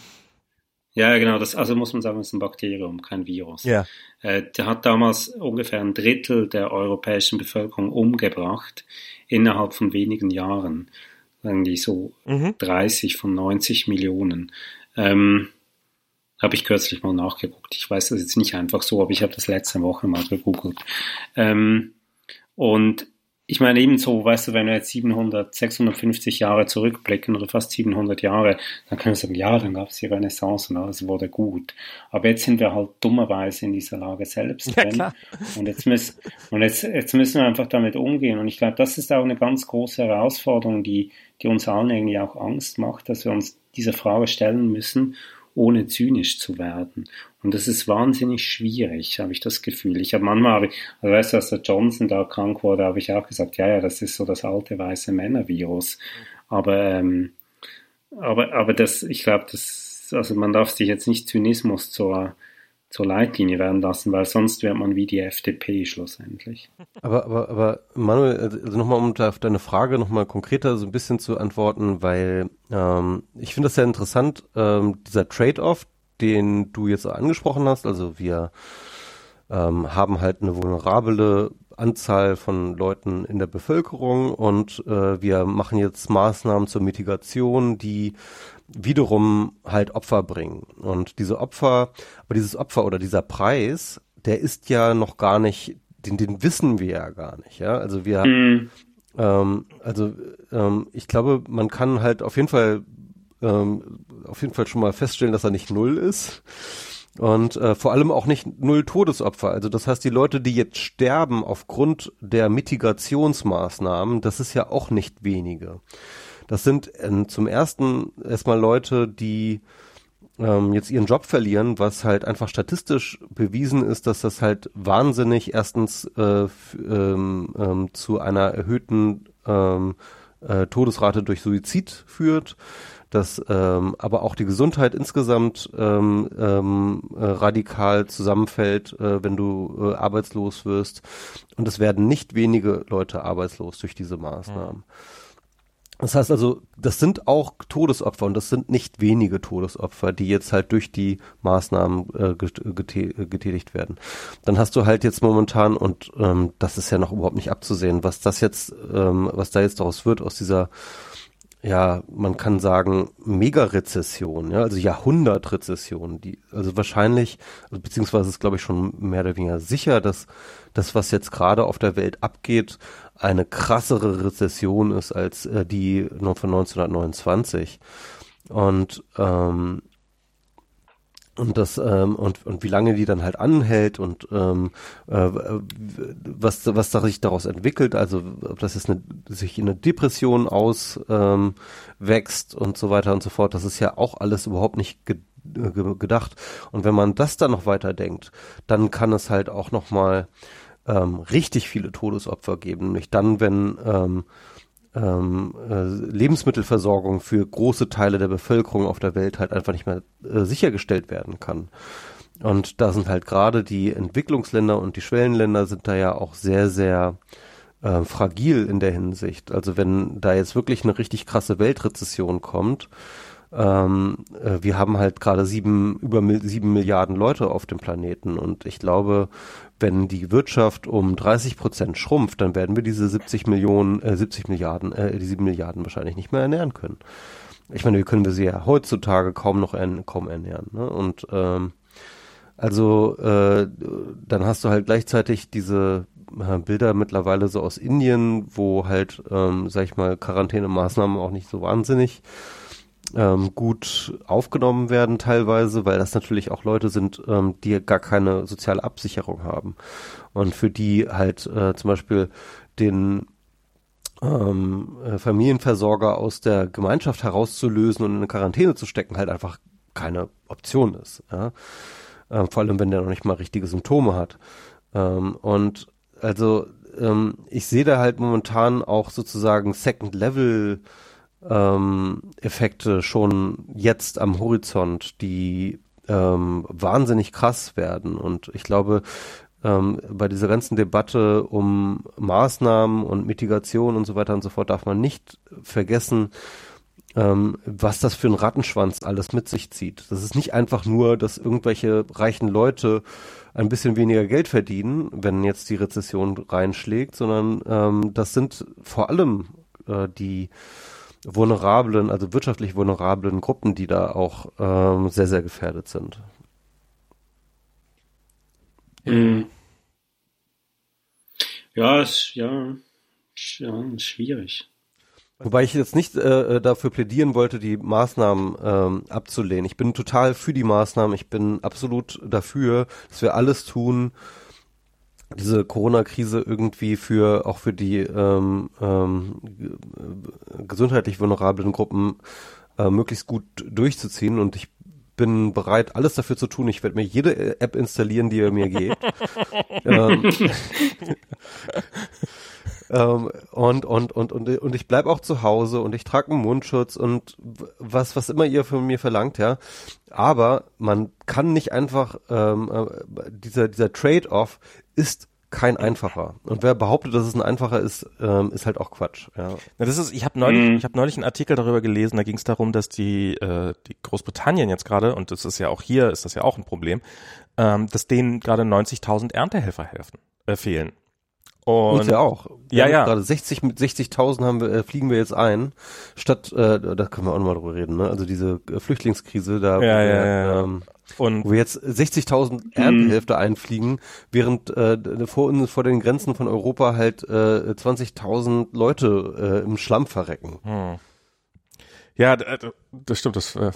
ja, genau. Das, also muss man sagen, es ist ein Bakterium, kein Virus. Ja. Äh, der hat damals ungefähr ein Drittel der europäischen Bevölkerung umgebracht innerhalb von wenigen Jahren. Irgendwie so mhm. 30 von 90 Millionen. Ähm, habe ich kürzlich mal nachgeguckt. Ich weiß das jetzt nicht einfach so, aber ich habe das letzte Woche mal gegoogelt. Ähm, und ich meine ebenso, weißt du, wenn wir jetzt 700, 650 Jahre zurückblicken oder fast 700 Jahre, dann können wir sagen, ja, dann gab es die Renaissance und alles wurde gut. Aber jetzt sind wir halt dummerweise in dieser Lage selbst drin. Ja, und jetzt müssen, und jetzt, jetzt müssen wir einfach damit umgehen. Und ich glaube, das ist auch eine ganz große Herausforderung, die, die uns allen irgendwie auch Angst macht, dass wir uns diese Frage stellen müssen ohne zynisch zu werden. Und das ist wahnsinnig schwierig, habe ich das Gefühl. Ich habe manchmal, also weißt du, als der Johnson da krank wurde, habe ich auch gesagt, ja, ja, das ist so das alte weiße Männervirus. Aber, ähm, aber, aber das, ich glaube, das, also man darf sich jetzt nicht Zynismus zur, zur Leitlinie werden lassen, weil sonst wird man wie die FDP schlussendlich. Aber, aber, aber Manuel, also nochmal um auf deine Frage nochmal konkreter so ein bisschen zu antworten, weil ähm, ich finde das sehr interessant, ähm, dieser Trade-off, den du jetzt angesprochen hast, also wir ähm, haben halt eine vulnerable Anzahl von Leuten in der Bevölkerung und äh, wir machen jetzt Maßnahmen zur Mitigation, die wiederum halt Opfer bringen. Und diese Opfer, aber dieses Opfer oder dieser Preis, der ist ja noch gar nicht, den, den wissen wir ja gar nicht, ja. Also wir, mhm. ähm, also ähm, ich glaube, man kann halt auf jeden Fall, ähm, auf jeden Fall schon mal feststellen, dass er nicht null ist. Und äh, vor allem auch nicht null Todesopfer. Also das heißt, die Leute, die jetzt sterben aufgrund der Mitigationsmaßnahmen, das ist ja auch nicht wenige. Das sind äh, zum ersten erstmal Leute, die ähm, jetzt ihren Job verlieren, was halt einfach statistisch bewiesen ist, dass das halt wahnsinnig erstens äh, ähm, ähm, zu einer erhöhten ähm, äh, Todesrate durch Suizid führt, dass ähm, aber auch die Gesundheit insgesamt ähm, ähm, äh, radikal zusammenfällt, äh, wenn du äh, arbeitslos wirst. Und es werden nicht wenige Leute arbeitslos durch diese Maßnahmen. Mhm. Das heißt also, das sind auch Todesopfer und das sind nicht wenige Todesopfer, die jetzt halt durch die Maßnahmen äh, getätigt werden. Dann hast du halt jetzt momentan, und ähm, das ist ja noch überhaupt nicht abzusehen, was das jetzt, ähm, was da jetzt daraus wird aus dieser ja, man kann sagen, Mega-Rezession, ja, also Jahrhundertrezession, die, also wahrscheinlich, also beziehungsweise ist glaube ich schon mehr oder weniger sicher, dass das, was jetzt gerade auf der Welt abgeht, eine krassere Rezession ist als äh, die von 1929. Und ähm, und das ähm, und und wie lange die dann halt anhält und ähm, äh, was was da sich daraus entwickelt also ob das jetzt eine, sich in eine Depression auswächst ähm, und so weiter und so fort das ist ja auch alles überhaupt nicht äh, gedacht. Und wenn man das dann noch weiter denkt, dann kann es halt auch nochmal ähm, richtig viele Todesopfer geben. Nämlich dann, wenn ähm, ähm, äh, Lebensmittelversorgung für große Teile der Bevölkerung auf der Welt halt einfach nicht mehr äh, sichergestellt werden kann. Und da sind halt gerade die Entwicklungsländer und die Schwellenländer sind da ja auch sehr, sehr äh, fragil in der Hinsicht. Also wenn da jetzt wirklich eine richtig krasse Weltrezession kommt, ähm, äh, wir haben halt gerade sieben, über sieben Milliarden Leute auf dem Planeten und ich glaube, wenn die Wirtschaft um 30 Prozent schrumpft, dann werden wir diese 70 Millionen, äh, 70 Milliarden, äh, die sieben Milliarden wahrscheinlich nicht mehr ernähren können. Ich meine, wir können wir sie ja heutzutage kaum noch ern kaum ernähren. Ne? Und ähm, also äh, dann hast du halt gleichzeitig diese äh, Bilder mittlerweile so aus Indien, wo halt, ähm, sag ich mal, Quarantänemaßnahmen auch nicht so wahnsinnig ähm, gut aufgenommen werden teilweise, weil das natürlich auch Leute sind, ähm, die gar keine soziale Absicherung haben und für die halt äh, zum Beispiel den ähm, äh, Familienversorger aus der Gemeinschaft herauszulösen und in eine Quarantäne zu stecken halt einfach keine Option ist. Ja? Ähm, vor allem, wenn der noch nicht mal richtige Symptome hat. Ähm, und also ähm, ich sehe da halt momentan auch sozusagen Second Level ähm, Effekte schon jetzt am Horizont, die ähm, wahnsinnig krass werden. Und ich glaube, ähm, bei dieser ganzen Debatte um Maßnahmen und Mitigation und so weiter und so fort darf man nicht vergessen, ähm, was das für ein Rattenschwanz alles mit sich zieht. Das ist nicht einfach nur, dass irgendwelche reichen Leute ein bisschen weniger Geld verdienen, wenn jetzt die Rezession reinschlägt, sondern ähm, das sind vor allem äh, die vulnerablen, also wirtschaftlich vulnerablen Gruppen, die da auch ähm, sehr, sehr gefährdet sind. Mhm. Ja, ist, ja, ja, schwierig. Wobei ich jetzt nicht äh, äh, dafür plädieren wollte, die Maßnahmen ähm, abzulehnen. Ich bin total für die Maßnahmen. Ich bin absolut dafür, dass wir alles tun, diese Corona-Krise irgendwie für auch für die ähm, ähm, gesundheitlich vulnerablen Gruppen äh, möglichst gut durchzuziehen. Und ich bin bereit, alles dafür zu tun. Ich werde mir jede App installieren, die ihr mir gebt. ähm, ähm, und, und, und, und, und ich bleib auch zu Hause und ich trage einen Mundschutz und was, was immer ihr von mir verlangt, ja. Aber man kann nicht einfach, ähm, äh, dieser, dieser Trade-off ist kein einfacher. Und wer behauptet, dass es ein einfacher ist, ähm, ist halt auch Quatsch. Ja. Na, das ist, ich habe neulich, mhm. ich habe neulich einen Artikel darüber gelesen. Da ging es darum, dass die, äh, die Großbritannien jetzt gerade und das ist ja auch hier, ist das ja auch ein Problem, ähm, dass denen gerade 90.000 Erntehelfer helfen, äh, fehlen. Und Uns ja auch. Wir ja, ja. Gerade 60 mit 60.000 haben wir, äh, fliegen wir jetzt ein. Statt, äh, da können wir auch nochmal drüber reden, ne? Also diese äh, Flüchtlingskrise, da ja, ja, ja, ja. Ähm, und wo wir jetzt 60.000 Erntenhälfte mhm. einfliegen, während äh, vor uns vor den Grenzen von Europa halt äh, 20.000 Leute äh, im Schlamm verrecken. Hm. Ja, das stimmt, das, äh,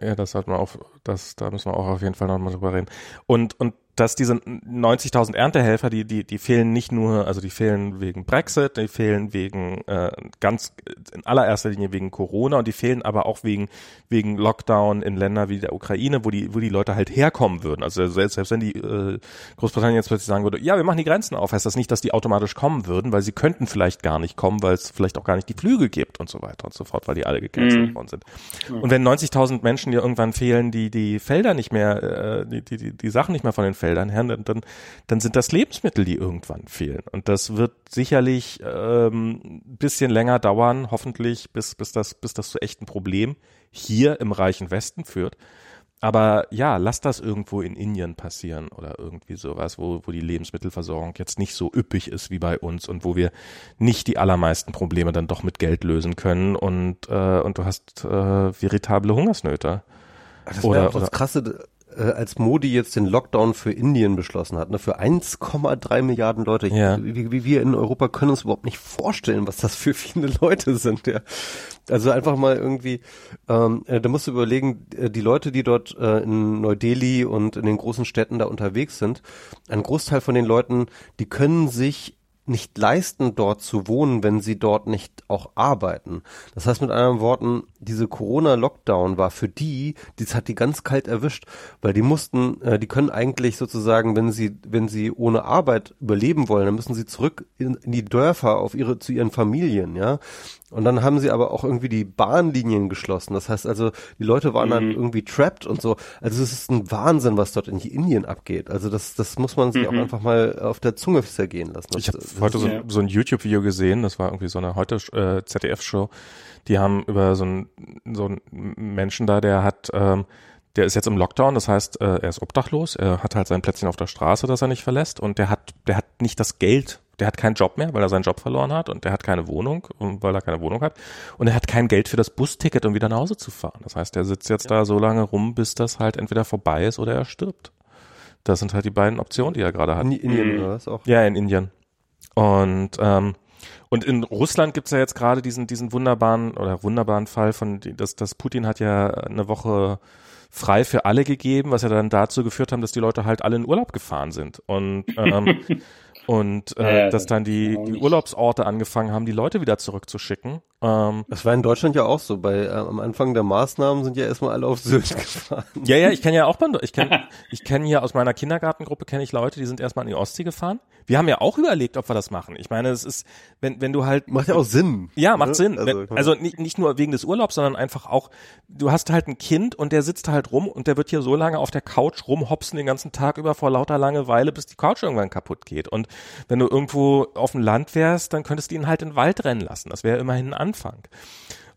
ja, das hat man auch, das, da müssen wir auch auf jeden Fall nochmal drüber reden. Und, und dass diese 90.000 Erntehelfer, die, die, die fehlen nicht nur, also die fehlen wegen Brexit, die fehlen wegen äh, ganz in allererster Linie wegen Corona und die fehlen aber auch wegen wegen Lockdown in Ländern wie der Ukraine, wo die wo die Leute halt herkommen würden. Also selbst, selbst wenn die äh, Großbritannien jetzt plötzlich sagen würde, ja, wir machen die Grenzen auf, heißt das nicht, dass die automatisch kommen würden, weil sie könnten vielleicht gar nicht kommen, weil es vielleicht auch gar nicht die Flüge gibt und so weiter und so fort, weil die alle gecancelt mhm. worden sind. Und wenn 90.000 Menschen dir irgendwann fehlen, die die Felder nicht mehr, äh, die, die die Sachen nicht mehr von den Feldern her, dann, dann, dann sind das Lebensmittel, die irgendwann fehlen. Und das wird sicherlich ähm, ein bisschen länger dauern, hoffentlich, bis, bis, das, bis das zu echten Problem hier im reichen Westen führt. Aber ja, lass das irgendwo in Indien passieren oder irgendwie sowas, wo, wo die Lebensmittelversorgung jetzt nicht so üppig ist wie bei uns und wo wir nicht die allermeisten Probleme dann doch mit Geld lösen können und, äh, und du hast äh, veritable Hungersnöte. Das auch das Krasse, als Modi jetzt den Lockdown für Indien beschlossen hat, ne, für 1,3 Milliarden Leute. Ja. Wie, wie wir in Europa können uns überhaupt nicht vorstellen, was das für viele Leute sind. Ja. Also einfach mal irgendwie, ähm, äh, da musst du überlegen, äh, die Leute, die dort äh, in Neu-Delhi und in den großen Städten da unterwegs sind, ein Großteil von den Leuten, die können sich nicht leisten, dort zu wohnen, wenn sie dort nicht auch arbeiten. Das heißt mit anderen Worten, diese Corona-Lockdown war für die, das hat die ganz kalt erwischt, weil die mussten, äh, die können eigentlich sozusagen, wenn sie, wenn sie ohne Arbeit überleben wollen, dann müssen sie zurück in, in die Dörfer auf ihre, zu ihren Familien, ja. Und dann haben sie aber auch irgendwie die Bahnlinien geschlossen. Das heißt also, die Leute waren mhm. dann irgendwie trapped und so. Also es ist ein Wahnsinn, was dort in Indien abgeht. Also das, das muss man sich mhm. auch einfach mal auf der Zunge zergehen lassen. ich habe heute so, ja. so ein YouTube-Video gesehen, das war irgendwie so eine heute äh, ZDF-Show. Die haben über so einen so einen Menschen da, der hat ähm, der ist jetzt im Lockdown, das heißt, äh, er ist obdachlos, er hat halt sein Plätzchen auf der Straße, das er nicht verlässt und der hat, der hat nicht das Geld, der hat keinen Job mehr, weil er seinen Job verloren hat und der hat keine Wohnung, weil er keine Wohnung hat und er hat kein Geld für das Busticket, um wieder nach Hause zu fahren. Das heißt, er sitzt jetzt ja. da so lange rum, bis das halt entweder vorbei ist oder er stirbt. Das sind halt die beiden Optionen, die er gerade hat. In Indien oder was auch? Ja, in Indien. Und ähm, und in Russland gibt's ja jetzt gerade diesen diesen wunderbaren oder wunderbaren Fall von dass das Putin hat ja eine Woche frei für alle gegeben, was ja dann dazu geführt haben, dass die Leute halt alle in Urlaub gefahren sind. Und ähm, und äh, ja, dass dann die, die Urlaubsorte angefangen haben, die Leute wieder zurückzuschicken. Ähm, das war in Deutschland ja auch so. Bei äh, am Anfang der Maßnahmen sind ja erstmal alle auf Sylt gefahren. Ja, ja, ich kenne ja auch ich kenne ich kenne hier aus meiner Kindergartengruppe kenne ich Leute, die sind erstmal an die Ostsee gefahren. Wir haben ja auch überlegt, ob wir das machen. Ich meine, es ist, wenn wenn du halt macht ja auch Sinn. Ja, macht ne? Sinn. Also, also nicht nicht nur wegen des Urlaubs, sondern einfach auch du hast halt ein Kind und der sitzt halt rum und der wird hier so lange auf der Couch rumhopsen den ganzen Tag über vor lauter Langeweile, bis die Couch irgendwann kaputt geht und wenn du irgendwo auf dem Land wärst, dann könntest du ihn halt in den Wald rennen lassen. Das wäre immerhin ein Anfang.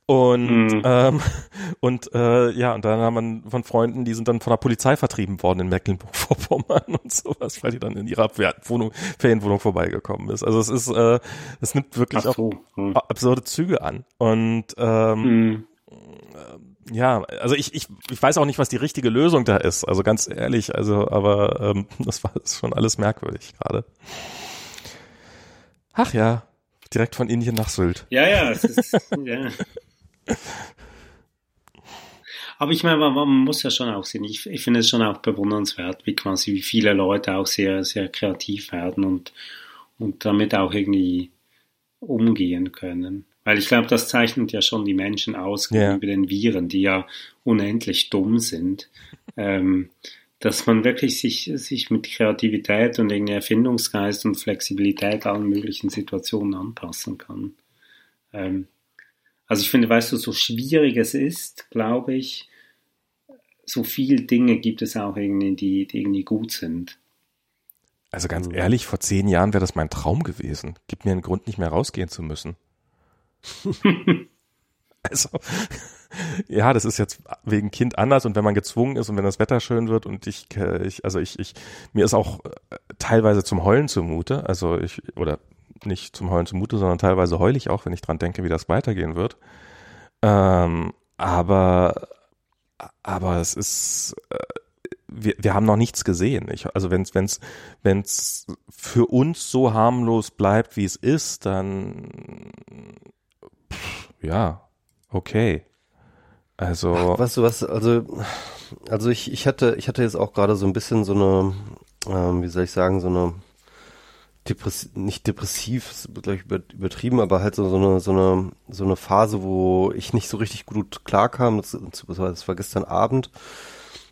Und mhm. ähm, und äh, ja, und dann haben wir von Freunden, die sind dann von der Polizei vertrieben worden in Mecklenburg-Vorpommern und sowas, weil die dann in ihrer Wohnung, Ferienwohnung vorbeigekommen ist. Also es ist, äh, es nimmt wirklich so. auch mhm. absurde Züge an. Und ähm, mhm. ja, also ich, ich, ich weiß auch nicht, was die richtige Lösung da ist. Also ganz ehrlich, also, aber ähm, das war das schon alles merkwürdig gerade. Ach ja, direkt von Indien nach Sylt. Ja, ja, es ist, ja. Aber ich meine, man, muss ja schon auch sehen, ich, ich finde es schon auch bewundernswert, wie quasi wie viele Leute auch sehr, sehr kreativ werden und, und damit auch irgendwie umgehen können. Weil ich glaube, das zeichnet ja schon die Menschen aus gegenüber yeah. den Viren, die ja unendlich dumm sind. Ähm, dass man wirklich sich, sich mit Kreativität und irgendwie Erfindungsgeist und Flexibilität allen möglichen Situationen anpassen kann. Ähm, also ich finde, weißt du, so schwierig es ist, glaube ich, so viele Dinge gibt es auch irgendwie, die, die irgendwie gut sind. Also ganz ehrlich, vor zehn Jahren wäre das mein Traum gewesen. Gibt mir einen Grund, nicht mehr rausgehen zu müssen. also, ja, das ist jetzt wegen Kind anders und wenn man gezwungen ist und wenn das Wetter schön wird und ich, äh, ich also ich, ich, mir ist auch äh, teilweise zum Heulen zumute, also ich, oder nicht zum Heulen zumute, sondern teilweise heul ich auch, wenn ich dran denke, wie das weitergehen wird. Ähm, aber, aber es ist, äh, wir, wir haben noch nichts gesehen. Ich, also wenn es wenn's, wenn's für uns so harmlos bleibt, wie es ist, dann pff, ja, okay. Also. Ach, weißt du was, also, also ich, ich hatte, ich hatte jetzt auch gerade so ein bisschen so eine, ähm, wie soll ich sagen, so eine Depress nicht depressiv, ist glaube ich übertrieben, aber halt so, so eine, so eine, so eine Phase, wo ich nicht so richtig gut klarkam. Das, das war gestern Abend.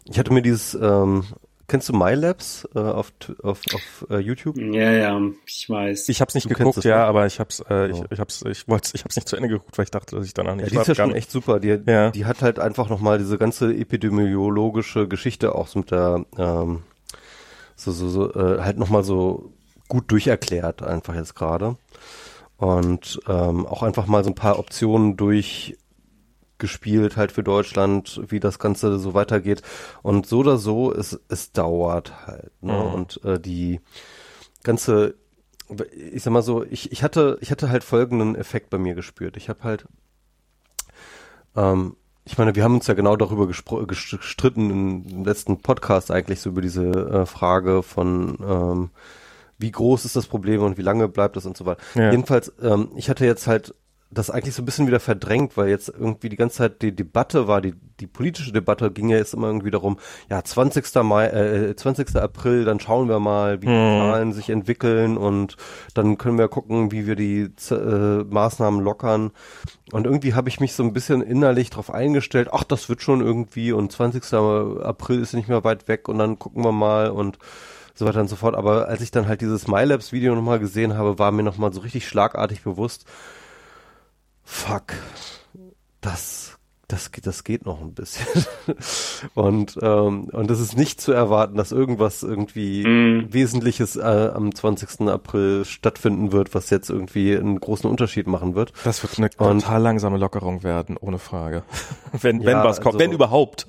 Ich hatte mir dieses ähm, Kennst du MyLabs äh, auf, auf, auf äh, YouTube? Ja, ja, ich weiß. Ich hab's nicht du geguckt, ja, aber ich hab's, äh, ich, oh. ich hab's, ich wollte, ich hab's nicht zu Ende geguckt, weil ich dachte, dass ich danach nicht. Ja, die ist ja schon echt super. Die, ja. die hat halt einfach nochmal diese ganze epidemiologische Geschichte auch so mit der, ähm, so, so, so, äh, halt nochmal so gut durcherklärt, einfach jetzt gerade. Und ähm, auch einfach mal so ein paar Optionen durch gespielt halt für Deutschland, wie das Ganze so weitergeht. Und so oder so, es, es dauert halt. Ne? Mhm. Und äh, die ganze, ich sag mal so, ich, ich hatte, ich hatte halt folgenden Effekt bei mir gespürt. Ich habe halt, ähm, ich meine, wir haben uns ja genau darüber gestritten im letzten Podcast eigentlich so über diese äh, Frage von ähm, wie groß ist das Problem und wie lange bleibt das und so weiter. Ja. Jedenfalls, ähm, ich hatte jetzt halt das eigentlich so ein bisschen wieder verdrängt, weil jetzt irgendwie die ganze Zeit die Debatte war, die, die politische Debatte ging ja jetzt immer irgendwie darum, ja, 20. Mai, äh, 20. April, dann schauen wir mal, wie die Hm. Zahlen sich entwickeln und dann können wir gucken, wie wir die äh, Maßnahmen lockern. Und irgendwie habe ich mich so ein bisschen innerlich darauf eingestellt, ach, das wird schon irgendwie und 20. April ist nicht mehr weit weg und dann gucken wir mal und so weiter und so fort. Aber als ich dann halt dieses MyLabs-Video nochmal gesehen habe, war mir nochmal so richtig schlagartig bewusst, fuck, das, das, geht- das geht noch ein bisschen. und, ähm, und es ist nicht zu erwarten, dass irgendwas irgendwie Mhm. Wesentliches äh, am 20. April stattfinden wird, was jetzt irgendwie einen großen Unterschied machen wird. Das wird eine Und- total langsame Lockerung werden, ohne Frage. wenn, Ja, wenn was kommt, also- wenn überhaupt.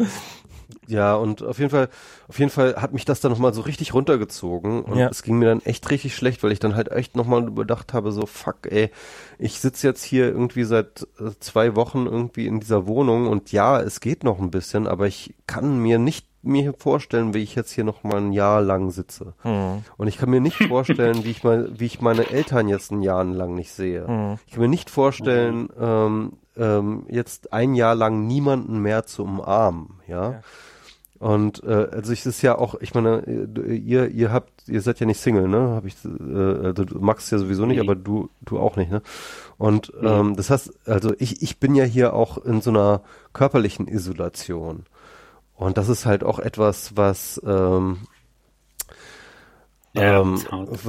Ja, und auf jeden Fall, auf jeden Fall hat mich das dann nochmal so richtig runtergezogen und Ja. es ging mir dann echt richtig schlecht, weil ich dann halt echt nochmal überdacht habe, so fuck, ey, ich sitze jetzt hier irgendwie seit äh, zwei Wochen irgendwie in dieser Wohnung und ja, es geht noch ein bisschen, aber ich kann mir nicht mir vorstellen, wie ich jetzt hier noch mal ein Jahr lang sitze. Hm. Und ich kann mir nicht vorstellen, wie ich mal, wie ich meine Eltern jetzt ein Jahr lang nicht sehe. Hm. Ich kann mir nicht vorstellen, ähm, ähm, jetzt ein Jahr lang niemanden mehr zu umarmen, ja. Ja. Und äh, also ich ist ja auch, ich meine, ihr ihr habt, ihr seid ja nicht Single, ne? Habe ich, äh, also du Max ja sowieso nicht, Nee. aber du du auch nicht, ne? Und Nee. ähm, das heißt, also ich ich bin ja hier auch in so einer körperlichen Isolation. Und das ist halt auch etwas, was ähm, ähm, das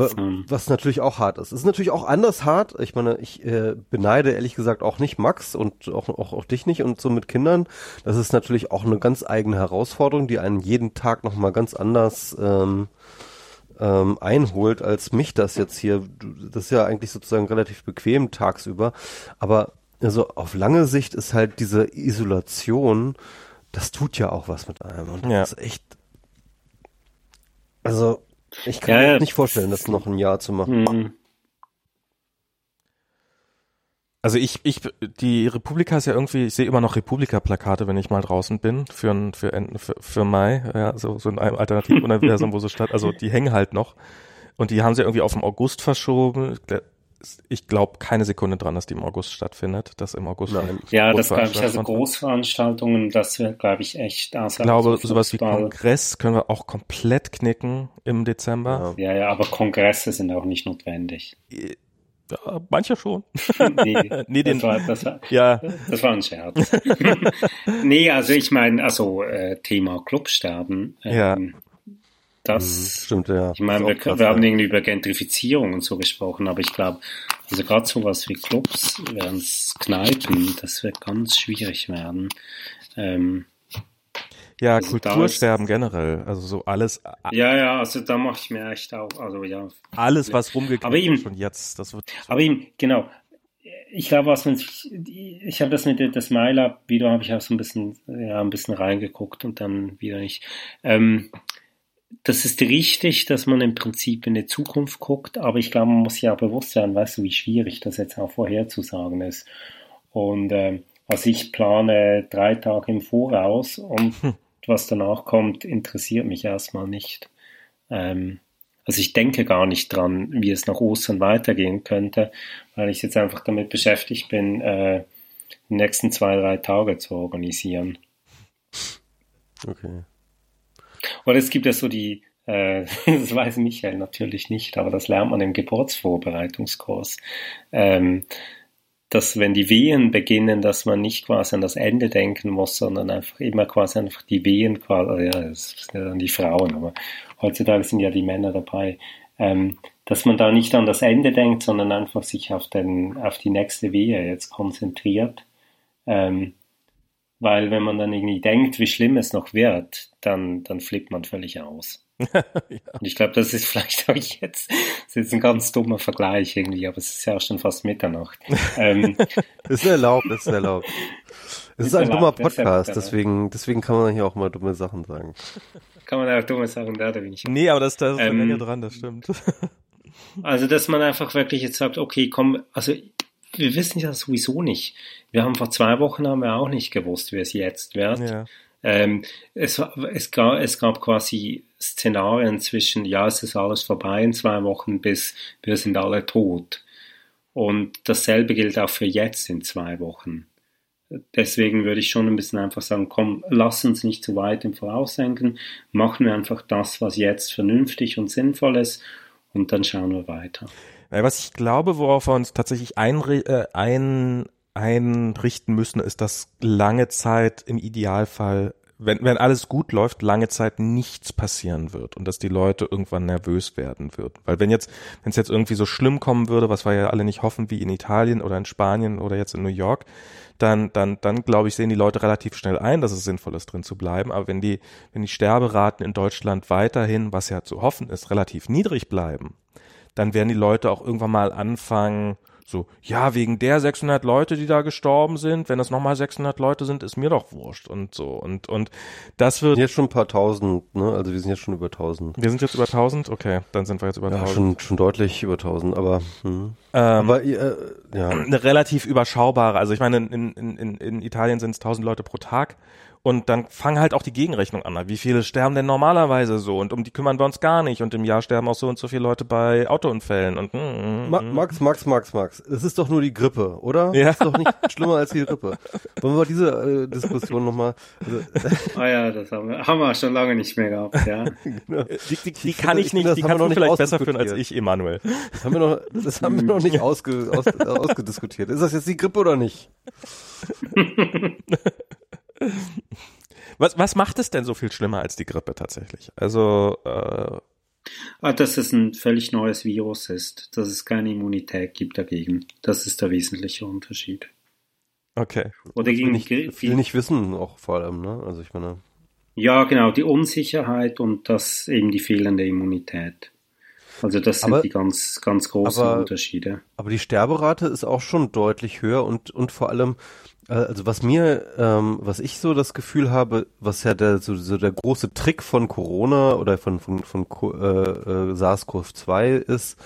was natürlich auch hart ist. Es ist natürlich auch anders hart. Ich meine, ich äh, beneide ehrlich gesagt auch nicht Max und auch, auch, auch dich nicht und so mit Kindern. Das ist natürlich auch eine ganz eigene Herausforderung, die einen jeden Tag nochmal ganz anders ähm, ähm, einholt, als mich das jetzt hier. Das ist ja eigentlich sozusagen relativ bequem tagsüber. Aber also auf lange Sicht ist halt diese Isolation, das tut ja auch was mit einem. Und das Ja. ist echt. Also, ich kann Ja, mir ja. nicht vorstellen, das noch ein Jahr zu machen. Mhm. Also ich, ich, die Republika ist ja irgendwie, ich sehe immer noch Republika-Plakate, wenn ich mal draußen bin, für, ein- für, ein- für, für Mai, ja, so, so in einem Alternativuniversum, wo so statt, also die hängen halt noch. Und die haben sie irgendwie auf den August verschoben. Ich glaube keine Sekunde dran, dass die im August stattfindet, dass im August. Nein. Ja, das glaube ich, also Großveranstaltungen- das wird, glaube ich, echt Ich glaube, so sowas wie. Kongress können wir auch komplett knicken im Dezember. Ja, ja, aber Kongresse sind auch nicht notwendig. Ja, manche schon. Nee, Nee, den- das, war, das, war, Ja, das war ein Scherz. nee, also ich meine, also äh, Thema Clubsterben, Ja. Das Stimmt, ja. Ich meine, wir, krass, wir haben ja. irgendwie über Gentrifizierung und so gesprochen, aber ich glaube, also gerade sowas wie Clubs, während Kneipen, das wird ganz schwierig werden. Ähm, ja, Also Kultursterben generell. Also so alles, ja, ja, also da mache ich mir echt auch, also ja. alles, was rumgekriegt ist schon jetzt, das wird. Aber eben, genau, ich glaube, was man sich, ich habe das mit das MyLab-Video, habe ich auch so ein bisschen, ja, ein bisschen reingeguckt und dann wieder nicht. Ähm, das ist richtig, dass man im Prinzip in die Zukunft guckt, aber ich glaube, man muss sich auch bewusst sein, weißt du, wie schwierig das jetzt auch vorherzusagen ist. Und ähm, also ich plane drei Tage im Voraus und was danach kommt, interessiert mich erstmal nicht. Ähm, also ich denke gar nicht dran, wie es nach Ostern weitergehen könnte, weil ich jetzt einfach damit beschäftigt bin, äh, die nächsten zwei, drei Tage zu organisieren. Okay. Oder es gibt ja so die, äh, das weiß Michael natürlich nicht, aber das lernt man im Geburtsvorbereitungskurs, ähm, dass wenn die Wehen beginnen, dass man nicht quasi an das Ende denken muss, sondern einfach immer quasi einfach die Wehen quasi, ja, das sind ja dann die Frauen, aber heutzutage sind ja die Männer dabei, ähm, dass man da nicht an das Ende denkt, sondern einfach sich auf den, auf die nächste Wehe jetzt konzentriert. Ähm, weil wenn man dann irgendwie denkt, wie schlimm es noch wird, dann, dann flippt man völlig aus. Und ich glaube, das ist vielleicht auch jetzt, das ist jetzt ein ganz dummer Vergleich irgendwie, aber es ist ja auch schon fast Mitternacht. ähm, Ist erlaubt, ist erlaubt. Es ist Ist ein dummer erlaubt, Podcast, erlaubt. deswegen, deswegen kann man hier auch mal dumme Sachen sagen. kann man auch dumme Sachen, da, da bin ich. Nee, aber das, da ist eine Ähm, Menge dran, das stimmt. Also, dass man einfach wirklich jetzt sagt, okay, komm, also wir wissen ja sowieso nicht. Wir haben vor zwei Wochen haben wir auch nicht gewusst, wie es jetzt wird. ja. Ähm, es, es, gab, es gab quasi Szenarien zwischen, ja, es ist alles vorbei in zwei Wochen, bis wir sind alle tot. Und dasselbe gilt auch für jetzt in zwei Wochen. Deswegen würde ich schon ein bisschen einfach sagen, komm, lass uns nicht zu weit im Voraus denken, machen wir einfach das, was jetzt vernünftig und sinnvoll ist und dann schauen wir weiter. Was ich glaube, worauf wir uns tatsächlich einri äh, ein, einrichten müssen, ist, dass lange Zeit im Idealfall wenn, wenn alles gut läuft, lange Zeit nichts passieren wird und dass die Leute irgendwann nervös werden würden. Weil wenn jetzt, wenn es jetzt irgendwie so schlimm kommen würde, was wir ja alle nicht hoffen, wie in Italien oder in Spanien oder jetzt in New York, dann, dann, dann glaube ich, sehen die Leute relativ schnell ein, dass es sinnvoll ist, drin zu bleiben. Aber wenn die, wenn die Sterberaten in Deutschland weiterhin, was ja zu hoffen ist, relativ niedrig bleiben, dann werden die Leute auch irgendwann mal anfangen, so, ja, wegen der 600 Leute, die da gestorben sind, wenn das nochmal 600 Leute sind, ist mir doch wurscht und so. Und, und das wird. Jetzt schon ein paar tausend, ne? Also wir sind jetzt schon über 1000. Wir sind jetzt über 1000? Okay, dann sind wir jetzt über ja, 1000. Schon, schon deutlich über 1000, aber, hm. Ähm, aber, äh, ja. Eine relativ überschaubare, also ich meine, in, in, in, in Italien sind es 1000 Leute pro Tag. Und dann fangen halt auch die Gegenrechnung an. Wie viele sterben denn normalerweise so? Und um die kümmern wir uns gar nicht. Und im Jahr sterben auch so und so viele Leute bei Autounfällen. Und, mm, mm, Ma Max, Max, Max, Max. Es ist doch nur die Grippe, oder? Ja. Das ist doch nicht schlimmer als die Grippe. Wollen wir diese äh, Diskussion nochmal. Also, ah ja, das haben wir, haben wir schon lange nicht mehr gehabt, ja. genau. Die, die, die kann ich nicht, die kannst du vielleicht besser führen als ich, Emanuel. Das haben wir noch, das haben wir noch nicht ausge, aus, ausgediskutiert. Ist das jetzt die Grippe oder nicht? Was, was macht es denn so viel schlimmer als die Grippe tatsächlich? Also äh ah, dass es ein völlig neues Virus ist, dass es keine Immunität gibt dagegen. Das ist der wesentliche Unterschied. Okay. Oder gegen ich, will nicht wissen, auch vor allem, ne? Also ich meine. Ja, genau, die Unsicherheit und das eben die fehlende Immunität. Also das sind aber, die ganz, ganz großen aber, Unterschiede. Aber die Sterberate ist auch schon deutlich höher und, und vor allem, also was mir, ähm, was ich so das Gefühl habe, was ja der, so, so der große Trick von Corona oder von, von, von äh, äh, SARS-CoV-2 ist,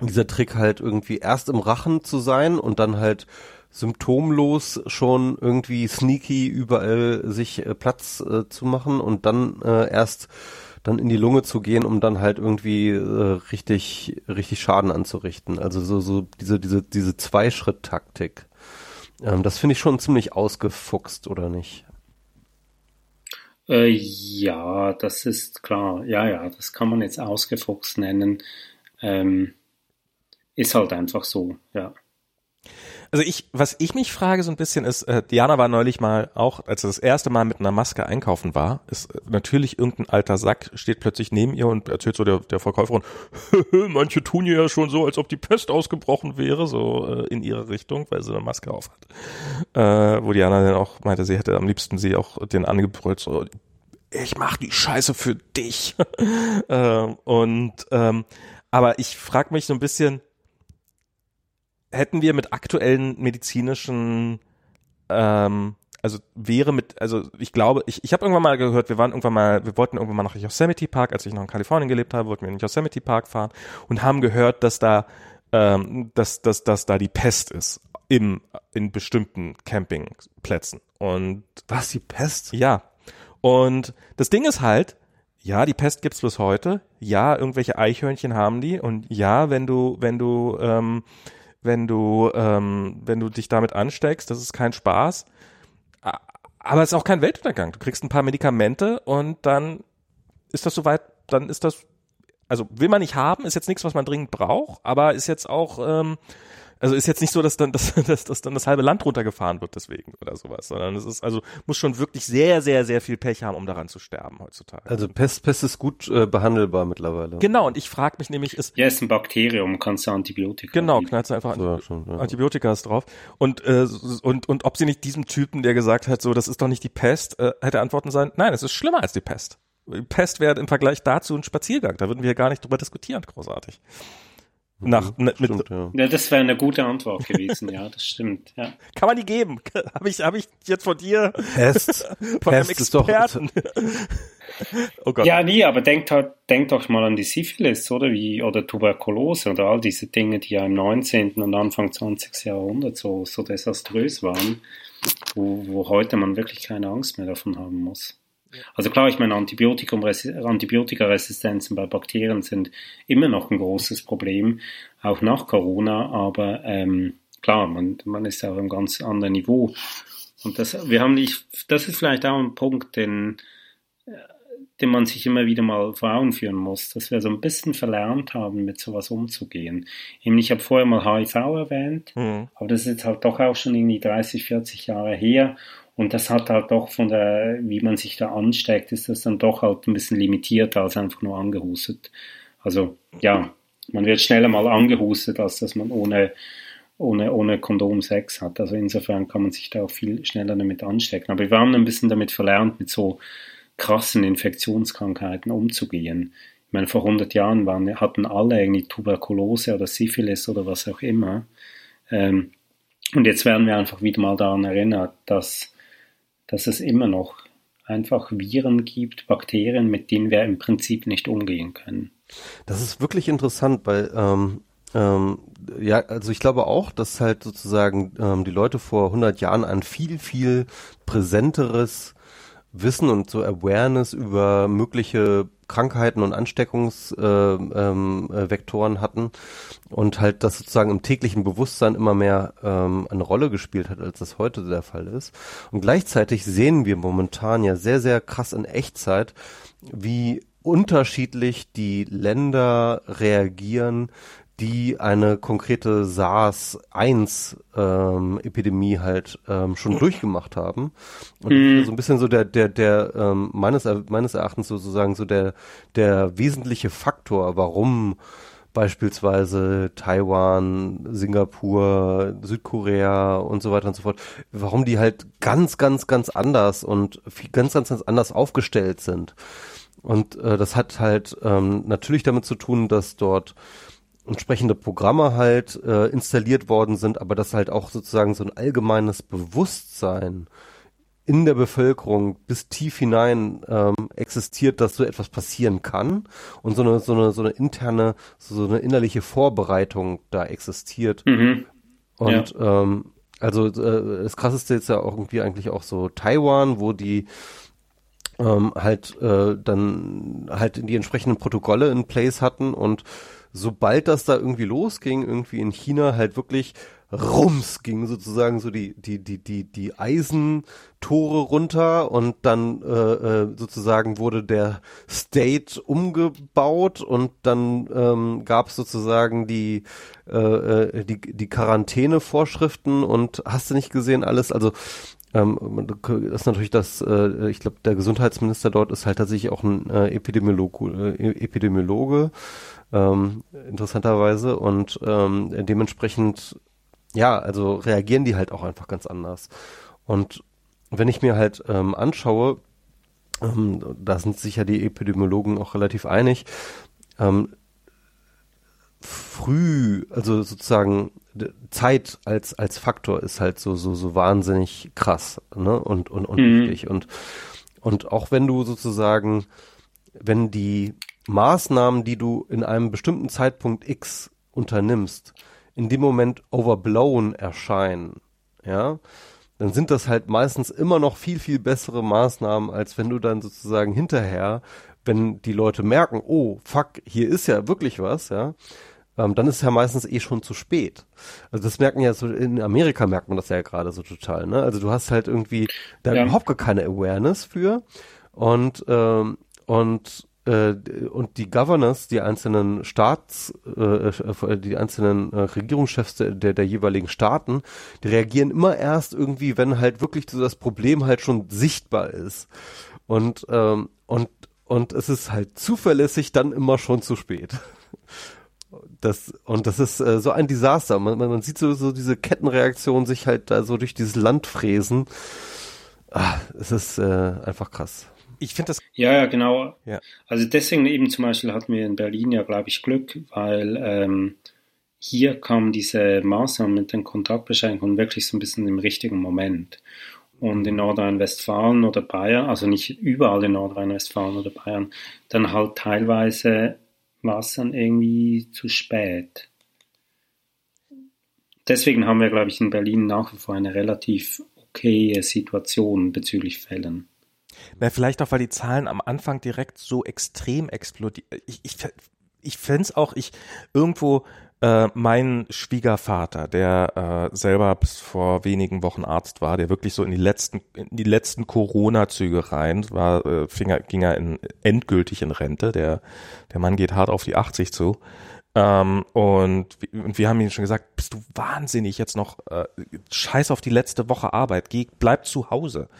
dieser Trick halt irgendwie erst im Rachen zu sein und dann halt symptomlos schon irgendwie sneaky überall sich äh, Platz äh, zu machen und dann äh, erst dann in die Lunge zu gehen, um dann halt irgendwie äh, richtig richtig Schaden anzurichten. Also so so diese diese diese Zweischritt-Taktik. Ähm, das finde ich schon ziemlich ausgefuchst, oder nicht? Äh, ja, das ist klar. Ja, ja, das kann man jetzt ausgefuchst nennen. Ähm, ist halt einfach so, ja. Also ich, was ich mich frage so ein bisschen ist, äh, Diana war neulich mal auch, als sie das erste Mal mit einer Maske einkaufen war, ist äh, natürlich irgendein alter Sack steht plötzlich neben ihr und erzählt so der, der Verkäuferin, manche tun ja schon so, als ob die Pest ausgebrochen wäre, so äh, in ihre Richtung, weil sie eine Maske auf hat. Äh, wo Diana dann auch meinte, sie hätte am liebsten sie auch den angebrüllt, so, ich mach die Scheiße für dich. ähm, und ähm, aber ich frage mich so ein bisschen, hätten wir mit aktuellen medizinischen ähm, also wäre mit, also ich glaube, ich, ich habe irgendwann mal gehört, wir waren irgendwann mal, wir wollten irgendwann mal nach Yosemite Park, als ich noch in Kalifornien gelebt habe, wollten wir in Yosemite Park fahren und haben gehört, dass da, ähm, dass, dass, dass da die Pest ist im, in bestimmten Campingplätzen. Und was die Pest? Ja. Und das Ding ist halt, ja, die Pest gibt's bis heute. Ja, irgendwelche Eichhörnchen haben die. Und ja, wenn du, wenn du ähm, wenn du, ähm, wenn du dich damit ansteckst. Das ist kein Spaß. Aber es ist auch kein Weltuntergang. Du kriegst ein paar Medikamente und dann ist das soweit, dann ist das, also will man nicht haben, ist jetzt nichts, was man dringend braucht, aber ist jetzt auch, ähm, also ist jetzt nicht so, dass dann, dass, dass, dass dann das halbe Land runtergefahren wird deswegen oder sowas, sondern es ist, also muss schon wirklich sehr, sehr, sehr viel Pech haben, um daran zu sterben heutzutage. Also Pest, Pest ist gut äh, behandelbar mittlerweile. Genau, und ich frage mich nämlich, ist. Ja, ist ein Bakterium, kannst du Antibiotika. Genau, knallst du einfach ja, schon, ja. Antibiotika ist drauf. Und, äh, und, und ob sie nicht diesem Typen, der gesagt hat, so, das ist doch nicht die Pest, äh, hätte antworten sein, nein, es ist schlimmer als die Pest. Pest wäre im Vergleich dazu ein Spaziergang. Da würden wir gar nicht drüber diskutieren, großartig. Nach, mhm, mit, stimmt, ja. ja. das wäre eine gute Antwort gewesen, ja, das stimmt, ja. Kann man die geben? Habe ich, hab ich jetzt von dir? Pest. von Pest einem Experten. oh Gott. Ja, nie, aber denkt halt, denkt doch mal an die Syphilis, oder wie, oder Tuberkulose oder all diese Dinge, die ja im 19. und Anfang 20. Jahrhundert so, so desaströs waren, wo, wo heute man wirklich keine Angst mehr davon haben muss. Also klar, ich meine, Antibiotikaresistenzen bei Bakterien sind immer noch ein großes Problem, auch nach Corona, aber ähm, klar, man, man ist auf einem ganz anderen Niveau. Und das, wir haben nicht, das ist vielleicht auch ein Punkt, den, den man sich immer wieder mal vor Augen führen muss, dass wir so ein bisschen verlernt haben, mit sowas umzugehen. ich habe vorher mal HIV erwähnt, mhm. aber das ist jetzt halt doch auch schon irgendwie 30, 40 Jahre her. Und das hat halt doch von der, wie man sich da ansteckt, ist das dann doch halt ein bisschen limitierter als einfach nur angehustet. Also ja, man wird schneller mal angehustet, als dass man ohne, ohne, ohne Kondom Sex hat. Also insofern kann man sich da auch viel schneller damit anstecken. Aber wir haben ein bisschen damit verlernt, mit so krassen Infektionskrankheiten umzugehen. Ich meine, vor 100 Jahren waren, hatten alle irgendwie Tuberkulose oder Syphilis oder was auch immer. Ähm, und jetzt werden wir einfach wieder mal daran erinnert, dass, dass es immer noch einfach Viren gibt, Bakterien, mit denen wir im Prinzip nicht umgehen können. Das ist wirklich interessant, weil ähm, ähm, ja, also ich glaube auch, dass halt sozusagen ähm, die Leute vor 100 Jahren ein viel, viel präsenteres Wissen und so Awareness über mögliche Krankheiten und Ansteckungsvektoren äh, ähm, äh, hatten und halt das sozusagen im täglichen Bewusstsein immer mehr ähm, eine Rolle gespielt hat, als das heute der Fall ist. Und gleichzeitig sehen wir momentan ja sehr, sehr krass in Echtzeit, wie unterschiedlich die Länder reagieren, die eine konkrete SARS-1-Epidemie ähm, halt ähm, schon durchgemacht haben. Und mm. so ein bisschen so der, der, der ähm, meines, meines Erachtens sozusagen so der, der wesentliche Faktor, warum beispielsweise Taiwan, Singapur, Südkorea und so weiter und so fort, warum die halt ganz, ganz, ganz anders und viel, ganz, ganz, ganz anders aufgestellt sind. Und äh, das hat halt ähm, natürlich damit zu tun, dass dort entsprechende Programme halt äh, installiert worden sind, aber dass halt auch sozusagen so ein allgemeines Bewusstsein in der Bevölkerung bis tief hinein ähm, existiert, dass so etwas passieren kann und so eine so eine so eine interne so eine innerliche Vorbereitung da existiert mhm. und ja. ähm, also äh, das krasseste ist ja auch irgendwie eigentlich auch so Taiwan, wo die ähm, halt äh, dann halt die entsprechenden Protokolle in place hatten und sobald das da irgendwie losging, irgendwie in China halt wirklich rums ging sozusagen so die die die die die Eisentore runter und dann äh, äh, sozusagen wurde der State umgebaut und dann ähm, gab es sozusagen die äh, äh, die die Quarantänevorschriften und hast du nicht gesehen alles? Also ähm, das ist natürlich das, äh, ich glaube, der Gesundheitsminister dort ist halt tatsächlich auch ein äh, Epidemiologe, äh, Epidemiologe ähm, interessanterweise. Und ähm, dementsprechend, ja, also reagieren die halt auch einfach ganz anders. Und wenn ich mir halt ähm, anschaue, ähm, da sind sich ja die Epidemiologen auch relativ einig, ähm, früh, also sozusagen Zeit als als Faktor ist halt so so so wahnsinnig krass, ne und und und mhm. wichtig und und auch wenn du sozusagen wenn die Maßnahmen, die du in einem bestimmten Zeitpunkt X unternimmst, in dem Moment overblown erscheinen, ja, dann sind das halt meistens immer noch viel, viel bessere Maßnahmen, als wenn du dann sozusagen hinterher, wenn die Leute merken, oh, fuck, hier ist ja wirklich was, ja, ähm, dann ist es ja meistens eh schon zu spät. Also das merken ja so, in Amerika merkt man das ja gerade so total, ne? Also du hast halt irgendwie da ja. überhaupt gar keine Awareness für und, ähm, und äh, und die Governors, die einzelnen Staats, äh, äh, die einzelnen äh, Regierungschefs der, der, jeweiligen Staaten, die reagieren immer erst irgendwie, wenn halt wirklich so das Problem halt schon sichtbar ist. Und, ähm, und, und es ist halt zuverlässig dann immer schon zu spät. Das, und das ist äh, so ein Desaster. Man, man, man sieht so, so diese Kettenreaktion sich halt da so durch dieses Land fräsen. Ah, es ist äh, einfach krass ich finde das. Ja, ja, genau. Ja. Also deswegen eben zum Beispiel hatten wir in Berlin ja, glaube ich, Glück, weil ähm, hier kam diese Maßnahme mit den Kontaktbeschränkungen wirklich so ein bisschen im richtigen Moment. Und in Nordrhein-Westfalen oder Bayern, also nicht überall in Nordrhein-Westfalen oder Bayern, dann halt teilweise war es dann irgendwie zu spät. Deswegen haben wir, glaube ich, in Berlin nach wie vor eine relativ okaye Situation bezüglich Fällen. Na, vielleicht auch, weil die Zahlen am Anfang direkt so extrem explodieren. Ich, ich, ich fände es auch, ich irgendwo äh, mein Schwiegervater, der äh, selber bis vor wenigen Wochen Arzt war, der wirklich so in die letzten, in die letzten Corona-Züge rein, war, äh, fing er, ging er in, endgültig in Rente. Der, der Mann geht hart auf die 80 zu. Ähm, und, und wir haben ihm schon gesagt, bist du wahnsinnig jetzt noch, äh, scheiß auf die letzte Woche Arbeit, geh, bleib zu Hause.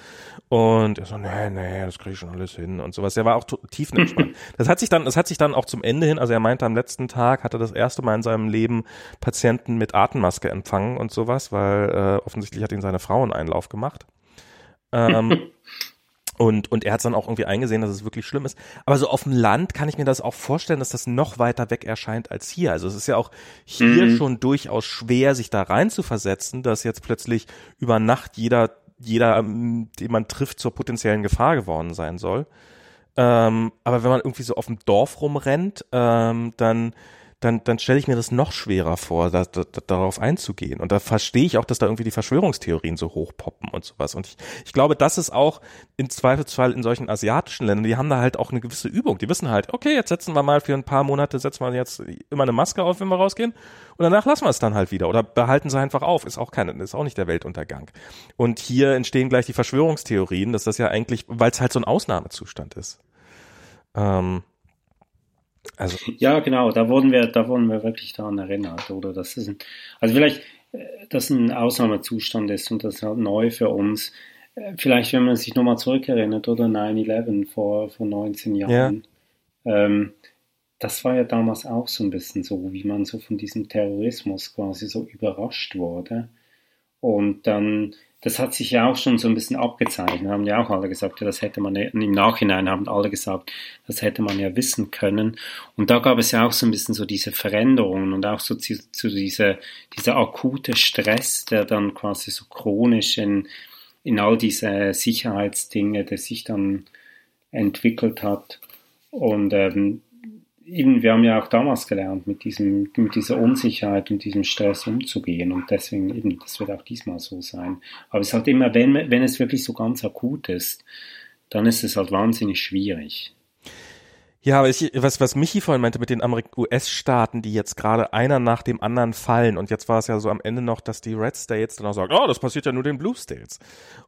Und er so, nee, nee, das kriege ich schon alles hin und sowas. Er war auch tiefenentspannt. das hat sich dann, das hat sich dann auch zum Ende hin, also er meinte, am letzten Tag hat er das erste Mal in seinem Leben Patienten mit Atemmaske empfangen und sowas, weil äh, offensichtlich hat ihn seine Frau einen Einlauf gemacht. Ähm, Und, und er hat dann auch irgendwie eingesehen, dass es wirklich schlimm ist. Aber so auf dem Land kann ich mir das auch vorstellen, dass das noch weiter weg erscheint als hier. Also es ist ja auch hier mhm. schon durchaus schwer, sich da rein zu versetzen, dass jetzt plötzlich über Nacht jeder, jeder, ähm, den man trifft, zur potenziellen Gefahr geworden sein soll. Ähm, aber wenn man irgendwie so auf dem Dorf rumrennt, ähm, dann dann, dann stelle ich mir das noch schwerer vor, da, da, darauf einzugehen. Und da verstehe ich auch, dass da irgendwie die Verschwörungstheorien so hochpoppen und sowas. Und ich, ich glaube, das ist auch im Zweifelsfall in solchen asiatischen Ländern, die haben da halt auch eine gewisse Übung. Die wissen halt, okay, jetzt setzen wir mal für ein paar Monate, setzen wir jetzt immer eine Maske auf, wenn wir rausgehen. Und danach lassen wir es dann halt wieder. Oder behalten sie einfach auf. Ist auch keine, ist auch nicht der Weltuntergang. Und hier entstehen gleich die Verschwörungstheorien, dass das ja eigentlich, weil es halt so ein Ausnahmezustand ist. Ähm, also ja, genau, da wurden wir, da wurden wir wirklich daran erinnert, oder? Das ist ein, also vielleicht, äh, dass ein Ausnahmezustand ist und das ist halt neu für uns. Äh, vielleicht, wenn man sich nochmal zurückerinnert, oder 9-11 vor, vor 19 Jahren. Ja. Ähm, das war ja damals auch so ein bisschen so, wie man so von diesem Terrorismus quasi so überrascht wurde. Und dann das hat sich ja auch schon so ein bisschen abgezeichnet. Haben ja auch alle gesagt, ja, das hätte man im Nachhinein haben alle gesagt, das hätte man ja wissen können. Und da gab es ja auch so ein bisschen so diese Veränderungen und auch so zu, zu diese, dieser akute Stress, der dann quasi so chronisch in, in all diese Sicherheitsdinge, der sich dann entwickelt hat. Und ähm, eben, wir haben ja auch damals gelernt, mit, diesem, mit dieser Unsicherheit und diesem Stress umzugehen. Und deswegen eben, das wird auch diesmal so sein. Aber es ist halt immer, wenn, wenn es wirklich so ganz akut ist, dann ist es halt wahnsinnig schwierig. Ja, aber ich, was, was Michi vorhin meinte mit den US-Staaten, die jetzt gerade einer nach dem anderen fallen und jetzt war es ja so am Ende noch, dass die Red States dann auch sagen, oh, das passiert ja nur den Blue States.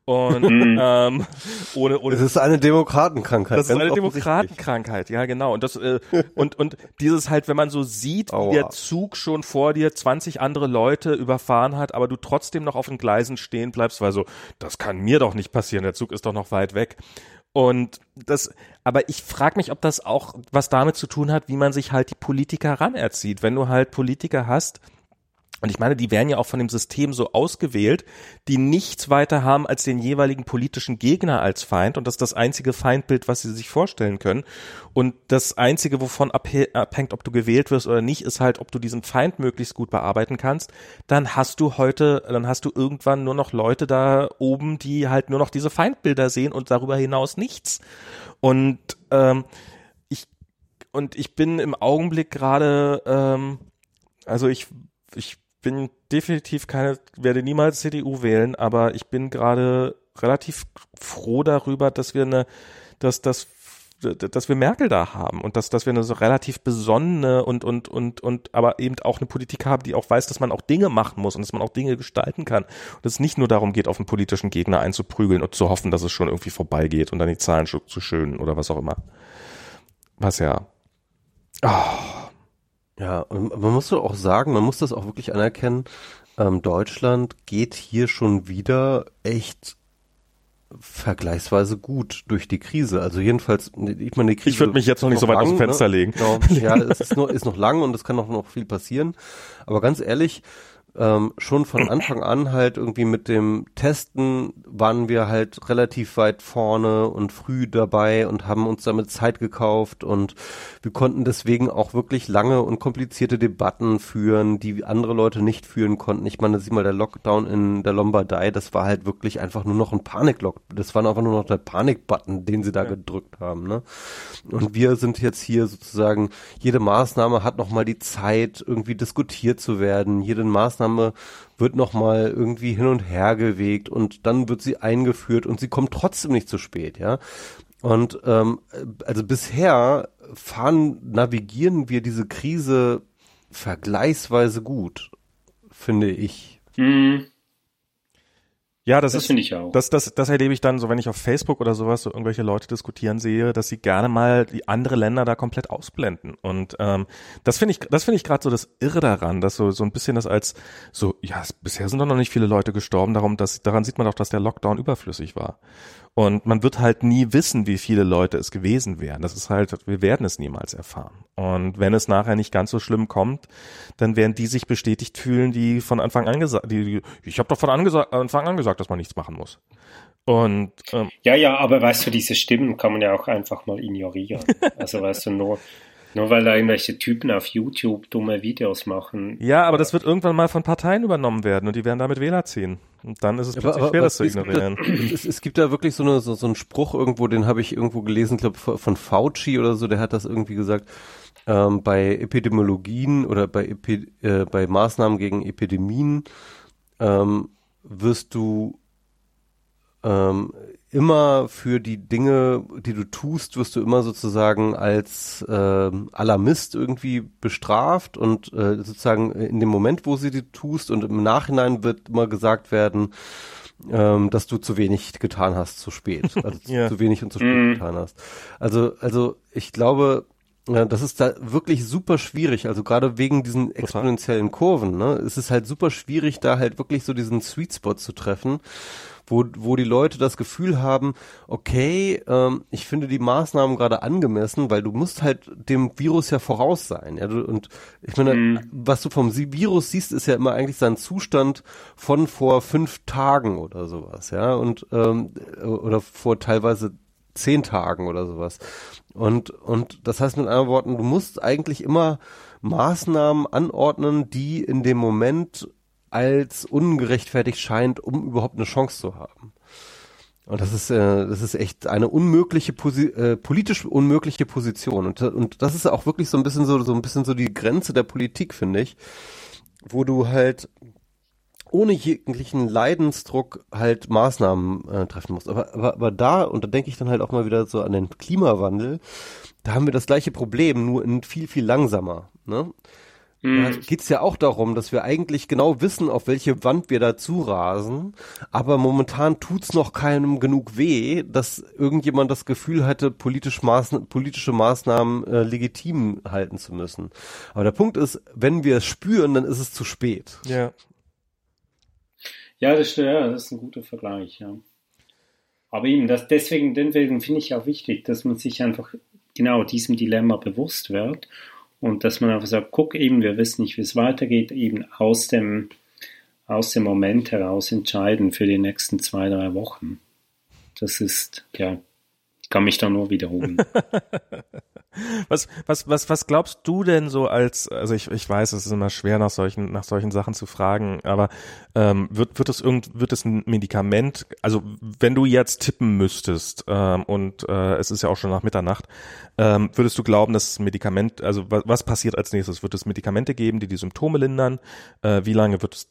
Und mhm. ähm, ohne, ohne Das ist eine Demokratenkrankheit. Das ist eine Demokratenkrankheit, ja genau. Und das äh, und und dieses halt, wenn man so sieht, Aua. wie der Zug schon vor dir 20 andere Leute überfahren hat, aber du trotzdem noch auf den Gleisen stehen bleibst, weil so, das kann mir doch nicht passieren, der Zug ist doch noch weit weg. Und das, aber ich frage mich, ob das auch was damit zu tun hat, wie man sich halt die Politiker ranerzieht. Wenn du halt Politiker hast, und ich meine, die werden ja auch von dem System so ausgewählt, die nichts weiter haben als den jeweiligen politischen Gegner als Feind und das ist das einzige Feindbild, was sie sich vorstellen können. Und das einzige, wovon abhängt, ob du gewählt wirst oder nicht, ist halt, ob du diesen Feind möglichst gut bearbeiten kannst. Dann hast du heute, dann hast du irgendwann nur noch Leute da oben, die halt nur noch diese Feindbilder sehen und darüber hinaus nichts. Und ähm, ich und ich bin im Augenblick gerade, ähm, also ich ich bin definitiv keine, werde niemals CDU wählen, aber ich bin gerade relativ froh darüber, dass wir eine, dass das dass wir Merkel da haben und dass, dass wir eine so relativ besonnene und, und, und, und, aber eben auch eine Politik haben, die auch weiß, dass man auch Dinge machen muss und dass man auch Dinge gestalten kann. Und dass es nicht nur darum geht, auf einen politischen Gegner einzuprügeln und zu hoffen, dass es schon irgendwie vorbeigeht und dann die Zahlen zu schönen oder was auch immer. Was ja. Oh. Ja, und man muss doch auch sagen, man muss das auch wirklich anerkennen, ähm, Deutschland geht hier schon wieder echt vergleichsweise gut durch die Krise. Also jedenfalls, ich meine, die Krise. Ich würde mich jetzt noch nicht so weit lang, aus dem Fenster ne? legen. Genau. Ja, es ist noch, ist noch lang und es kann noch, noch viel passieren. Aber ganz ehrlich, ähm, schon von Anfang an halt irgendwie mit dem Testen waren wir halt relativ weit vorne und früh dabei und haben uns damit Zeit gekauft und wir konnten deswegen auch wirklich lange und komplizierte Debatten führen, die andere Leute nicht führen konnten. Ich meine, sieh mal, der Lockdown in der Lombardei, das war halt wirklich einfach nur noch ein Paniklock. Das war einfach nur noch der Panikbutton, den sie da ja. gedrückt haben. Ne? Und wir sind jetzt hier sozusagen, jede Maßnahme hat nochmal die Zeit, irgendwie diskutiert zu werden. Jede Maßnahme Maßnahme wird nochmal irgendwie hin und her gewegt und dann wird sie eingeführt und sie kommt trotzdem nicht zu spät, ja. Und ähm, also bisher fahren, navigieren wir diese Krise vergleichsweise gut, finde ich. Mhm. Ja, das, Das ist, finde ich auch. Das, das, das erlebe ich dann so, wenn ich auf Facebook oder sowas so irgendwelche Leute diskutieren sehe, dass sie gerne mal die andere Länder da komplett ausblenden. Und ähm, das finde ich, das finde ich gerade so das Irre daran, dass so so ein bisschen das als so, ja, bisher sind doch noch nicht viele Leute gestorben, darum, dass daran sieht man doch, dass der Lockdown überflüssig war. Und man wird halt nie wissen, wie viele Leute es gewesen wären. Das ist halt, wir werden es niemals erfahren. Und wenn es nachher nicht ganz so schlimm kommt, dann werden die sich bestätigt fühlen, die von Anfang an gesagt, die, ich habe doch von Anfang an gesagt, dass man nichts machen muss. Und ähm, Ja, ja, aber weißt du, diese Stimmen kann man ja auch einfach mal ignorieren. Also weißt du, nur, nur weil da irgendwelche Typen auf YouTube dumme Videos machen. ja, aber das wird irgendwann mal von Parteien übernommen werden und die werden damit Wähler ziehen. Und dann ist es plötzlich schwer, das zu gibt ignorieren. Da, es, es gibt da wirklich so, eine, so, so einen Spruch irgendwo, den habe ich irgendwo gelesen, glaube von Fauci oder so, der hat das irgendwie gesagt, ähm, bei Epidemiologien oder bei, Epi, äh, bei Maßnahmen gegen Epidemien ähm, wirst du ähm, immer für die Dinge, die du tust, wirst du immer sozusagen als ähm, Alarmist irgendwie bestraft und äh, sozusagen in dem Moment, wo sie die tust und im Nachhinein wird immer gesagt werden, ähm, dass du zu wenig getan hast, zu spät, also zu, Ja. zu wenig und zu spät Mhm. getan hast. Also, also ich glaube, ja, das ist da wirklich super schwierig, also gerade wegen diesen exponentiellen Kurven, ne? Es ist halt super schwierig, da halt wirklich so diesen Sweet Spot zu treffen, wo, wo die Leute das Gefühl haben, okay, ähm, ich finde die Maßnahmen gerade angemessen, weil du musst halt dem Virus ja voraus sein. Ja? Und ich meine, Mhm. was du vom Virus siehst, ist ja immer eigentlich sein Zustand von vor fünf Tagen oder sowas, ja, und ähm, oder vor teilweise zehn Tagen oder sowas. Und, und das heißt mit anderen Worten, du musst eigentlich immer Maßnahmen anordnen, die in dem Moment als ungerechtfertigt scheint, um überhaupt eine Chance zu haben. Und das ist, äh, das ist echt eine unmögliche, Posi äh, politisch unmögliche Position. Und, und das ist auch wirklich so ein bisschen so, so ein bisschen so die Grenze der Politik, finde ich, wo du halt ohne jeglichen Leidensdruck halt Maßnahmen äh, treffen musst. Aber, aber, aber da, und da denke ich dann halt auch mal wieder so an den Klimawandel, da haben wir das gleiche Problem, nur in viel, viel langsamer. Ne? Da Mhm. geht's ja auch darum, dass wir eigentlich genau wissen, auf welche Wand wir da zurasen, aber momentan tut's noch keinem genug weh, dass irgendjemand das Gefühl hatte, politisch Maßn politische Maßnahmen äh, legitim halten zu müssen. Aber der Punkt ist, wenn wir es spüren, dann ist es zu spät. Ja. Ja, das, stimmt, ja, das ist ein guter Vergleich, ja. Aber eben, das, deswegen, deswegen finde ich auch wichtig, dass man sich einfach genau diesem Dilemma bewusst wird und dass man einfach sagt, guck eben, wir wissen nicht, wie es weitergeht, eben aus dem, aus dem Moment heraus entscheiden für die nächsten zwei, drei Wochen. Das ist, ja, ich kann mich da nur wiederholen. Was, was, was, was glaubst du denn so als, also ich, ich weiß, es ist immer schwer nach solchen, nach solchen Sachen zu fragen, aber ähm, wird, wird es irgend, wird es ein Medikament, also wenn du jetzt tippen müsstest, ähm, und äh, es ist ja auch schon nach Mitternacht, ähm, würdest du glauben, dass das Medikament, also was, was passiert als nächstes? Wird es Medikamente geben, die die Symptome lindern? Äh, wie lange wird es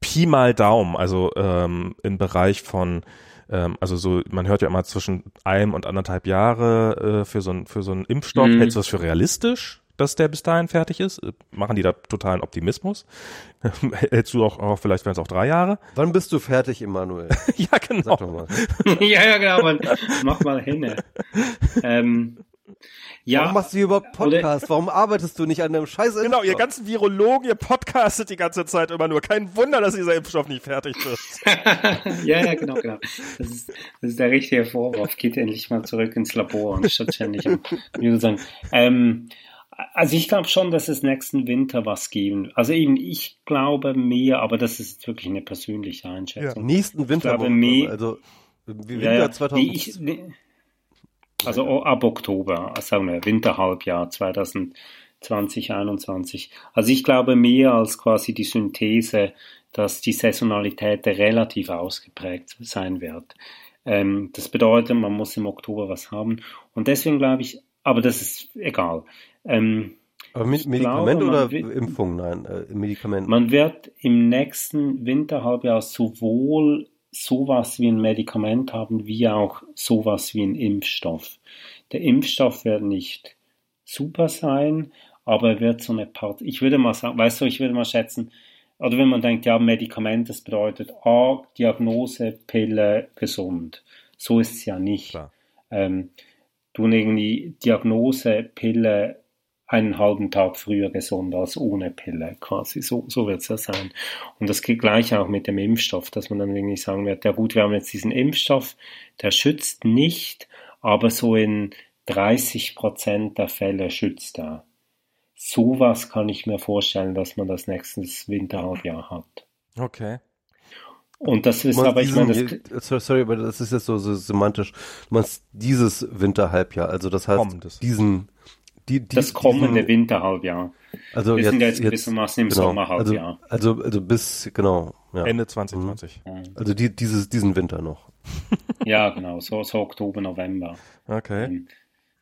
Pi mal Daumen, also ähm, im Bereich von ähm, also so, man hört ja immer zwischen einem und anderthalb Jahre äh, für so ein für so einen Impfstoff. Mhm. Hältst du das für realistisch, dass der bis dahin fertig ist? Äh, Machen die da totalen Optimismus? Hältst du auch, auch vielleicht wären es auch drei Jahre? Wann bist du fertig, Emanuel? ja, genau. Sag doch mal. ja, ja, genau, man, mach mal hin. Ähm, ja, Warum machst du hier überhaupt oder- Podcast? Warum arbeitest du nicht an dem Scheiß Genau, ihr Impfstoff? ganzen Virologen, ihr podcastet die ganze Zeit immer nur. Kein Wunder, dass dieser Impfstoff nicht fertig wird. ja, ja, genau, genau. Das ist, das ist der richtige Vorwurf. Geht endlich mal zurück ins Labor und statt ständig am sagen. Ähm, also ich glaube schon, dass es nächsten Winter was geben. Also eben, ich glaube mehr, aber das ist jetzt wirklich eine persönliche Einschätzung. Nächsten Winter, glaube, mehr- also wie Ja, Winter ja. 2000. Nee, ich, nee. Also o- ab Oktober, sagen wir, Winterhalbjahr 2020, 2021. Also ich glaube mehr als quasi die Synthese, dass die Saisonalität relativ ausgeprägt sein wird. Ähm, das bedeutet, man muss im Oktober was haben. Und deswegen glaube ich, aber das ist egal. Ähm, Aber mit Medikament glaube, oder wird, Impfung? Nein, äh, Medikament. Man wird im nächsten Winterhalbjahr sowohl sowas wie ein Medikament haben, wie auch sowas wie ein Impfstoff. Der Impfstoff wird nicht super sein, aber er wird so eine Part, ich würde mal sagen, weißt du, ich würde mal schätzen, oder wenn man denkt, ja, Medikament, das bedeutet A, Diagnose, Pille, gesund. So ist es ja nicht. Ähm, du irgendwie Diagnose, Pille, einen halben Tag früher gesund als ohne Pille, quasi. So, so wird es ja sein. Und das geht gleich auch mit dem Impfstoff, dass man dann irgendwie sagen wird, ja gut, wir haben jetzt diesen Impfstoff, der schützt nicht, aber so in 30 Prozent der Fälle schützt er. Sowas kann ich mir vorstellen, dass man das nächstes Winterhalbjahr hat. Okay. Und das ist aber, ich meine, das, sorry, aber das ist jetzt so, so semantisch. Du meinst dieses Winterhalbjahr, also das heißt Kommendes. diesen die, die, das kommende diesen, Winterhalbjahr. Also wir jetzt, sind ja jetzt gewissermaßen im genau, Sommerhalbjahr. Also, also, also bis, genau. Ja. Ende 2020. Mhm. Also die, dieses, diesen Winter noch. ja, genau, so, so Oktober, November. Okay. Ähm,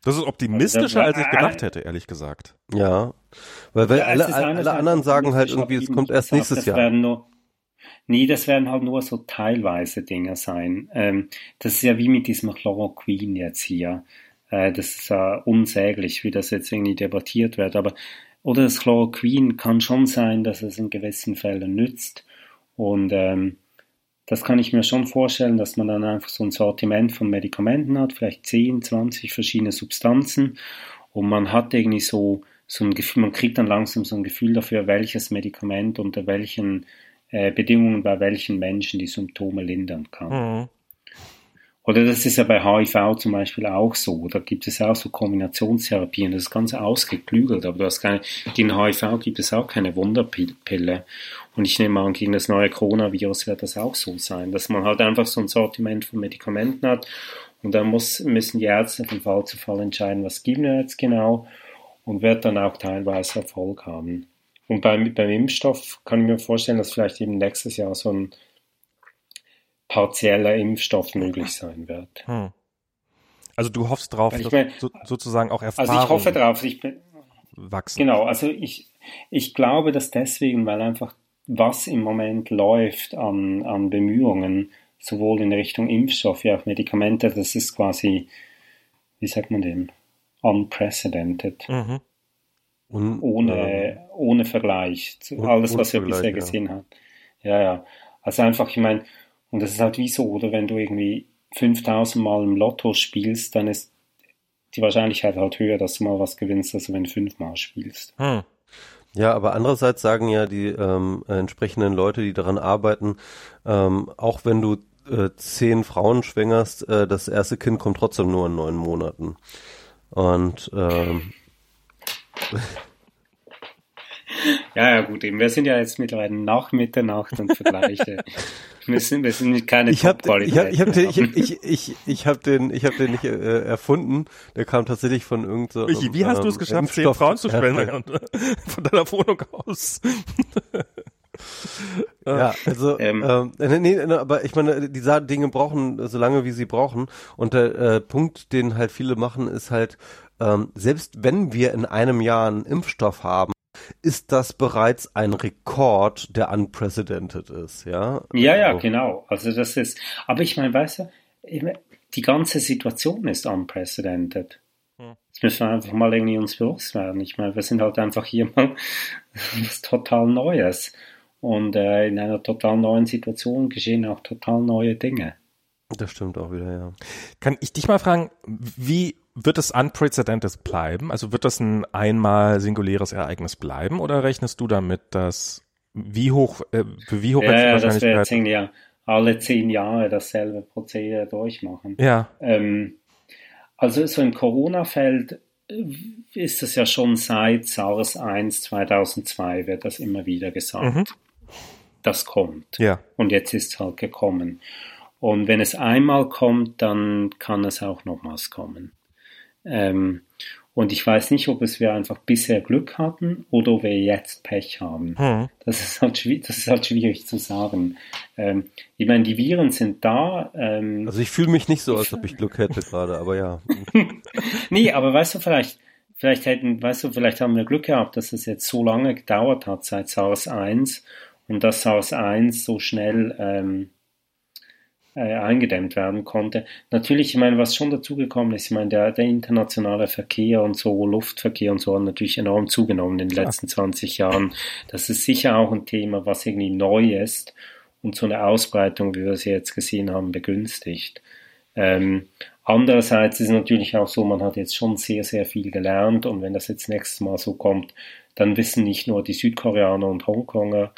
das ist optimistischer, also, als ich gedacht hätte, ehrlich gesagt. Ja, weil, weil ja, alle, alle anderen sagen halt irgendwie, es kommt erst nächstes Jahr. Nur, nee, das werden halt nur so teilweise Dinge sein. Ähm, das ist ja wie mit diesem Chloroquin jetzt hier. Äh, das ist äh, unsäglich, wie das jetzt irgendwie debattiert wird. Aber oder das Chloroquin kann schon sein, dass es in gewissen Fällen nützt. Und ähm, das kann ich mir schon vorstellen, dass man dann einfach so ein Sortiment von Medikamenten hat, vielleicht 10, 20 verschiedene Substanzen. Und man hat irgendwie so, so ein Gefühl, man kriegt dann langsam so ein Gefühl dafür, welches Medikament unter welchen äh, Bedingungen bei welchen Menschen die Symptome lindern kann. Mhm. Oder das ist ja bei HIV zum Beispiel auch so. Da gibt es auch so Kombinationstherapien. Das ist ganz ausgeklügelt, aber du hast keine, gegen HIV gibt es auch keine Wunderpille. Und ich nehme an, gegen das neue Coronavirus wird das auch so sein, dass man halt einfach so ein Sortiment von Medikamenten hat und dann muss, müssen die Ärzte von Fall zu Fall entscheiden, was geben wir jetzt genau und wird dann auch teilweise Erfolg haben. Und beim, beim Impfstoff kann ich mir vorstellen, dass vielleicht eben nächstes Jahr so ein partieller Impfstoff möglich sein wird. Hm. Also du hoffst drauf, dass mein, so, sozusagen auch Erfahrung Also ich hoffe drauf, ich bin, wachsen. Genau, also ich, ich glaube, dass deswegen, weil einfach was im Moment läuft an, an Bemühungen, sowohl in Richtung Impfstoff wie auch Medikamente, das ist quasi, wie sagt man denn, unprecedented. Mhm. Und, ohne, äh, ohne Vergleich zu alles, was wir bisher ja. gesehen haben. Ja, ja. Also einfach, ich meine, und das ist halt wie so, oder wenn du irgendwie 5000 Mal im Lotto spielst, dann ist die Wahrscheinlichkeit halt höher, dass du mal was gewinnst, als wenn du fünfmal spielst. Hm. Ja, aber andererseits sagen ja die ähm, entsprechenden Leute, die daran arbeiten, ähm, auch wenn du äh, zehn Frauen schwängerst, äh, das erste Kind kommt trotzdem nur in neun Monaten. Und ähm, ja, ja, gut, eben. Wir sind ja jetzt mittlerweile nach Mitternacht und vergleiche. wir sind, wir sind keine ich hab, ich hab, ich hab den, ich, ich, ich, ich hab den, ich hab den nicht äh, erfunden. Der kam tatsächlich von irgendeinem. So, wie hast ähm, du es geschafft, zehn Frauen zu spenden von deiner Wohnung aus? ja, also ähm, ähm, nee, nee, aber ich meine, die Dinge brauchen so lange, wie sie brauchen. Und der äh, Punkt, den halt viele machen, ist halt, ähm, selbst wenn wir in einem Jahr einen Impfstoff haben, ist das bereits ein Rekord, der unprecedented ist, ja? Ja, ja, also. genau. Also das ist, aber ich meine, weißt du, die ganze Situation ist unprecedented. Hm. Das müssen wir einfach mal irgendwie uns bewusst werden. Ich meine, wir sind halt einfach hier mal was total Neues. Und äh, in einer total neuen Situation geschehen auch total neue Dinge. Das stimmt auch wieder, ja. Kann ich dich mal fragen, wie wird es unprecedented bleiben? Also wird das ein einmal singuläres Ereignis bleiben oder rechnest du damit, dass wie hoch, äh, für wie hoch ja, ja, dass wir zehn Jahre, alle zehn Jahre dasselbe Prozedere durchmachen? Ja. Ähm, also so im Corona-Feld äh, ist es ja schon seit SARS 1 2002 wird das immer wieder gesagt. Mhm. Das kommt. Ja. Und jetzt ist es halt gekommen. Und wenn es einmal kommt, dann kann es auch nochmals kommen. Ähm, und ich weiß nicht, ob es wir einfach bisher Glück hatten oder ob wir jetzt Pech haben. Hm. Das, ist halt, das ist halt schwierig zu sagen. Ähm, ich meine, die Viren sind da. Ähm, also ich fühle mich nicht so, als ob ich Glück hätte gerade, aber ja. nee, aber weißt du, vielleicht, vielleicht hätten, weißt du, vielleicht haben wir Glück gehabt, dass es jetzt so lange gedauert hat seit SARS 1 und dass SARS 1 so schnell ähm, äh, eingedämmt werden konnte. Natürlich, ich meine, was schon dazugekommen ist, ich meine, der, der internationale Verkehr und so, Luftverkehr und so hat natürlich enorm zugenommen in den letzten 20 Jahren. Das ist sicher auch ein Thema, was irgendwie neu ist und so eine Ausbreitung, wie wir sie jetzt gesehen haben, begünstigt. Ähm, andererseits ist es natürlich auch so, man hat jetzt schon sehr, sehr viel gelernt und wenn das jetzt nächstes Mal so kommt, dann wissen nicht nur die Südkoreaner und Hongkonger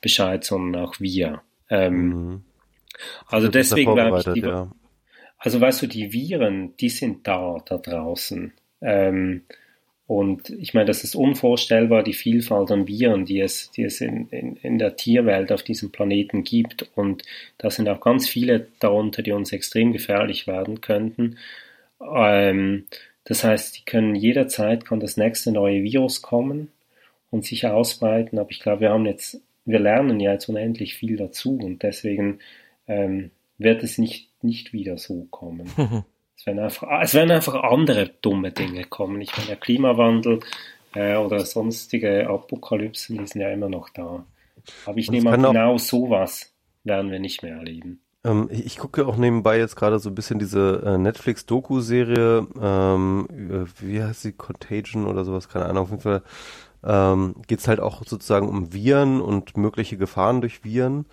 Bescheid, sondern auch wir. Ähm, mhm. Also deswegen glaube ich, die, ja. also weißt du, die Viren, die sind da, da draußen. Ähm, und ich meine, das ist unvorstellbar, die Vielfalt an Viren, die es, die es in, in, in der Tierwelt auf diesem Planeten gibt. Und da sind auch ganz viele darunter, die uns extrem gefährlich werden könnten. Ähm, das heißt, die können jederzeit, kann das nächste neue Virus kommen und sich ausbreiten. Aber ich glaube, wir haben jetzt, wir lernen ja jetzt unendlich viel dazu und deswegen ähm, wird es nicht, nicht wieder so kommen. es, werden einfach, es werden einfach andere dumme Dinge kommen. Ich meine, der Klimawandel äh, oder sonstige Apokalypsen, die sind ja immer noch da. Aber ich nehme an, genau sowas werden wir nicht mehr erleben. Ähm, ich gucke auch nebenbei jetzt gerade so ein bisschen diese äh, Netflix-Doku-Serie, ähm, wie heißt sie, Contagion oder sowas, keine Ahnung, auf jeden Fall ähm, geht es halt auch sozusagen um Viren und mögliche Gefahren durch Viren.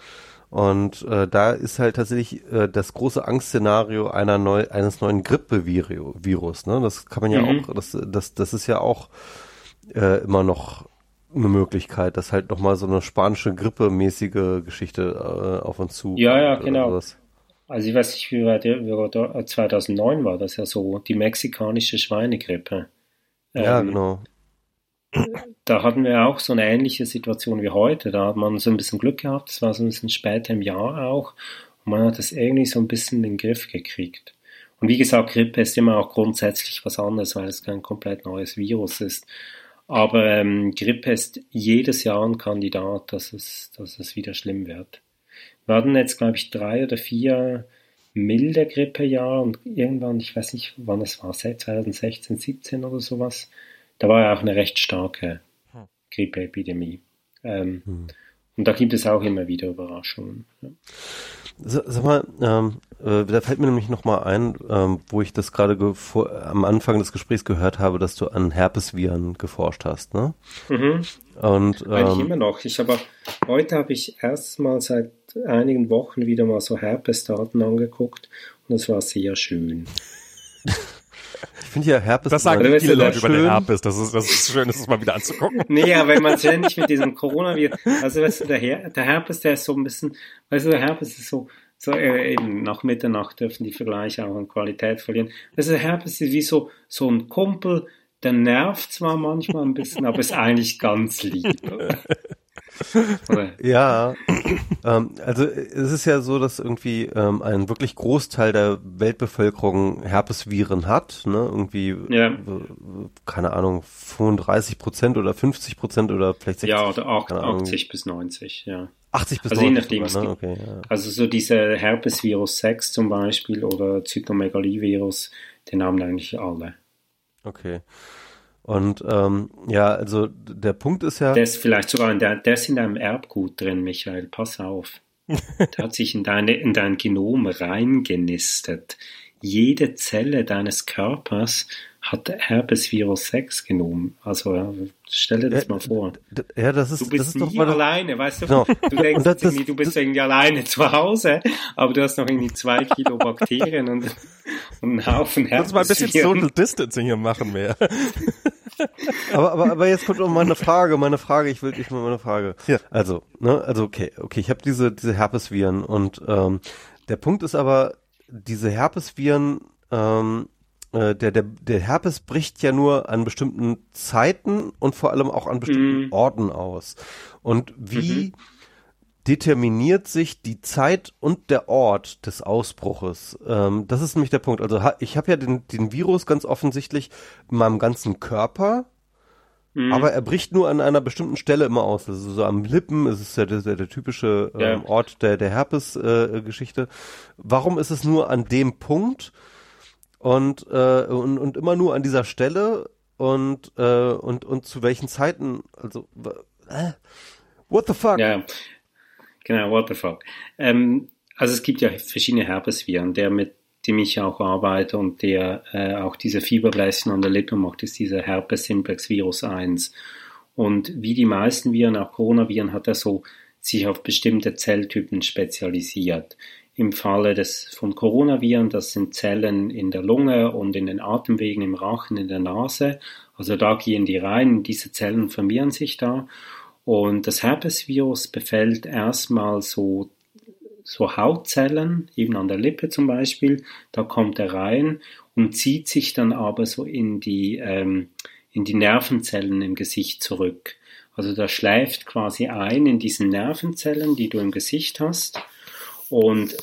Und äh, da ist halt tatsächlich äh, das große Angstszenario einer neu, eines neuen Grippevirus. Ne? Das kann man ja mhm. auch, das, das, das ist ja auch äh, immer noch eine Möglichkeit, dass halt nochmal so eine spanische Grippe-mäßige Geschichte äh, auf uns zu. Ja, ja, genau. Sowas. Also ich weiß nicht, wie war der, wie war 2009 das ja so, die mexikanische Schweinegrippe. Ja, ähm, genau da hatten wir auch so eine ähnliche Situation wie heute. Da hat man so ein bisschen Glück gehabt, das war so ein bisschen später im Jahr auch. Und man hat das irgendwie so ein bisschen in den Griff gekriegt. Und wie gesagt, Grippe ist immer auch grundsätzlich was anderes, weil es kein komplett neues Virus ist. Aber ähm, Grippe ist jedes Jahr ein Kandidat, dass es, dass es wieder schlimm wird. Wir hatten jetzt, glaube ich, drei oder vier milde Grippejahre und irgendwann, ich weiß nicht, wann es war, seit 2016, 17 oder sowas, da war ja auch eine recht starke hm. Grippeepidemie. Ähm, hm. Und da gibt es auch immer wieder Überraschungen. Ja. Sag mal, ähm, äh, da fällt mir nämlich nochmal ein, ähm, wo ich das gerade am Anfang des Gesprächs gehört habe, dass du an Herpesviren geforscht hast, ne? Mhm. Und, ähm, Eigentlich immer noch. Ich habe heute habe ich erstmal seit einigen Wochen wieder mal so Herpesdaten angeguckt und es war sehr schön. Ich finde ja Herpes. Das sagen viele Leute über den Herpes. Das ist, das ist schön, das ist mal wieder anzugucken. Nee, ja, wenn man ständig mit diesem Coronavirus, also weißt du, der, Her der Herpes, der ist so ein bisschen, weißt du, der Herpes ist so, so äh, eben nach Mitternacht dürfen die Vergleiche auch an Qualität verlieren. Also der Herpes ist wie so, so ein Kumpel, der nervt zwar manchmal ein bisschen, aber ist eigentlich ganz lieb. ja, ähm, also es ist ja so, dass irgendwie ähm, ein wirklich Großteil der Weltbevölkerung Herpesviren hat, ne? Irgendwie, ja. äh, keine Ahnung, 35 Prozent oder 50 Prozent oder vielleicht 60 Ja, oder 8, 80 bis 90, ja. 80 bis also 90 je nachdem, ne? okay, ja. Also so diese Herpesvirus 6 zum Beispiel oder Zytomegalivirus, den haben eigentlich alle. Okay. Und ähm, ja, also der Punkt ist ja. Der ist vielleicht sogar in der, der ist in deinem Erbgut drin, Michael. Pass auf. der hat sich in, deine, in dein Genom reingenistet. Jede Zelle deines Körpers hat Herpesvirus 6 genommen. Also ja, stell dir das ja, mal vor. Ja, das ist, du bist das ist nie alleine, weißt du? Genau. Du denkst das, das, du bist das, irgendwie alleine zu Hause, aber du hast noch irgendwie zwei Kilo Bakterien und, und einen Haufen Herpesviren. Lass mal ein bisschen Social Distancing hier machen mehr. Aber, aber, aber jetzt kommt noch meine Frage, meine Frage, ich will, ich mal meine Frage. Ja. Also, ne, also okay, okay, ich habe diese, diese Herpesviren und ähm, der Punkt ist aber, diese Herpesviren, ähm, äh, der, der, der Herpes bricht ja nur an bestimmten Zeiten und vor allem auch an bestimmten mhm. Orten aus. Und wie mhm. Determiniert sich die Zeit und der Ort des Ausbruches? Ähm, das ist nämlich der Punkt. Also ha, ich habe ja den, den Virus ganz offensichtlich in meinem ganzen Körper. Mhm. Aber er bricht nur an einer bestimmten Stelle immer aus. Also so am Lippen ist es ja der, der, der typische ähm, ja. Ort der, der Herpes-Geschichte. Äh, Warum ist es nur an dem Punkt? und, äh, und, und immer nur an dieser Stelle und, äh, und, und zu welchen Zeiten, also, äh, what the fuck? Ja, genau, fuck. Ähm, also es gibt ja verschiedene Herpesviren, der mit dem ich auch arbeite und der äh, auch diese Fieberbläschen an der Lippe macht, ist dieser Herpes simplex Virus 1. Und wie die meisten Viren, auch Coronaviren, hat er so sich auf bestimmte Zelltypen spezialisiert. Im Falle des, von Coronaviren, das sind Zellen in der Lunge und in den Atemwegen, im Rachen, in der Nase. Also da gehen die rein, diese Zellen vermehren sich da. Und das Herpesvirus befällt erstmal so, so Hautzellen, eben an der Lippe zum Beispiel. Da kommt er rein und zieht sich dann aber so in die, ähm, in die Nervenzellen im Gesicht zurück. Also da schläft quasi ein in diesen Nervenzellen, die du im Gesicht hast. Und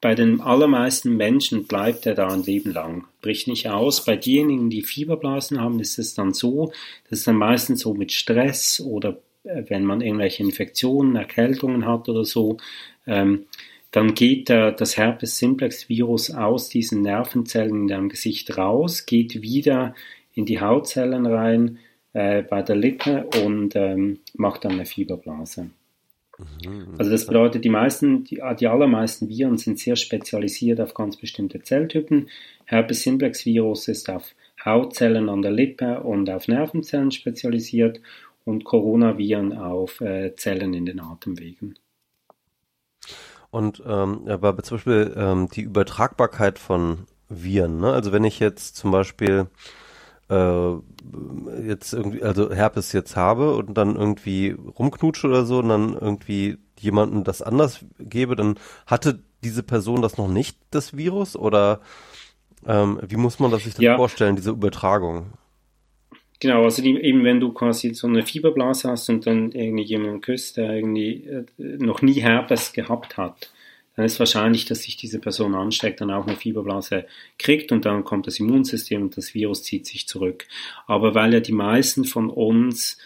bei den allermeisten Menschen bleibt er da ein Leben lang, bricht nicht aus. Bei denjenigen, die Fieberblasen haben, ist es dann so, dass es dann meistens so mit Stress oder wenn man irgendwelche Infektionen, Erkältungen hat oder so, ähm, dann geht der, das Herpes simplex Virus aus diesen Nervenzellen in deinem Gesicht raus, geht wieder in die Hautzellen rein äh, bei der Lippe und ähm, macht dann eine Fieberblase. Mhm. Also das bedeutet, die meisten, die, die allermeisten Viren sind sehr spezialisiert auf ganz bestimmte Zelltypen. Herpes simplex Virus ist auf Hautzellen an der Lippe und auf Nervenzellen spezialisiert und Coronaviren auf äh, Zellen in den Atemwegen. Und ähm, aber zum Beispiel ähm, die Übertragbarkeit von Viren, ne? Also wenn ich jetzt zum Beispiel äh, jetzt irgendwie, also Herpes jetzt habe und dann irgendwie rumknutsche oder so und dann irgendwie jemanden das anders gebe, dann hatte diese Person das noch nicht, das Virus? Oder ähm, wie muss man das sich das ja. vorstellen, diese Übertragung? Genau, also die, eben wenn du quasi so eine Fieberblase hast und dann irgendwie jemanden küsst, der irgendwie äh, noch nie Herpes gehabt hat, dann ist wahrscheinlich, dass sich diese Person ansteckt, dann auch eine Fieberblase kriegt und dann kommt das Immunsystem und das Virus zieht sich zurück. Aber weil ja die meisten von uns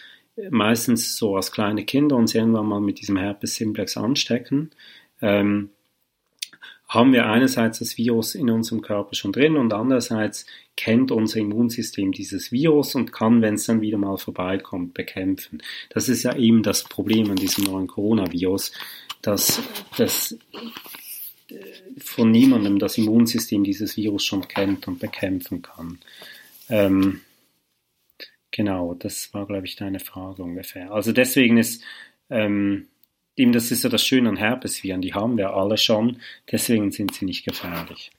meistens so als kleine Kinder uns irgendwann mal mit diesem Herpes simplex anstecken, ähm, haben wir einerseits das Virus in unserem Körper schon drin und andererseits kennt unser Immunsystem dieses Virus und kann, wenn es dann wieder mal vorbeikommt, bekämpfen. Das ist ja eben das Problem an diesem neuen Coronavirus, dass, dass von niemandem das Immunsystem dieses Virus schon kennt und bekämpfen kann. Ähm, genau, das war, glaube ich, deine Frage ungefähr. Also deswegen ist ähm, eben das ist ja das Schöne an Herpesviren, die haben wir alle schon, deswegen sind sie nicht gefährlich.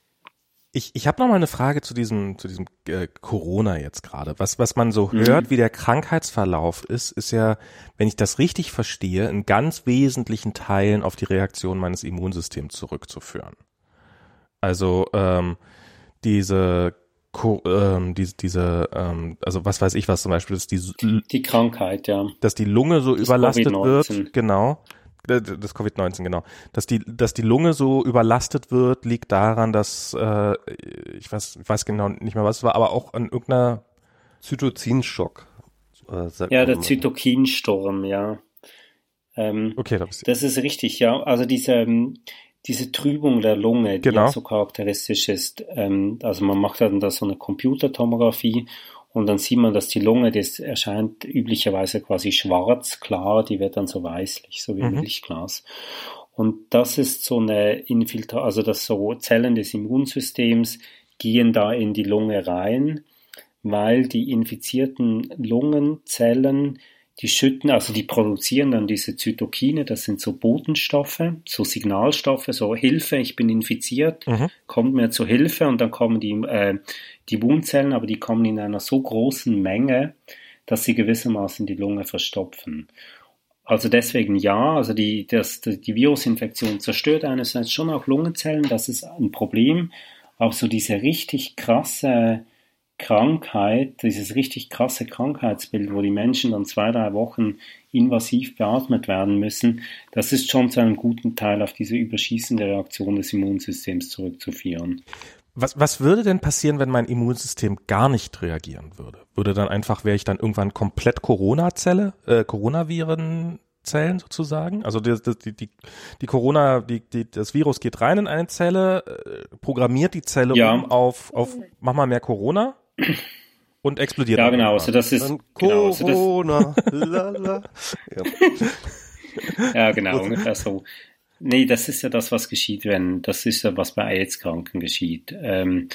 Ich, ich habe noch mal eine Frage zu diesem zu diesem äh, Corona jetzt gerade. Was was man so mhm. hört, wie der Krankheitsverlauf ist, ist ja, wenn ich das richtig verstehe, in ganz wesentlichen Teilen auf die Reaktion meines Immunsystems zurückzuführen. Also ähm, diese ähm, diese, diese ähm, also was weiß ich was zum Beispiel, dass die die Krankheit, ja, dass die Lunge so das überlastet wird, genau, das Covid-19, genau. Dass die, dass die Lunge so überlastet wird, liegt daran, dass äh, ich weiß, ich weiß genau nicht mehr, was es war, aber auch an irgendeiner Zytozinschock. Äh, ja, der Zytokinsturm, ja. Ähm, okay, das, das ist richtig, ja. Also diese, ähm, diese Trübung der Lunge, die genau. so charakteristisch ist. Ähm, also man macht dann da so eine Computertomographie und dann sieht man, dass die Lunge, das erscheint üblicherweise quasi schwarz, klar, die wird dann so weißlich, so wie mhm. Milchglas. Und das ist so eine Infiltration, also das so Zellen des Immunsystems gehen da in die Lunge rein, weil die infizierten Lungenzellen die schütten, also die produzieren dann diese Zytokine, das sind so Botenstoffe, so Signalstoffe, so Hilfe, ich bin infiziert, mhm. kommt mir zur Hilfe und dann kommen die, äh, die Wundzellen, aber die kommen in einer so großen Menge, dass sie gewissermaßen die Lunge verstopfen. Also deswegen ja, also die, das, die Virusinfektion zerstört einerseits schon auch Lungenzellen, das ist ein Problem, aber so diese richtig krasse Krankheit, dieses richtig krasse Krankheitsbild, wo die Menschen dann zwei, drei Wochen invasiv beatmet werden müssen, das ist schon zu einem guten Teil auf diese überschießende Reaktion des Immunsystems zurückzuführen. Was, was würde denn passieren, wenn mein Immunsystem gar nicht reagieren würde? Würde dann einfach, wäre ich dann irgendwann komplett Corona-Zelle, äh, Coronaviren Zellen sozusagen. Also die, die, die, die Corona, die, die, das Virus geht rein in eine Zelle, äh, programmiert die Zelle ja. um auf, auf mach mal mehr Corona und explodiert. Ja, genau. Also das ist genau, also Corona. lala. Ja. ja, genau, ungefähr so. Nee, das ist ja das, was geschieht, wenn, das ist ja, was bei AIDS-Kranken geschieht. Ähm,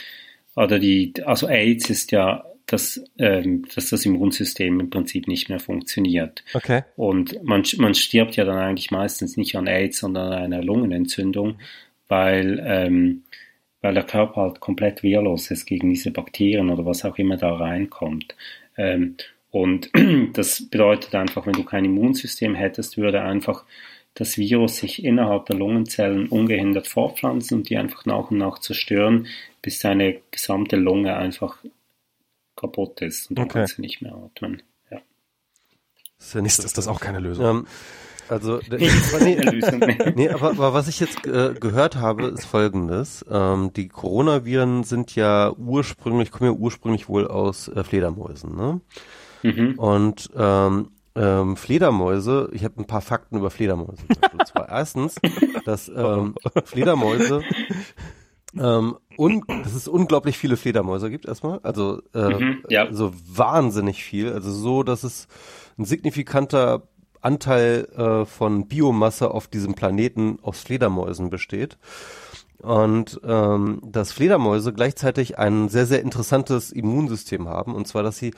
oder die, also AIDS ist ja, dass, ähm, dass das Immunsystem im Prinzip nicht mehr funktioniert. Okay. Und man, man stirbt ja dann eigentlich meistens nicht an AIDS, sondern an einer Lungenentzündung, weil, ähm, weil der Körper halt komplett wehrlos ist gegen diese Bakterien oder was auch immer da reinkommt. Ähm, und das bedeutet einfach, wenn du kein Immunsystem hättest, würde einfach das Virus sich innerhalb der Lungenzellen ungehindert fortpflanzen und die einfach nach und nach zerstören, bis deine gesamte Lunge einfach kaputt ist und dann okay. kannst du nicht mehr atmen. Ja. Nicht ist, ist das auch keine Lösung? Ähm, also, nee, nee, aber, aber was ich jetzt äh, gehört habe, ist folgendes. Ähm, die Coronaviren sind ja ursprünglich, kommen ja ursprünglich wohl aus äh, Fledermäusen, ne? Mhm. Und ähm, ähm, Fledermäuse, ich habe ein paar Fakten über Fledermäuse. Und zwar erstens, dass ähm, Fledermäuse ähm, und dass es unglaublich viele Fledermäuse gibt erstmal, also äh, mhm, ja. so wahnsinnig viel, also so, dass es ein signifikanter Anteil äh, von Biomasse auf diesem Planeten aus Fledermäusen besteht. Und ähm, dass Fledermäuse gleichzeitig ein sehr, sehr interessantes Immunsystem haben, und zwar, dass sie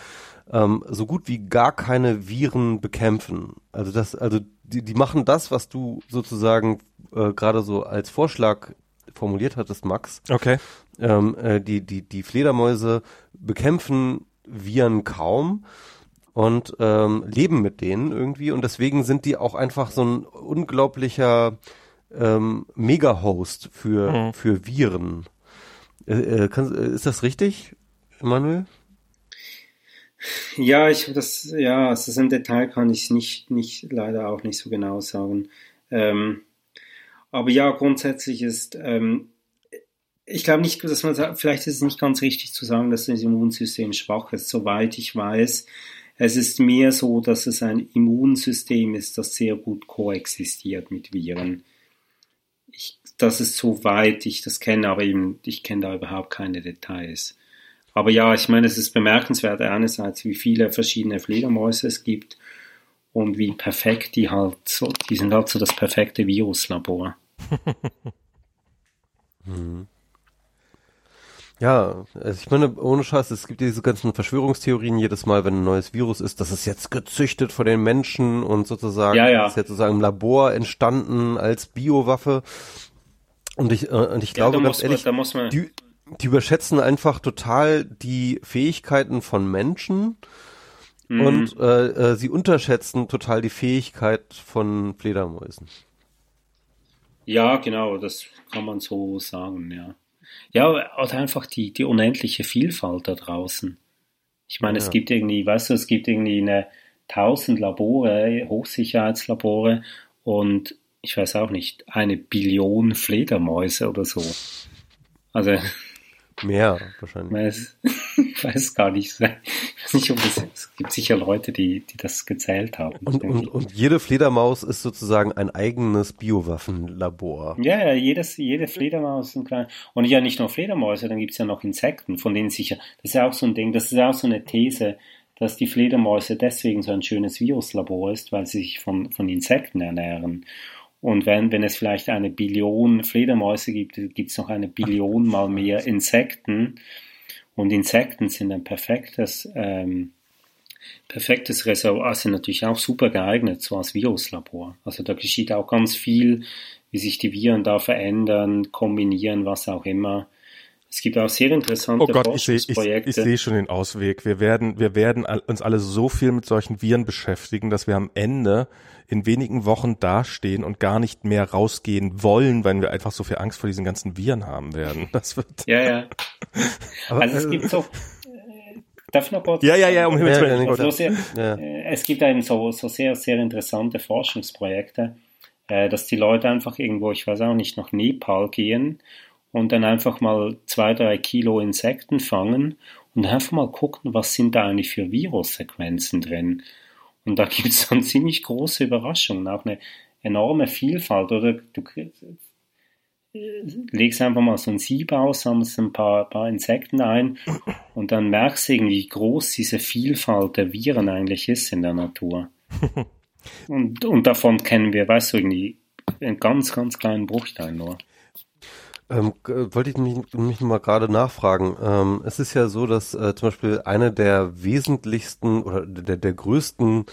ähm, so gut wie gar keine Viren bekämpfen. Also das, also die, die machen das, was du sozusagen äh, gerade so als Vorschlag formuliert hattest, Max. Okay. Ähm, äh, die, die, die Fledermäuse bekämpfen Viren kaum und ähm, leben mit denen irgendwie und deswegen sind die auch einfach so ein unglaublicher ähm, Mega-Host für, mhm. für Viren. Äh, äh, kann, äh, ist das richtig, Emanuel? Ja, ich das, ja, also das im Detail kann ich nicht, nicht, leider auch nicht so genau sagen. Ähm, aber ja, grundsätzlich ist, ähm, ich glaube nicht, dass man, vielleicht ist es nicht ganz richtig zu sagen, dass das Immunsystem schwach ist. Soweit ich weiß, es ist mehr so, dass es ein Immunsystem ist, das sehr gut koexistiert mit Viren. Ich, das ist soweit ich das kenne, aber eben, ich kenne da überhaupt keine Details. Aber ja, ich meine, es ist bemerkenswert einerseits, wie viele verschiedene Fledermäuse es gibt und wie perfekt die halt so, die sind halt so das perfekte Viruslabor. hm. Ja, also ich meine, ohne Scheiß, es gibt diese ganzen Verschwörungstheorien jedes Mal, wenn ein neues Virus ist, das ist jetzt gezüchtet von den Menschen und sozusagen, ja, ja. ist jetzt sozusagen im Labor entstanden als Biowaffe. Und ich, äh, und ich glaube, ja, ganz ehrlich, man, die, die überschätzen einfach total die Fähigkeiten von Menschen mhm. und äh, äh, sie unterschätzen total die Fähigkeit von Fledermäusen. Ja, genau, das kann man so sagen, ja. Ja, oder einfach die, die unendliche Vielfalt da draußen. Ich meine, ja. es gibt irgendwie, weißt du, es gibt irgendwie eine tausend Labore, Hochsicherheitslabore und ich weiß auch nicht, eine Billion Fledermäuse oder so. Also. Mehr wahrscheinlich. Weiß, ich weiß gar nicht. Ich weiß nicht, ob es, es gibt sicher Leute, die, die das gezählt haben. Und, und, und jede Fledermaus ist sozusagen ein eigenes Biowaffenlabor. Ja, ja, jedes, jede Fledermaus ist ein kleiner. Und ja, nicht nur Fledermäuse, dann gibt es ja noch Insekten, von denen sicher, das ist ja auch so ein Ding, das ist ja auch so eine These, dass die Fledermäuse deswegen so ein schönes Viruslabor ist, weil sie sich von, von Insekten ernähren. Und wenn, wenn es vielleicht eine Billion Fledermäuse gibt, gibt es noch eine Billion mal mehr Insekten. Und Insekten sind ein perfektes, ähm, perfektes Reservoir, sind natürlich auch super geeignet, so als Viruslabor. Also da geschieht auch ganz viel, wie sich die Viren da verändern, kombinieren, was auch immer. Es gibt auch sehr interessante oh Gott, Forschungsprojekte. Ich sehe ich, ich seh schon den Ausweg. Wir werden, wir werden uns alle so viel mit solchen Viren beschäftigen, dass wir am Ende in wenigen Wochen dastehen und gar nicht mehr rausgehen wollen, weil wir einfach so viel Angst vor diesen ganzen Viren haben werden. Das wird. Ja, ja. also es gibt so. Äh, darf ich noch kurz? Ja, ja, ja, um Himmels Willen. Ja, so ja. Äh, es gibt eben so, so sehr, sehr interessante Forschungsprojekte, äh, dass die Leute einfach irgendwo, ich weiß auch nicht, nach Nepal gehen und dann einfach mal zwei, drei Kilo Insekten fangen und einfach mal gucken, was sind da eigentlich für Virussequenzen drin. Und da gibt es dann ziemlich große Überraschungen, auch eine enorme Vielfalt. Oder du, legst einfach mal so ein Sieb aus, sammelst ein paar, paar Insekten ein und dann merkst du irgendwie, wie groß diese Vielfalt der Viren eigentlich ist in der Natur. und, und davon kennen wir, weißt du, irgendwie einen ganz, ganz kleinen Bruchteil nur. Ähm, wollte ich mich, mich mal gerade nachfragen. Ähm, es ist ja so, dass äh, zum Beispiel eine der wesentlichsten oder der, der größten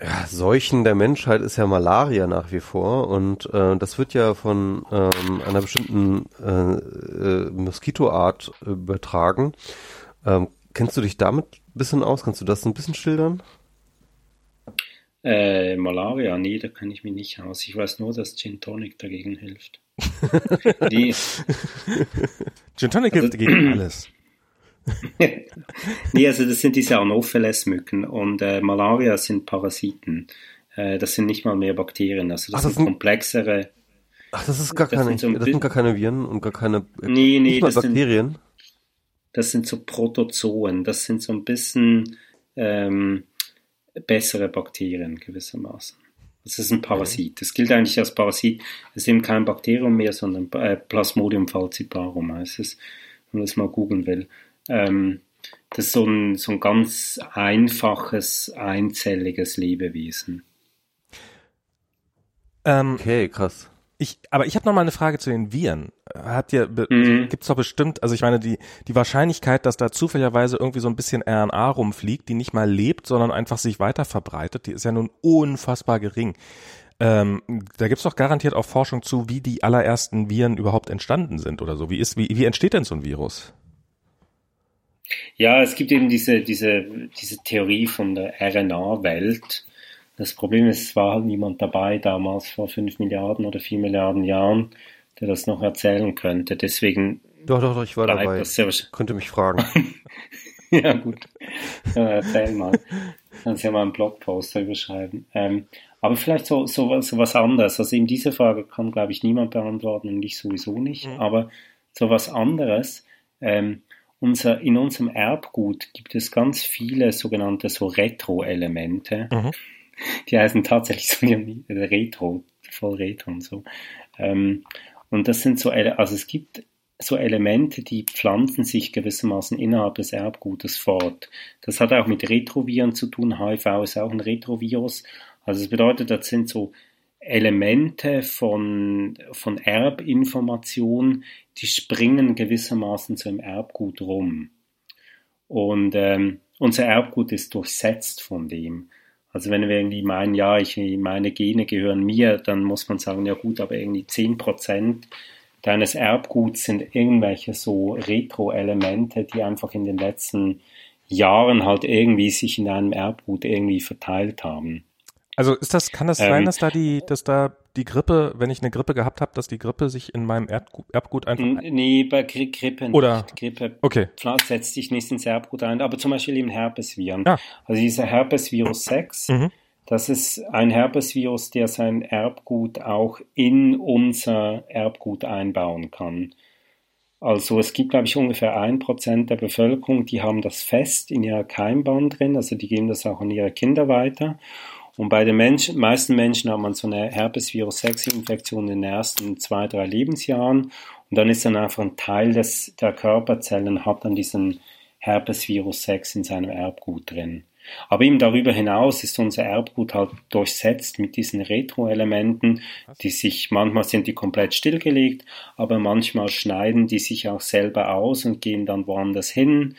ja, Seuchen der Menschheit ist ja Malaria nach wie vor und äh, das wird ja von ähm, einer bestimmten äh, äh, Moskitoart übertragen. Ähm, kennst du dich damit ein bisschen aus? Kannst du das ein bisschen schildern? Äh, Malaria, nee, da kenne ich mich nicht aus. Ich weiß nur, dass Gin Tonic dagegen hilft. Nee. Gin Tonic also, gegen alles. nee, also das sind diese Anopheles-Mücken und äh, Malaria sind Parasiten. Äh, das sind nicht mal mehr Bakterien, also das, Ach, das sind komplexere. Ach, das ist gar das keine, sind so das sind gar keine Viren und gar keine äh, nee, nee, das Bakterien. Sind, das sind so Protozoen, das sind so ein bisschen ähm, bessere Bakterien gewissermaßen. Das ist ein Parasit. Das gilt eigentlich als Parasit. Es ist eben kein Bakterium mehr, sondern äh, Plasmodium falciparum heißt es, wenn man das mal googeln will. Ähm, das ist so ein, so ein ganz einfaches, einzelliges Lebewesen. Ähm, okay, krass. Ich, aber ich habe noch mal eine Frage zu den Viren. Hat ihr, mhm. gibt's doch bestimmt, also ich meine, die, die Wahrscheinlichkeit, dass da zufälligerweise irgendwie so ein bisschen RNA rumfliegt, die nicht mal lebt, sondern einfach sich weiter verbreitet, die ist ja nun unfassbar gering. Ähm, da gibt's doch garantiert auch Forschung zu, wie die allerersten Viren überhaupt entstanden sind oder so. Wie ist, wie, wie entsteht denn so ein Virus? Ja, es gibt eben diese, diese, diese Theorie von der RNA-Welt. Das Problem ist, es war halt niemand dabei damals vor fünf Milliarden oder vier Milliarden Jahren, der das noch erzählen könnte. Deswegen. Doch, doch, doch, ich war dabei. Das Könnte mich fragen. ja, gut. Ja, erzähl mal. Kannst ja mal einen Blogpost darüber schreiben. Ähm, aber vielleicht so, so, so was anderes. Also eben diese Frage kann, glaube ich, niemand beantworten und ich sowieso nicht. Mhm. Aber so was anderes. Ähm, unser, in unserem Erbgut gibt es ganz viele sogenannte so Retro-Elemente. Mhm. Die heißen tatsächlich so Retro, voll Retro und so. Ähm, und das sind so, also es gibt so Elemente, die pflanzen sich gewissermaßen innerhalb des Erbgutes fort. Das hat auch mit Retroviren zu tun. HIV ist auch ein Retrovirus. Also es bedeutet, das sind so Elemente von, von Erbinformation, die springen gewissermaßen so im Erbgut rum. Und ähm, unser Erbgut ist durchsetzt von dem. Also wenn wir irgendwie meinen, ja, ich, meine Gene gehören mir, dann muss man sagen, ja gut, aber irgendwie 10% deines Erbguts sind irgendwelche so Retro-Elemente, die einfach in den letzten Jahren halt irgendwie sich in einem Erbgut irgendwie verteilt haben. Also ist das, kann das ähm, sein, dass da die, dass da die Grippe, wenn ich eine Grippe gehabt habe, dass die Grippe sich in meinem Erbgut, Erbgut einfach. Nee, bei Grippe nicht. Oder? Grippe okay. setzt sich nicht ins Erbgut ein, aber zum Beispiel im Herpesviren. Ja. Also dieser Herpesvirus 6, mhm. das ist ein Herpesvirus, der sein Erbgut auch in unser Erbgut einbauen kann. Also es gibt, glaube ich, ungefähr ein Prozent der Bevölkerung, die haben das fest in ihrer Keimbahn drin, also die geben das auch an ihre Kinder weiter. Und bei den Menschen, meisten Menschen hat man so eine Herpesvirus-6-Infektion in den ersten zwei, drei Lebensjahren. Und dann ist dann einfach ein Teil des, der Körperzellen hat dann diesen Herpesvirus 6 in seinem Erbgut drin. Aber eben darüber hinaus ist unser Erbgut halt durchsetzt mit diesen Retro-Elementen, die sich, manchmal sind die komplett stillgelegt, aber manchmal schneiden die sich auch selber aus und gehen dann woanders hin.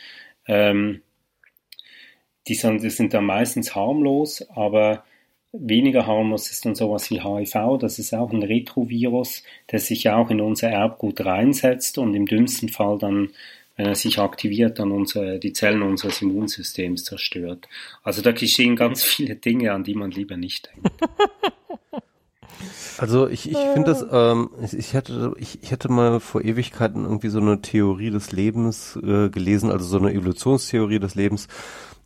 Ähm, die sind, die sind dann meistens harmlos, aber weniger harmlos ist dann sowas wie HIV. Das ist auch ein Retrovirus, der sich auch in unser Erbgut reinsetzt und im dümmsten Fall dann, wenn er sich aktiviert, dann unsere, die Zellen unseres Immunsystems zerstört. Also da geschehen ganz viele Dinge, an die man lieber nicht denkt. Also ich, ich finde das, ähm, ich, hätte, ich, ich hätte mal vor Ewigkeiten irgendwie so eine Theorie des Lebens äh, gelesen, also so eine Evolutionstheorie des Lebens,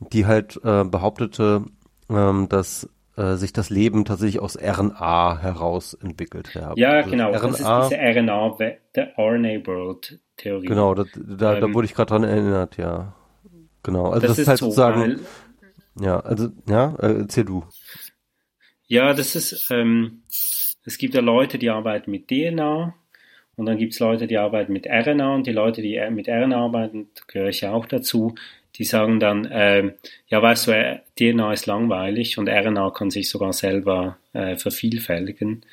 die halt äh, behauptete, ähm, dass äh, sich das Leben tatsächlich aus RNA heraus entwickelt. Ja, ja also genau, RNA, das ist diese RNA, der RNA World Theorie. Genau, das, da, ähm, da wurde ich gerade dran erinnert, ja. Genau, also das, das ist halt so, sozusagen, ja, also, ja, äh, erzähl du. Ja, das ist, ähm, es gibt ja Leute, die arbeiten mit DNA Und dann gibt es Leute, die arbeiten mit RNA und die Leute, die mit RNA arbeiten, gehöre ich auch dazu, die sagen dann, äh, ja weißt du, äh, DNA ist langweilig und RNA kann sich sogar selber äh, vervielfältigen.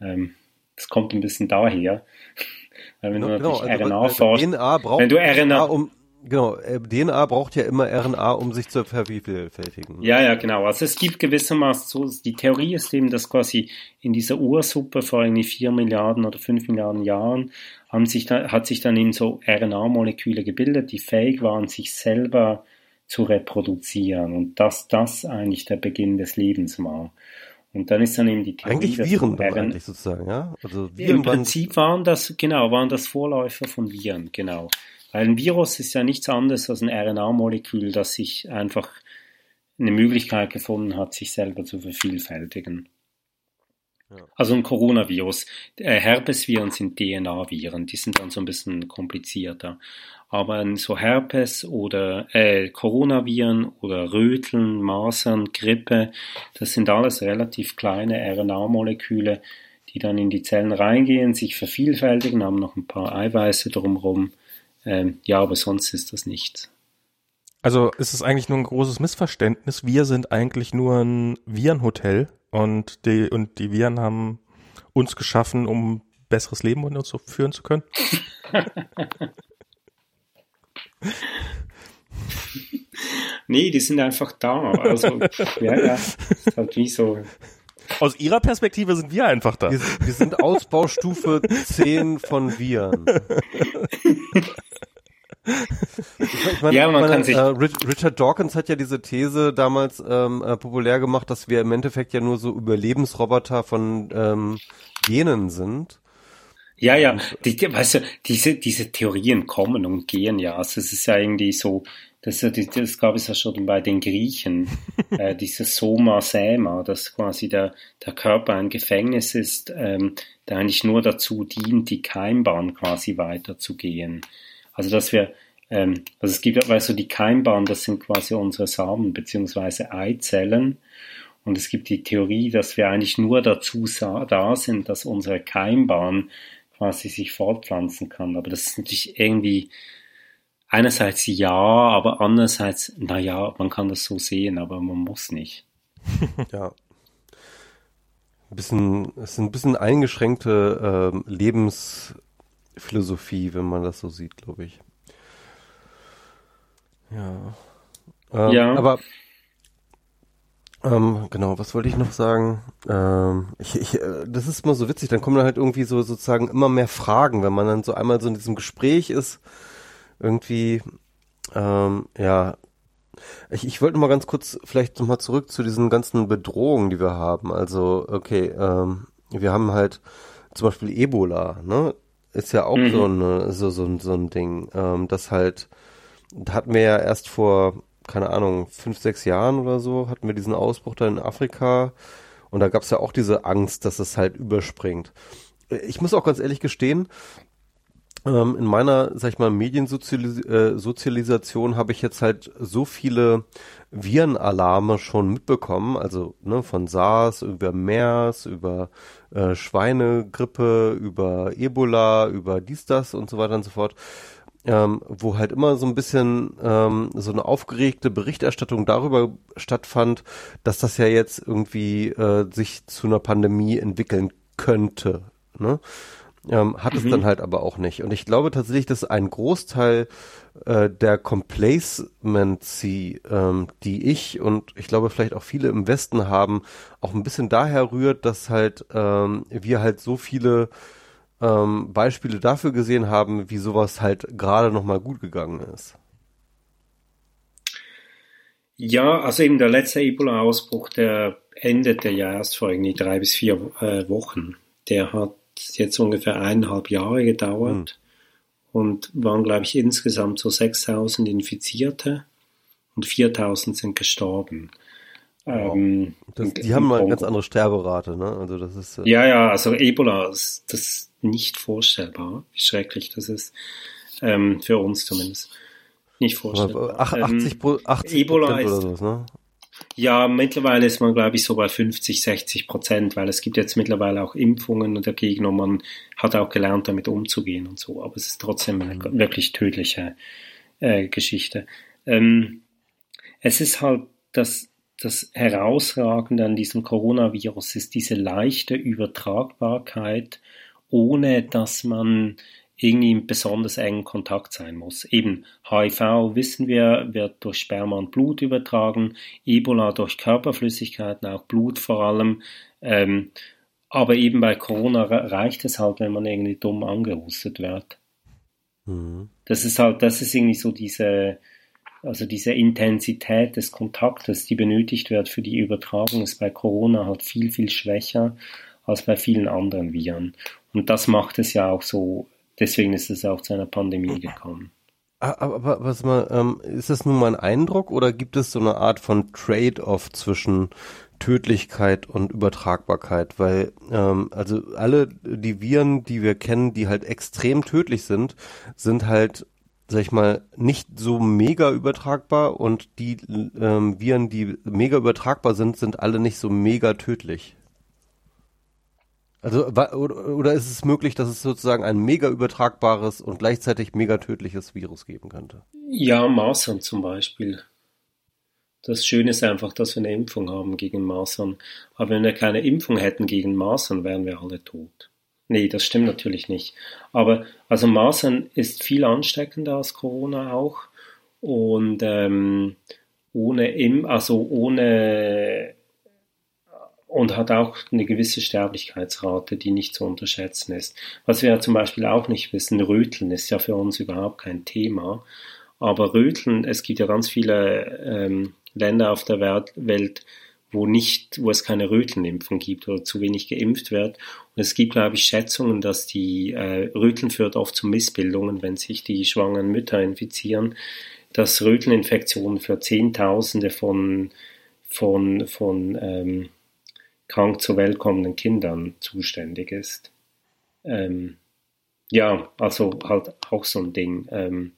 Ähm, das kommt ein bisschen daher. Weil wenn genau, du natürlich genau, RNA also, forschst, wenn du RNA, um, Genau, äh, DNA braucht ja immer RNA, um sich zu vervielfältigen. Ja, ja, genau. Also es gibt gewissermaßen so, die Theorie ist eben, dass quasi in dieser Ursuppe vor irgendwie vier Milliarden oder fünf Milliarden Jahren haben sich da, hat sich dann eben so RNA-Moleküle gebildet, die fähig waren, sich selber zu reproduzieren und dass das eigentlich der Beginn des Lebens war. Und dann ist dann eben die Theorie, eigentlich Viren eigentlich sozusagen, ja? Also Viren Im Prinzip waren das genau, waren das Vorläufer von Viren, genau. Weil ein Virus ist ja nichts anderes als ein RNA-Molekül, das sich einfach eine Möglichkeit gefunden hat, sich selber zu vervielfältigen. Ja. Also ein Coronavirus. Äh, Herpesviren sind DNA-Viren, die sind dann so ein bisschen komplizierter. Aber so Herpes oder äh, Coronaviren oder Röteln, Masern, Grippe, das sind alles relativ kleine RNA-Moleküle, die dann in die Zellen reingehen, sich vervielfältigen, haben noch ein paar Eiweiße drumherum ähm, ja, aber sonst ist das nichts. Also ist es eigentlich nur ein großes Missverständnis. Wir sind eigentlich nur ein Virenhotel und die, und die Viren haben uns geschaffen, um besseres Leben und uns so führen zu können. nee, die sind einfach da. Also, ja, ja. Ist halt wie so aus Ihrer Perspektive sind wir einfach da. Wir, wir sind Ausbaustufe 10 von Viren. Ich meine, ja, man meine, kann sich äh, Richard Dawkins hat ja diese These damals ähm, äh, populär gemacht, dass wir im Endeffekt ja nur so Überlebensroboter von ähm, Genen sind. Ja, ja, die, weißt du, diese, diese Theorien kommen und gehen ja. Also es ist ja irgendwie so, das, das gab es ja schon bei den Griechen, äh, dieses Soma Sema, dass quasi der, der Körper ein Gefängnis ist, ähm, der eigentlich nur dazu dient, die Keimbahn quasi weiterzugehen. Also dass wir, ähm, also es gibt, weißt du, die Keimbahn, das sind quasi unsere Samen beziehungsweise Eizellen. Und es gibt die Theorie, dass wir eigentlich nur dazu da sind, dass unsere Keimbahn quasi sich fortpflanzen kann. Aber das ist natürlich irgendwie einerseits ja, aber andererseits, naja, man kann das so sehen, aber man muss nicht. ja. Ein bisschen, es ist ein bisschen eingeschränkte äh, Lebensphilosophie, wenn man das so sieht, glaube ich. Ja. Ähm, ja. Aber ähm, genau, was wollte ich noch sagen? Ähm, ich, ich, äh, das ist immer so witzig, dann kommen da halt irgendwie so sozusagen immer mehr Fragen, wenn man dann so einmal so in diesem Gespräch ist irgendwie, ähm, ja, ich, ich wollte mal ganz kurz vielleicht noch mal zurück zu diesen ganzen Bedrohungen, die wir haben. Also, okay, ähm, wir haben halt zum Beispiel Ebola, ne? Ist ja auch mhm. so, eine, so, so, so ein Ding, ähm, das halt, da hatten wir ja erst vor, keine Ahnung, fünf, sechs Jahren oder so, hatten wir diesen Ausbruch da in Afrika und da gab es ja auch diese Angst, dass es halt überspringt. Ich muss auch ganz ehrlich gestehen, ähm, in meiner, sag ich mal, Mediensozialisation äh, habe ich jetzt halt so viele Virenalarme schon mitbekommen, also ne, von SARS über MERS, über äh, Schweinegrippe, über Ebola, über dies, das und so weiter und so fort. Ähm, wo halt immer so ein bisschen ähm, so eine aufgeregte Berichterstattung darüber stattfand, dass das ja jetzt irgendwie äh, sich zu einer Pandemie entwickeln könnte. Ne? Ähm, hat mhm. es dann halt aber auch nicht. Und ich glaube tatsächlich, dass ein Großteil äh, der Complacency, ähm, die ich und ich glaube vielleicht auch viele im Westen haben, auch ein bisschen daher rührt, dass halt ähm, wir halt so viele ähm, Beispiele dafür gesehen haben, wie sowas halt gerade noch mal gut gegangen ist. Ja, also eben der letzte Ebola-Ausbruch, der endete ja erst vor irgendwie drei bis vier äh, Wochen. Der hat jetzt ungefähr eineinhalb Jahre gedauert mhm. und waren, glaube ich, insgesamt so 6000 Infizierte und 4000 sind gestorben. Wow. Ähm, das, die haben mal eine ganz andere Sterberate, ne? Also das ist. Äh ja, ja, also Ebola ist das ist nicht vorstellbar, wie schrecklich das ist. Ähm, für uns zumindest. Nicht vorstellbar. 80, ähm, 80 Ebola ist, sowas, ne? Ja, mittlerweile ist man, glaube ich, so bei 50, 60 Prozent, weil es gibt jetzt mittlerweile auch Impfungen dagegen und man hat auch gelernt, damit umzugehen und so. Aber es ist trotzdem eine mhm. wirklich tödliche äh, Geschichte. Ähm, es ist halt das, das Herausragende an diesem Coronavirus ist diese leichte Übertragbarkeit, ohne dass man irgendwie in besonders engen Kontakt sein muss. Eben HIV wissen wir, wird durch Sperma und Blut übertragen, Ebola durch Körperflüssigkeiten, auch Blut vor allem. Ähm, aber eben bei Corona reicht es halt, wenn man irgendwie dumm angehustet wird. Mhm. Das ist halt, das ist irgendwie so diese, also diese Intensität des Kontaktes, die benötigt wird für die Übertragung, ist bei Corona halt viel, viel schwächer als bei vielen anderen Viren. Und das macht es ja auch so Deswegen ist es auch zu einer Pandemie gekommen. Ah, aber was mal, ähm, ist das nun mal ein Eindruck oder gibt es so eine Art von Trade-off zwischen Tödlichkeit und Übertragbarkeit? Weil ähm, also alle die Viren, die wir kennen, die halt extrem tödlich sind, sind halt sag ich mal, nicht so mega übertragbar und die ähm, Viren, die mega übertragbar sind, sind alle nicht so mega tödlich. Also oder ist es möglich, dass es sozusagen ein mega übertragbares und gleichzeitig mega tödliches Virus geben könnte? Ja, Masern zum Beispiel. Das Schöne ist einfach, dass wir eine Impfung haben gegen Masern. Aber wenn wir keine Impfung hätten gegen Masern, wären wir alle tot. Nee, das stimmt natürlich nicht. Aber also Masern ist viel ansteckender als Corona auch. Und ähm, ohne Im also ohne und hat auch eine gewisse Sterblichkeitsrate, die nicht zu unterschätzen ist. Was wir ja zum Beispiel auch nicht wissen, Röteln ist ja für uns überhaupt kein Thema. Aber Röteln, es gibt ja ganz viele ähm, Länder auf der Welt, wo nicht, wo es keine Rötelnimpfung gibt oder zu wenig geimpft wird. Und es gibt, glaube ich, Schätzungen, dass die äh, Röteln führt oft zu Missbildungen, wenn sich die schwangeren Mütter infizieren, dass Rötelninfektionen für Zehntausende von von von ähm, krank zur Welt kommenden Kindern zuständig ist. Ähm, ja, also halt auch so ein Ding. Ähm,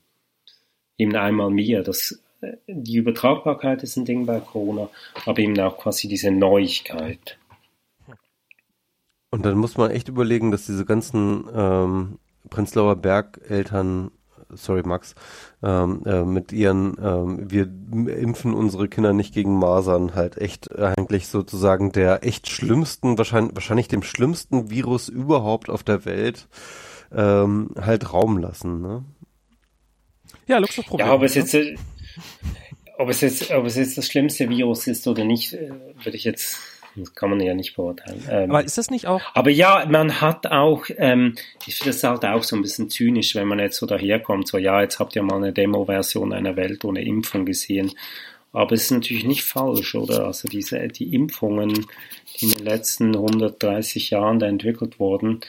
eben einmal mehr, das, äh, die Übertragbarkeit ist ein Ding bei Corona, aber eben auch quasi diese Neuigkeit. Und dann muss man echt überlegen, dass diese ganzen ähm, Prenzlauer Berg-Eltern sorry Max, ähm, äh, mit ihren, ähm, wir impfen unsere Kinder nicht gegen Masern, halt echt eigentlich sozusagen der echt schlimmsten, wahrscheinlich, wahrscheinlich dem schlimmsten Virus überhaupt auf der Welt ähm, halt Raum lassen. Ne? Ja, Luxusproblem. Ja, ob es jetzt, äh, ob es jetzt, ob es jetzt das schlimmste Virus ist oder nicht, äh, würde ich jetzt das kann man ja nicht beurteilen. Ähm, aber ist das nicht auch? Aber ja, man hat auch, ähm, ich finde das halt auch so ein bisschen zynisch, wenn man jetzt so daherkommt, so ja, jetzt habt ihr mal eine Demo-Version einer Welt ohne Impfung gesehen. Aber es ist natürlich nicht falsch, oder? Also diese, die Impfungen, die in den letzten 130 Jahren da entwickelt wurden,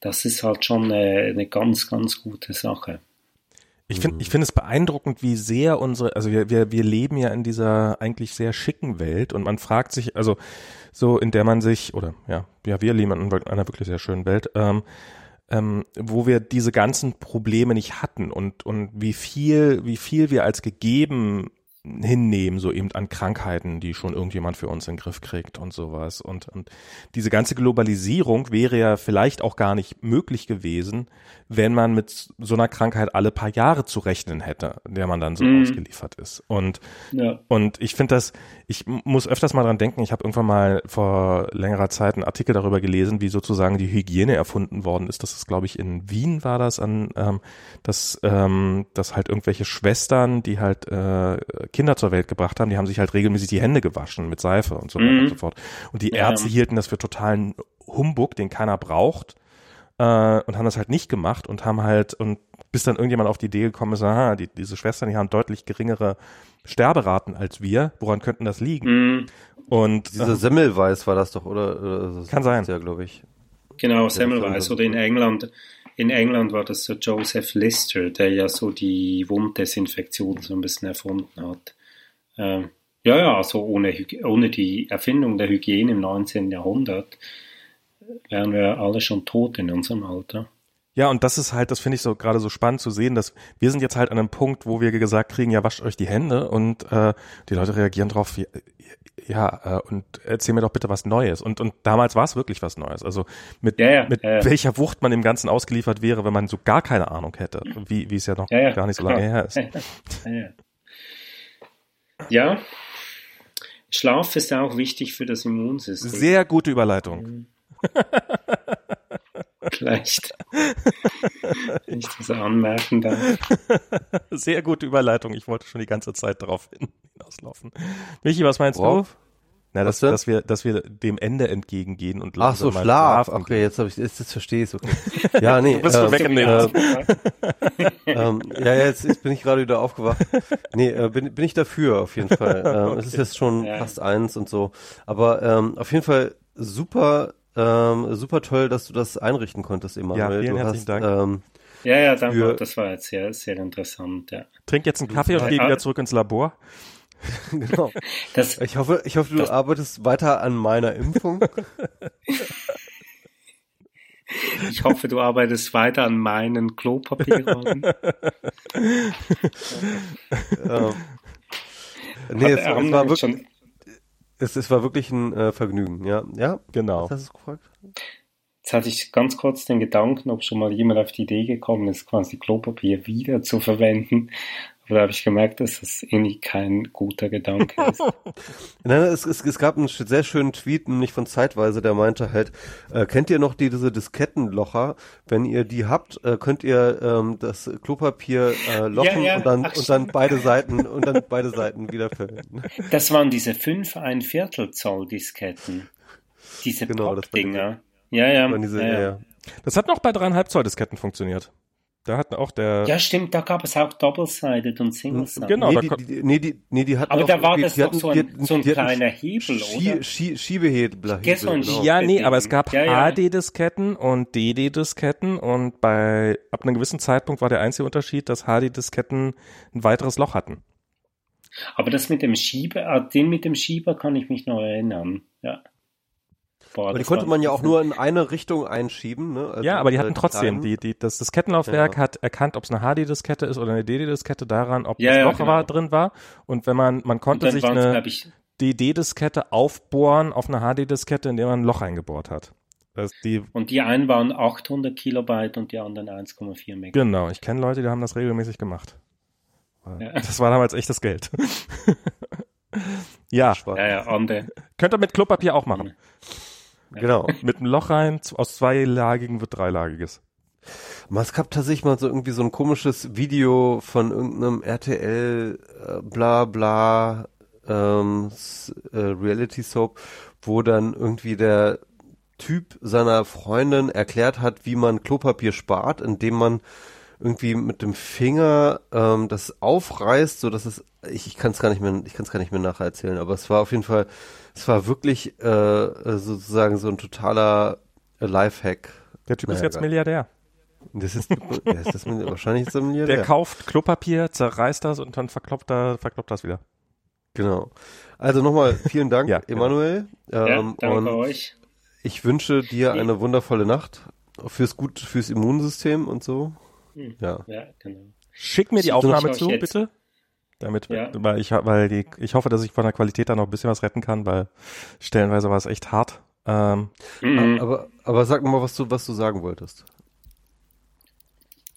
das ist halt schon eine, eine ganz, ganz gute Sache. Ich finde ich finde es beeindruckend, wie sehr unsere, also wir, wir, wir leben ja in dieser eigentlich sehr schicken Welt und man fragt sich, also so in der man sich, oder ja, ja, wir leben in einer wirklich sehr schönen Welt, ähm, ähm, wo wir diese ganzen Probleme nicht hatten und, und wie viel, wie viel wir als gegeben hinnehmen, so eben an Krankheiten, die schon irgendjemand für uns in den Griff kriegt und sowas. Und, und diese ganze Globalisierung wäre ja vielleicht auch gar nicht möglich gewesen, wenn man mit so einer Krankheit alle paar Jahre zu rechnen hätte, der man dann so mhm. ausgeliefert ist. Und, ja. und ich finde das, ich muss öfters mal dran denken, ich habe irgendwann mal vor längerer Zeit einen Artikel darüber gelesen, wie sozusagen die Hygiene erfunden worden ist. Das ist, glaube ich, in Wien war das an, ähm, dass, ähm, dass halt irgendwelche Schwestern, die halt äh, Kinder zur Welt gebracht haben, die haben sich halt regelmäßig die Hände gewaschen mit Seife und so weiter mhm. und so fort. Und die Ärzte ja. hielten das für totalen Humbug, den keiner braucht und haben das halt nicht gemacht und haben halt und bis dann irgendjemand auf die Idee gekommen ist, aha, die, diese Schwestern, die haben deutlich geringere Sterberaten als wir. Woran könnten das liegen? Mm. Und dieser äh, Semmelweis war das doch, oder? oder kann sein. Ja, glaube ich. Genau, Semmelweis. Oder in England, in England war das so Joseph Lister, der ja so die Wunddesinfektion so ein bisschen erfunden hat. Ähm, ja, ja, also ohne, ohne die Erfindung der Hygiene im 19. Jahrhundert wären wir alle schon tot in unserem Alter. Ja, und das ist halt, das finde ich so gerade so spannend zu sehen, dass wir sind jetzt halt an einem Punkt, wo wir gesagt kriegen, ja, wascht euch die Hände und äh, die Leute reagieren drauf, ja, ja äh, und erzähl mir doch bitte was Neues. Und und damals war es wirklich was Neues. Also mit, Ja, ja, mit welcher Wucht man dem Ganzen ausgeliefert wäre, wenn man so gar keine Ahnung hätte, wie wie es ja noch gar nicht so lange her ist. Ja, Schlaf ist auch wichtig für das Immunsystem. Sehr gute Überleitung. Vielleicht, wenn ich das anmerken darf. Sehr gute Überleitung. Ich wollte schon die ganze Zeit darauf hin- hinauslaufen. Michi, was meinst Worauf? du? Na, dass, dass wir, dass wir dem Ende entgegengehen und Ach so, Schlaf. schlafen Okay, jetzt habe ich, jetzt, jetzt verstehe ich es. Okay. Ja, nee. Du bist so äh, weggenickt. äh, ähm, ja, jetzt, jetzt bin ich gerade wieder aufgewacht. Nee, äh, bin, bin ich dafür auf jeden Fall. Ähm, es ist jetzt schon Ja. fast eins und so. Aber ähm, auf jeden Fall super, ähm, super toll, dass du das einrichten konntest, Emanuel. vielen du herzlichen hast, Dank. Ähm, Ja, ja, danke. Für- das war jetzt sehr, sehr interessant. Ja. Trink jetzt einen Kaffee und Ja. geh wieder zurück ins Labor. genau. Das, Ich hoffe, ich hoffe, du Das- arbeitest weiter an meiner Impfung. ich hoffe, du arbeitest weiter an meinen Klopapierrollen. ähm, nee, es, Haben es, war wir wirklich, schon, es, es war wirklich ein äh, Vergnügen. Ja, ja. Genau. Was hast du gefragt? jetzt hatte ich ganz kurz den Gedanken, ob schon mal jemand auf die Idee gekommen ist, quasi Klopapier wieder zu verwenden. Aber da habe ich gemerkt, dass das irgendwie kein guter Gedanke ist. Nein, es, es, es gab einen sehr schönen Tweet, nämlich von Zeitweise, der meinte halt, äh, kennt ihr noch die, diese Diskettenlocher? Wenn ihr die habt, äh, könnt ihr ähm, das Klopapier äh, lochen Ja, ja, und dann ach, und dann beide Seiten und dann beide Seiten wieder verwenden. Das waren diese 5 ein Viertel Zoll Disketten. Diese Genau, Pop-Dinger. Ja, ja. Diese, ja, ja, ja. ja. Das hat noch bei dreieinhalb Zoll Disketten funktioniert. Da hat auch der, Ja, stimmt, da gab es auch Double-Sided und Single-Sided. Genau, nee, da die, die, nee, die, nee, die hatten Aber auch da war das die doch hatten- so ein, hatten- so ein hatten kleiner Hebel, Schie, oder? Schie, Schiebehebel. Genau. ja, nee, aber es gab Ja, ja. HD-Disketten und DD-Disketten und bei, ab einem gewissen Zeitpunkt war der einzige Unterschied, dass HD-Disketten ein weiteres Loch hatten. Aber das mit dem Schieber, ah, den mit dem Schieber kann ich mich noch erinnern. Ja. Boah, Aber die das konnte man ja auch nur in eine Richtung einschieben. Ne? Also, ja, aber die äh, hatten trotzdem, kleinen. die, die, das Diskettenlaufwerk Ja. hat erkannt, ob es eine HD-Diskette ist oder eine DD-Diskette daran, ob Ja, das ja, Loch genau. war, drin war. Und wenn man, man konnte sich eine DD-Diskette aufbohren auf eine HD-Diskette, indem man ein Loch eingebohrt hat. Das die, und die einen waren 800 Kilobyte und die anderen 1,4 Megabyte. genau, ich kenne Leute, die haben das regelmäßig gemacht. Ja. Das war damals echtes Geld. ja. Ja, ja, könnt ihr mit Klopapier auch machen. Genau. Mit einem Loch rein, aus zweilagigen wird dreilagiges. Es gab tatsächlich mal so irgendwie so ein komisches Video von irgendeinem RTL äh, bla bla ähm, äh, Reality Soap, wo dann irgendwie der Typ seiner Freundin erklärt hat, wie man Klopapier spart, indem man irgendwie mit dem Finger ähm, das aufreißt, so dass es ich, ich kann es gar nicht mehr ich kann es gar nicht mehr nacherzählen, aber es war auf jeden Fall es war wirklich äh, äh, sozusagen so ein totaler äh, Lifehack. Der Typ ist Naja, jetzt geil. Milliardär. Das ist, ja, ist das wahrscheinlich ist er Milliardär. Der kauft Klopapier, zerreißt das und dann verkloppt er, verkloppt das wieder. Genau. Also nochmal vielen Dank, Ja, genau. Emanuel. Ja, Ähm, danke und euch. ich wünsche dir eine wundervolle Nacht. Fürs gut, fürs Immunsystem und so. Hm. Ja. Ja, genau. Schick mir die So, Aufnahme zu, jetzt- bitte. Damit, Ja. weil ich, weil die, ich hoffe, dass ich von der Qualität da noch ein bisschen was retten kann, weil stellenweise war es echt hart. Ähm, Mhm. Aber, aber sag mal, was du, was du sagen wolltest.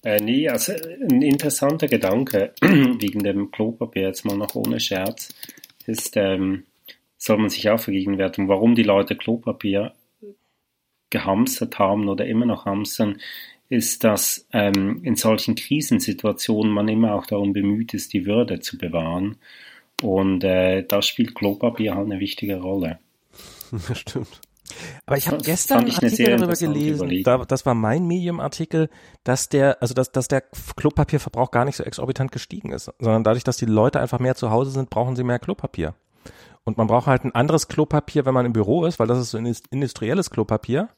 Äh, nee, also ein interessanter Gedanke wegen dem Klopapier, jetzt mal noch ohne Scherz, ist, ähm, soll man sich auch vergegenwärtigen, warum die Leute Klopapier gehamstert haben oder immer noch hamstern, ist, dass ähm, in solchen Krisensituationen man immer auch darum bemüht ist, die Würde zu bewahren. Und äh, da spielt Klopapier halt eine wichtige Rolle. Das stimmt. Aber ich habe gestern einen Artikel darüber gelesen, da, das war mein Medium-Artikel, dass der, also dass, dass der Klopapierverbrauch gar nicht so exorbitant gestiegen ist, sondern dadurch, dass die Leute einfach mehr zu Hause sind, brauchen sie mehr Klopapier. Und man braucht halt ein anderes Klopapier, wenn man im Büro ist, weil das ist so ein industrielles Klopapier.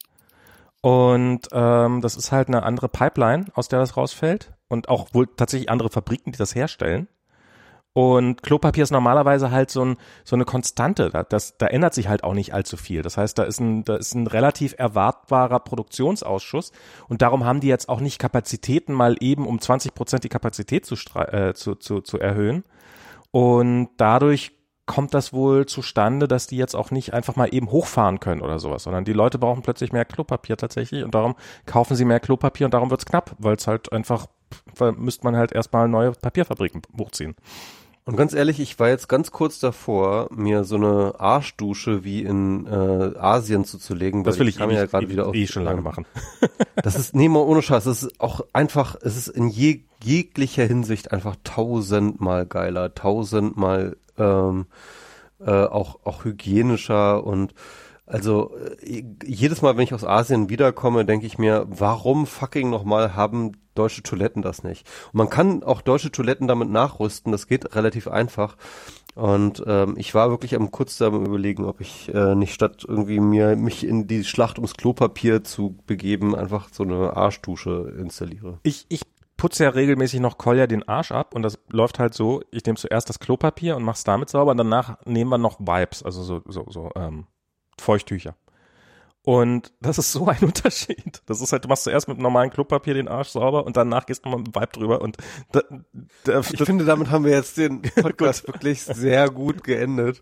Und ähm, das ist halt eine andere Pipeline, aus der das rausfällt. Und auch wohl tatsächlich andere Fabriken, die das herstellen. Und Klopapier ist normalerweise halt so, ein, so eine Konstante. Da, das, da ändert sich halt auch nicht allzu viel. Das heißt, da ist ein, da ist ein relativ erwartbarer Produktionsausschuss. Und darum haben die jetzt auch nicht Kapazitäten, mal eben um 20 Prozent die Kapazität zu, äh, zu, zu, zu erhöhen. Und dadurch kommt das wohl zustande, dass die jetzt auch nicht einfach mal eben hochfahren können oder sowas, sondern die Leute brauchen plötzlich mehr Klopapier tatsächlich und darum kaufen sie mehr Klopapier und darum wird's knapp, weil es halt einfach, weil müsste man halt erstmal neue Papierfabriken hochziehen. Und ganz ehrlich, ich war jetzt ganz kurz davor, mir so eine Arschdusche wie in äh, Asien zuzulegen. Das will ich, ich kam ja gerade wieder eh schon lange machen. das ist, nee, mal ohne Scheiß, das ist auch einfach, es ist in je, jeglicher Hinsicht einfach tausendmal geiler, tausendmal ähm, äh, auch, auch hygienischer und also äh, jedes Mal, wenn ich aus Asien wiederkomme, denke ich mir, warum fucking nochmal haben deutsche Toiletten das nicht? Und man kann auch deutsche Toiletten damit nachrüsten, das geht relativ einfach. Und ähm, ich war wirklich am kurz am überlegen, ob ich äh, nicht statt irgendwie mir mich in die Schlacht ums Klopapier zu begeben, einfach so eine Arschdusche installiere. Ich, ich putze ja regelmäßig noch Kolja den Arsch ab und das läuft halt so, ich nehme zuerst das Klopapier und mach's damit sauber und danach nehmen wir noch Wipes, also so, so, so ähm, Feuchttücher. Und das ist so ein Unterschied. Das ist halt, du machst zuerst mit normalem Klopapier den Arsch sauber und danach gehst du mal mit Vibe drüber und da, da, ich finde, damit haben wir jetzt den Podcast wirklich sehr gut geendet.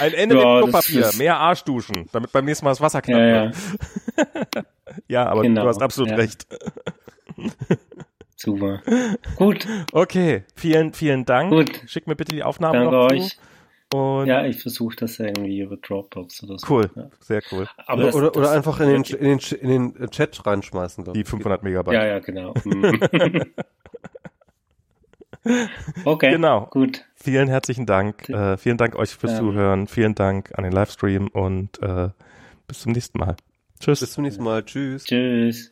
Ein Ende ja, mit Klopapier, mehr Arschduschen, damit beim nächsten Mal das Wasser knapp ja, wird. Ja, ja aber genau, du hast absolut ja. recht. Super. Gut. Okay, vielen, vielen Dank. Gut. Schick mir bitte die Aufnahme Danke noch euch. Und ja, ich versuche das irgendwie über Dropbox oder so. Cool, ja. sehr cool. Aber oder, das, oder, oder einfach in den, in, den, in den Chat reinschmeißen. Die 500 Megabyte. Ja, ja, genau. Mhm. okay, genau. gut. Vielen herzlichen Dank. Äh, vielen Dank euch fürs ja. Zuhören. Vielen Dank an den Livestream und äh, bis zum nächsten Mal. Tschüss. Bis zum nächsten Mal. Tschüss. Tschüss.